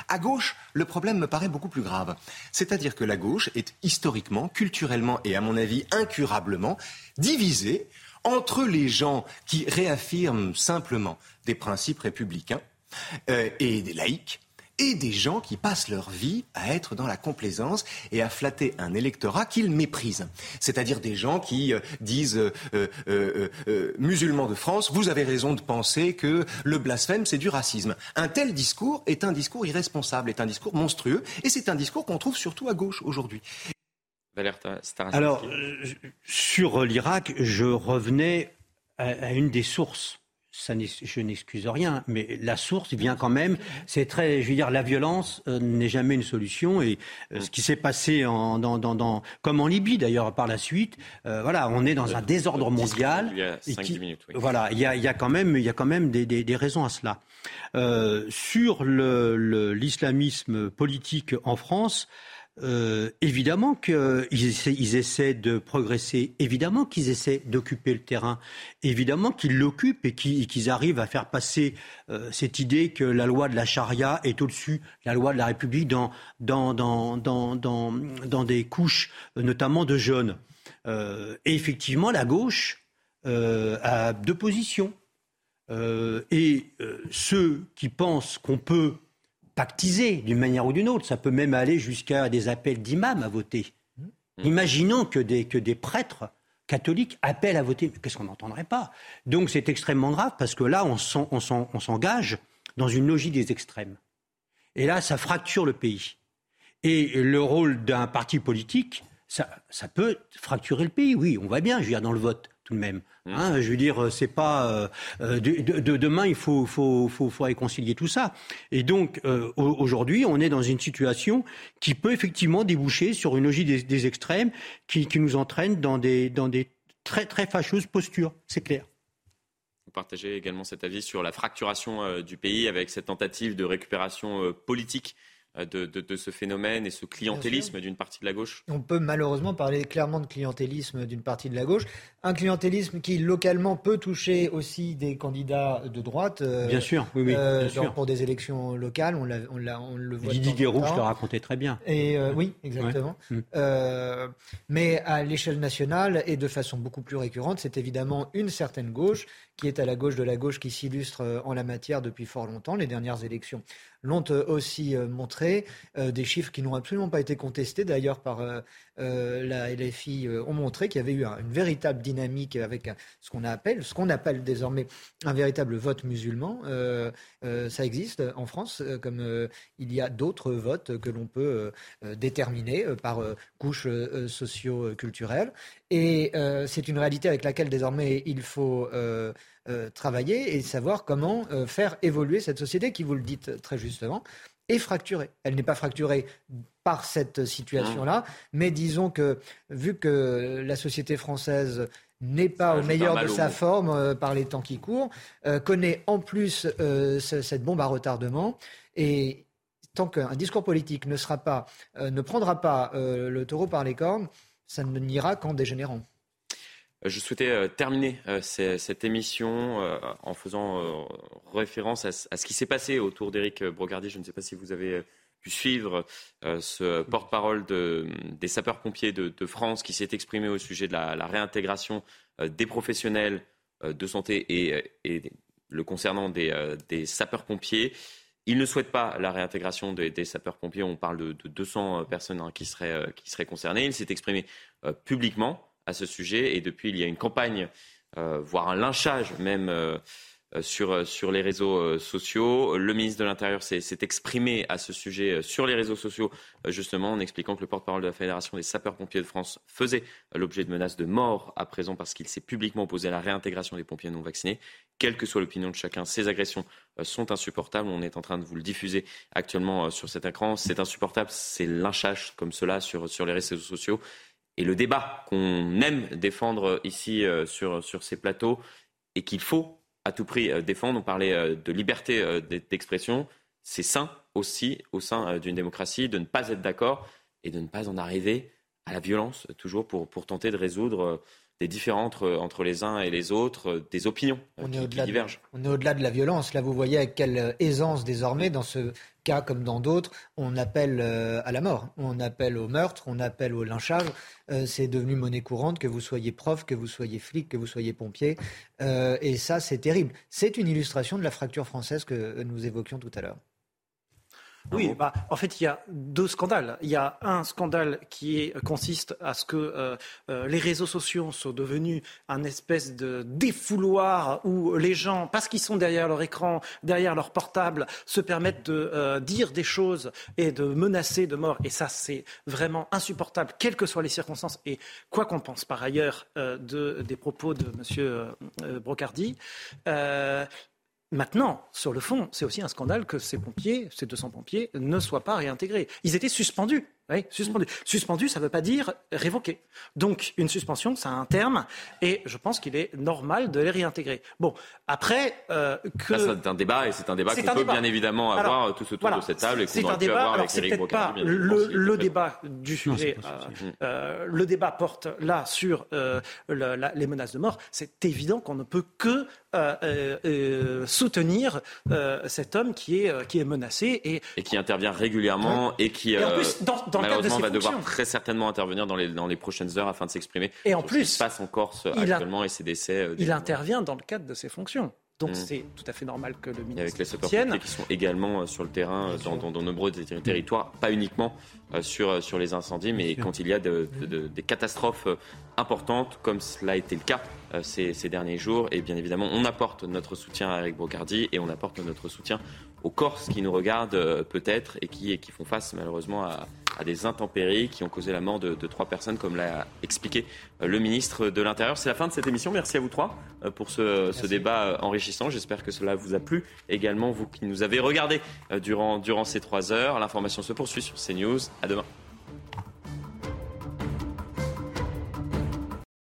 À gauche, le problème me paraît beaucoup plus grave. C'est-à-dire que la gauche est historiquement, culturellement et à mon avis incurablement divisée entre les gens qui réaffirment simplement des principes républicains euh, et des laïcs et des gens qui passent leur vie à être dans la complaisance et à flatter un électorat qu'ils méprisent. C'est-à-dire des gens qui euh, disent euh, euh, musulmans de France, vous avez raison de penser que le blasphème c'est du racisme. Un tel discours est un discours irresponsable, est un discours monstrueux et c'est un discours qu'on trouve surtout à gauche aujourd'hui. Alors, sur l'Irak, je revenais à une des sources je n'excuse rien, mais la source vient quand même. C'est très, je veux dire, la violence euh, n'est jamais une solution. Et euh, ce qui s'est passé en, dans, dans, dans, comme en Libye d'ailleurs par la suite, euh, voilà, on est dans un désordre mondial. Il y a 5 minutes. Oui. Voilà, il y a, il y a quand même, il y a quand même des, des, des raisons à cela. sur l'islamisme le, politique en France. Euh, évidemment qu'ils essaient, ils essaient de progresser, évidemment qu'ils essaient d'occuper le terrain, évidemment qu'ils l'occupent et qu'ils arrivent à faire passer euh, cette idée que la loi de la charia est au-dessus de la loi de la République dans, des couches notamment de jeunes. Euh, et effectivement, la gauche euh, a deux positions. Euh, et euh, ceux qui pensent qu'on peut pactisé d'une manière ou d'une autre. Ça peut même aller jusqu'à des appels d'imams à voter. Mmh. Imaginons que des, que des prêtres catholiques appellent à voter. Qu'est-ce qu'on n'entendrait pas? Donc c'est extrêmement grave parce que là, on s'engage dans une logique des extrêmes. Et là, ça fracture le pays. Et le rôle d'un parti politique, ça, ça, peut fracturer le pays, oui, on va bien, je veux dire, dans le vote tout de même. Mmh. Hein, je veux dire, c'est pas euh, euh, de, de, demain, il faut, faut, faut, faut, réconcilier tout ça. Et donc, euh, aujourd'hui, on est dans une situation qui peut effectivement déboucher sur une logique des, des extrêmes qui, qui, nous entraîne dans des, dans des très très fâcheuses postures. C'est clair. Vous partagez également cet avis sur la fracturation euh, du pays avec cette tentative de récupération euh, politique euh, de, de, de, ce phénomène et ce clientélisme d'une partie de la gauche On peut malheureusement parler clairement de clientélisme d'une partie de la gauche. Un clientélisme qui localement peut toucher aussi des candidats de droite. Euh, bien sûr, oui, oui. Bien euh, sûr. Pour des élections locales, on, on, on le voit. Didier Guéroux, je le racontais très bien. Et euh, oui, exactement. Ouais. Euh, mais à l'échelle nationale et de façon beaucoup plus récurrente, c'est évidemment une certaine gauche qui est à la gauche de la gauche qui s'illustre en la matière depuis fort longtemps. Les dernières élections l'ont aussi montré. Euh, des chiffres qui n'ont absolument pas été contestés d'ailleurs par euh, la LFI ont montré qu'il y avait eu un, une véritable dynamique avec ce qu'on appelle, ce qu'on appelle désormais un véritable vote musulman. Euh, ça existe en France, comme il y a d'autres votes que l'on peut déterminer par couches socio-culturelles. Et c'est une réalité avec laquelle désormais il faut euh, travailler et savoir comment euh, faire évoluer cette société qui, vous le dites très justement, est fracturée. Elle n'est pas fracturée par cette situation-là, mais disons que vu que la société française n'est pas au meilleur de sa forme euh, par les temps qui courent, euh, connaît en plus euh, cette bombe à retardement et tant qu'un discours politique ne sera pas, ne prendra pas le taureau par les cornes, ça ne n'ira qu'en dégénérant. Je souhaitais euh, terminer euh, cette émission euh, en faisant référence à, ce qui s'est passé autour d'Éric Brogardi. Je ne sais pas si vous avez pu suivre ce porte-parole de, des sapeurs-pompiers de, de, France qui s'est exprimé au sujet de la, réintégration des professionnels de santé et, le concernant des, sapeurs-pompiers. Il ne souhaite pas la réintégration des, sapeurs-pompiers. On parle de, de 200 personnes hein, qui seraient concernées. Il s'est exprimé publiquement à ce sujet. Et depuis, il y a une campagne, euh, voire un lynchage même euh, sur, sur les réseaux euh, sociaux. Le ministre de l'Intérieur s'est exprimé à ce sujet sur les réseaux sociaux, justement, en expliquant que le porte-parole de la Fédération des sapeurs-pompiers de France faisait l'objet de menaces de mort à présent parce qu'il s'est publiquement opposé à la réintégration des pompiers non vaccinés. Quelle que soit l'opinion de chacun, ces agressions sont insupportables. On est en train de vous le diffuser actuellement sur cet écran. C'est insupportable, c'est lynchage comme cela sur les réseaux sociaux et le débat qu'on aime défendre ici euh, sur, sur ces plateaux et qu'il faut à tout prix euh, défendre. On parlait euh, de liberté d'expression. C'est sain aussi au sein d'une démocratie de ne pas être d'accord et de ne pas en arriver à la violence, toujours pour, pour tenter de résoudre des différends entre, entre, les uns et les autres, des opinions on qui, est qui divergent. De, on est au-delà de la violence. Là, vous voyez avec quelle aisance désormais, dans ce cas comme dans d'autres, on appelle euh, à la mort, on appelle au meurtre, on appelle au lynchage. Euh, c'est devenu monnaie courante, que vous soyez prof, que vous soyez flic, que vous soyez pompier. Euh, et ça, c'est terrible. C'est une illustration de la fracture française que nous évoquions tout à l'heure. Oui, bah, en fait, il y a deux scandales. Il y a un scandale qui est, consiste à ce que euh, euh, les réseaux sociaux sont devenus un espèce de défouloir où les gens, parce qu'ils sont derrière leur écran, derrière leur portable, se permettent de euh, dire des choses et de menacer de mort. Et ça, c'est vraiment insupportable, quelles que soient les circonstances. Et quoi qu'on pense par ailleurs de, des propos de M. Brocardi, Maintenant, sur le fond, c'est aussi un scandale que ces pompiers, ces 200 pompiers, ne soient pas réintégrés. Ils étaient suspendus. Oui, suspendu. Suspendu, ça ne veut pas dire révoqué. Donc, une suspension, ça a un terme, et je pense qu'il est normal de les réintégrer. Bon, après euh, que... c'est un débat, et c'est un débat qu'on peut bien évidemment avoir tout tous autour de cette table, et qu'on aurait pu avoir avec Eric pas le, le débat du sujet. Euh, euh, le débat porte là sur euh, la, les menaces de mort. C'est évident qu'on ne peut que soutenir cet homme qui est, qui est menacé. Et, et qui intervient régulièrement, et qui... Et en plus, dans, malheureusement, va devoir très certainement intervenir dans les, dans les prochaines heures afin de s'exprimer. Et en plus, ce qui se passe en Corse actuellement et ses décès. Euh, il intervient dans le cadre de ses fonctions. Donc mmh. c'est tout à fait normal que le ministre. Et avec les sapeurs qui sont également euh, sur le terrain euh, dans, dans, de nombreux territoires, pas uniquement sur, sur les incendies, mais quand il y a de, des catastrophes importantes, comme cela a été le cas ces, ces, derniers jours. Et bien évidemment, on apporte notre soutien à Eric Brocardi et on apporte notre soutien aux Corses qui nous regardent peut-être et qui, et qui font face malheureusement à, à des intempéries qui ont causé la mort de, trois personnes, comme l'a expliqué euh, le ministre de l'Intérieur. C'est la fin de cette émission. Merci à vous trois euh, pour ce, débat euh, enrichissant. J'espère que cela vous a plu. Également, vous qui nous avez regardé durant, durant ces trois heures. L'information se poursuit sur CNews. À demain.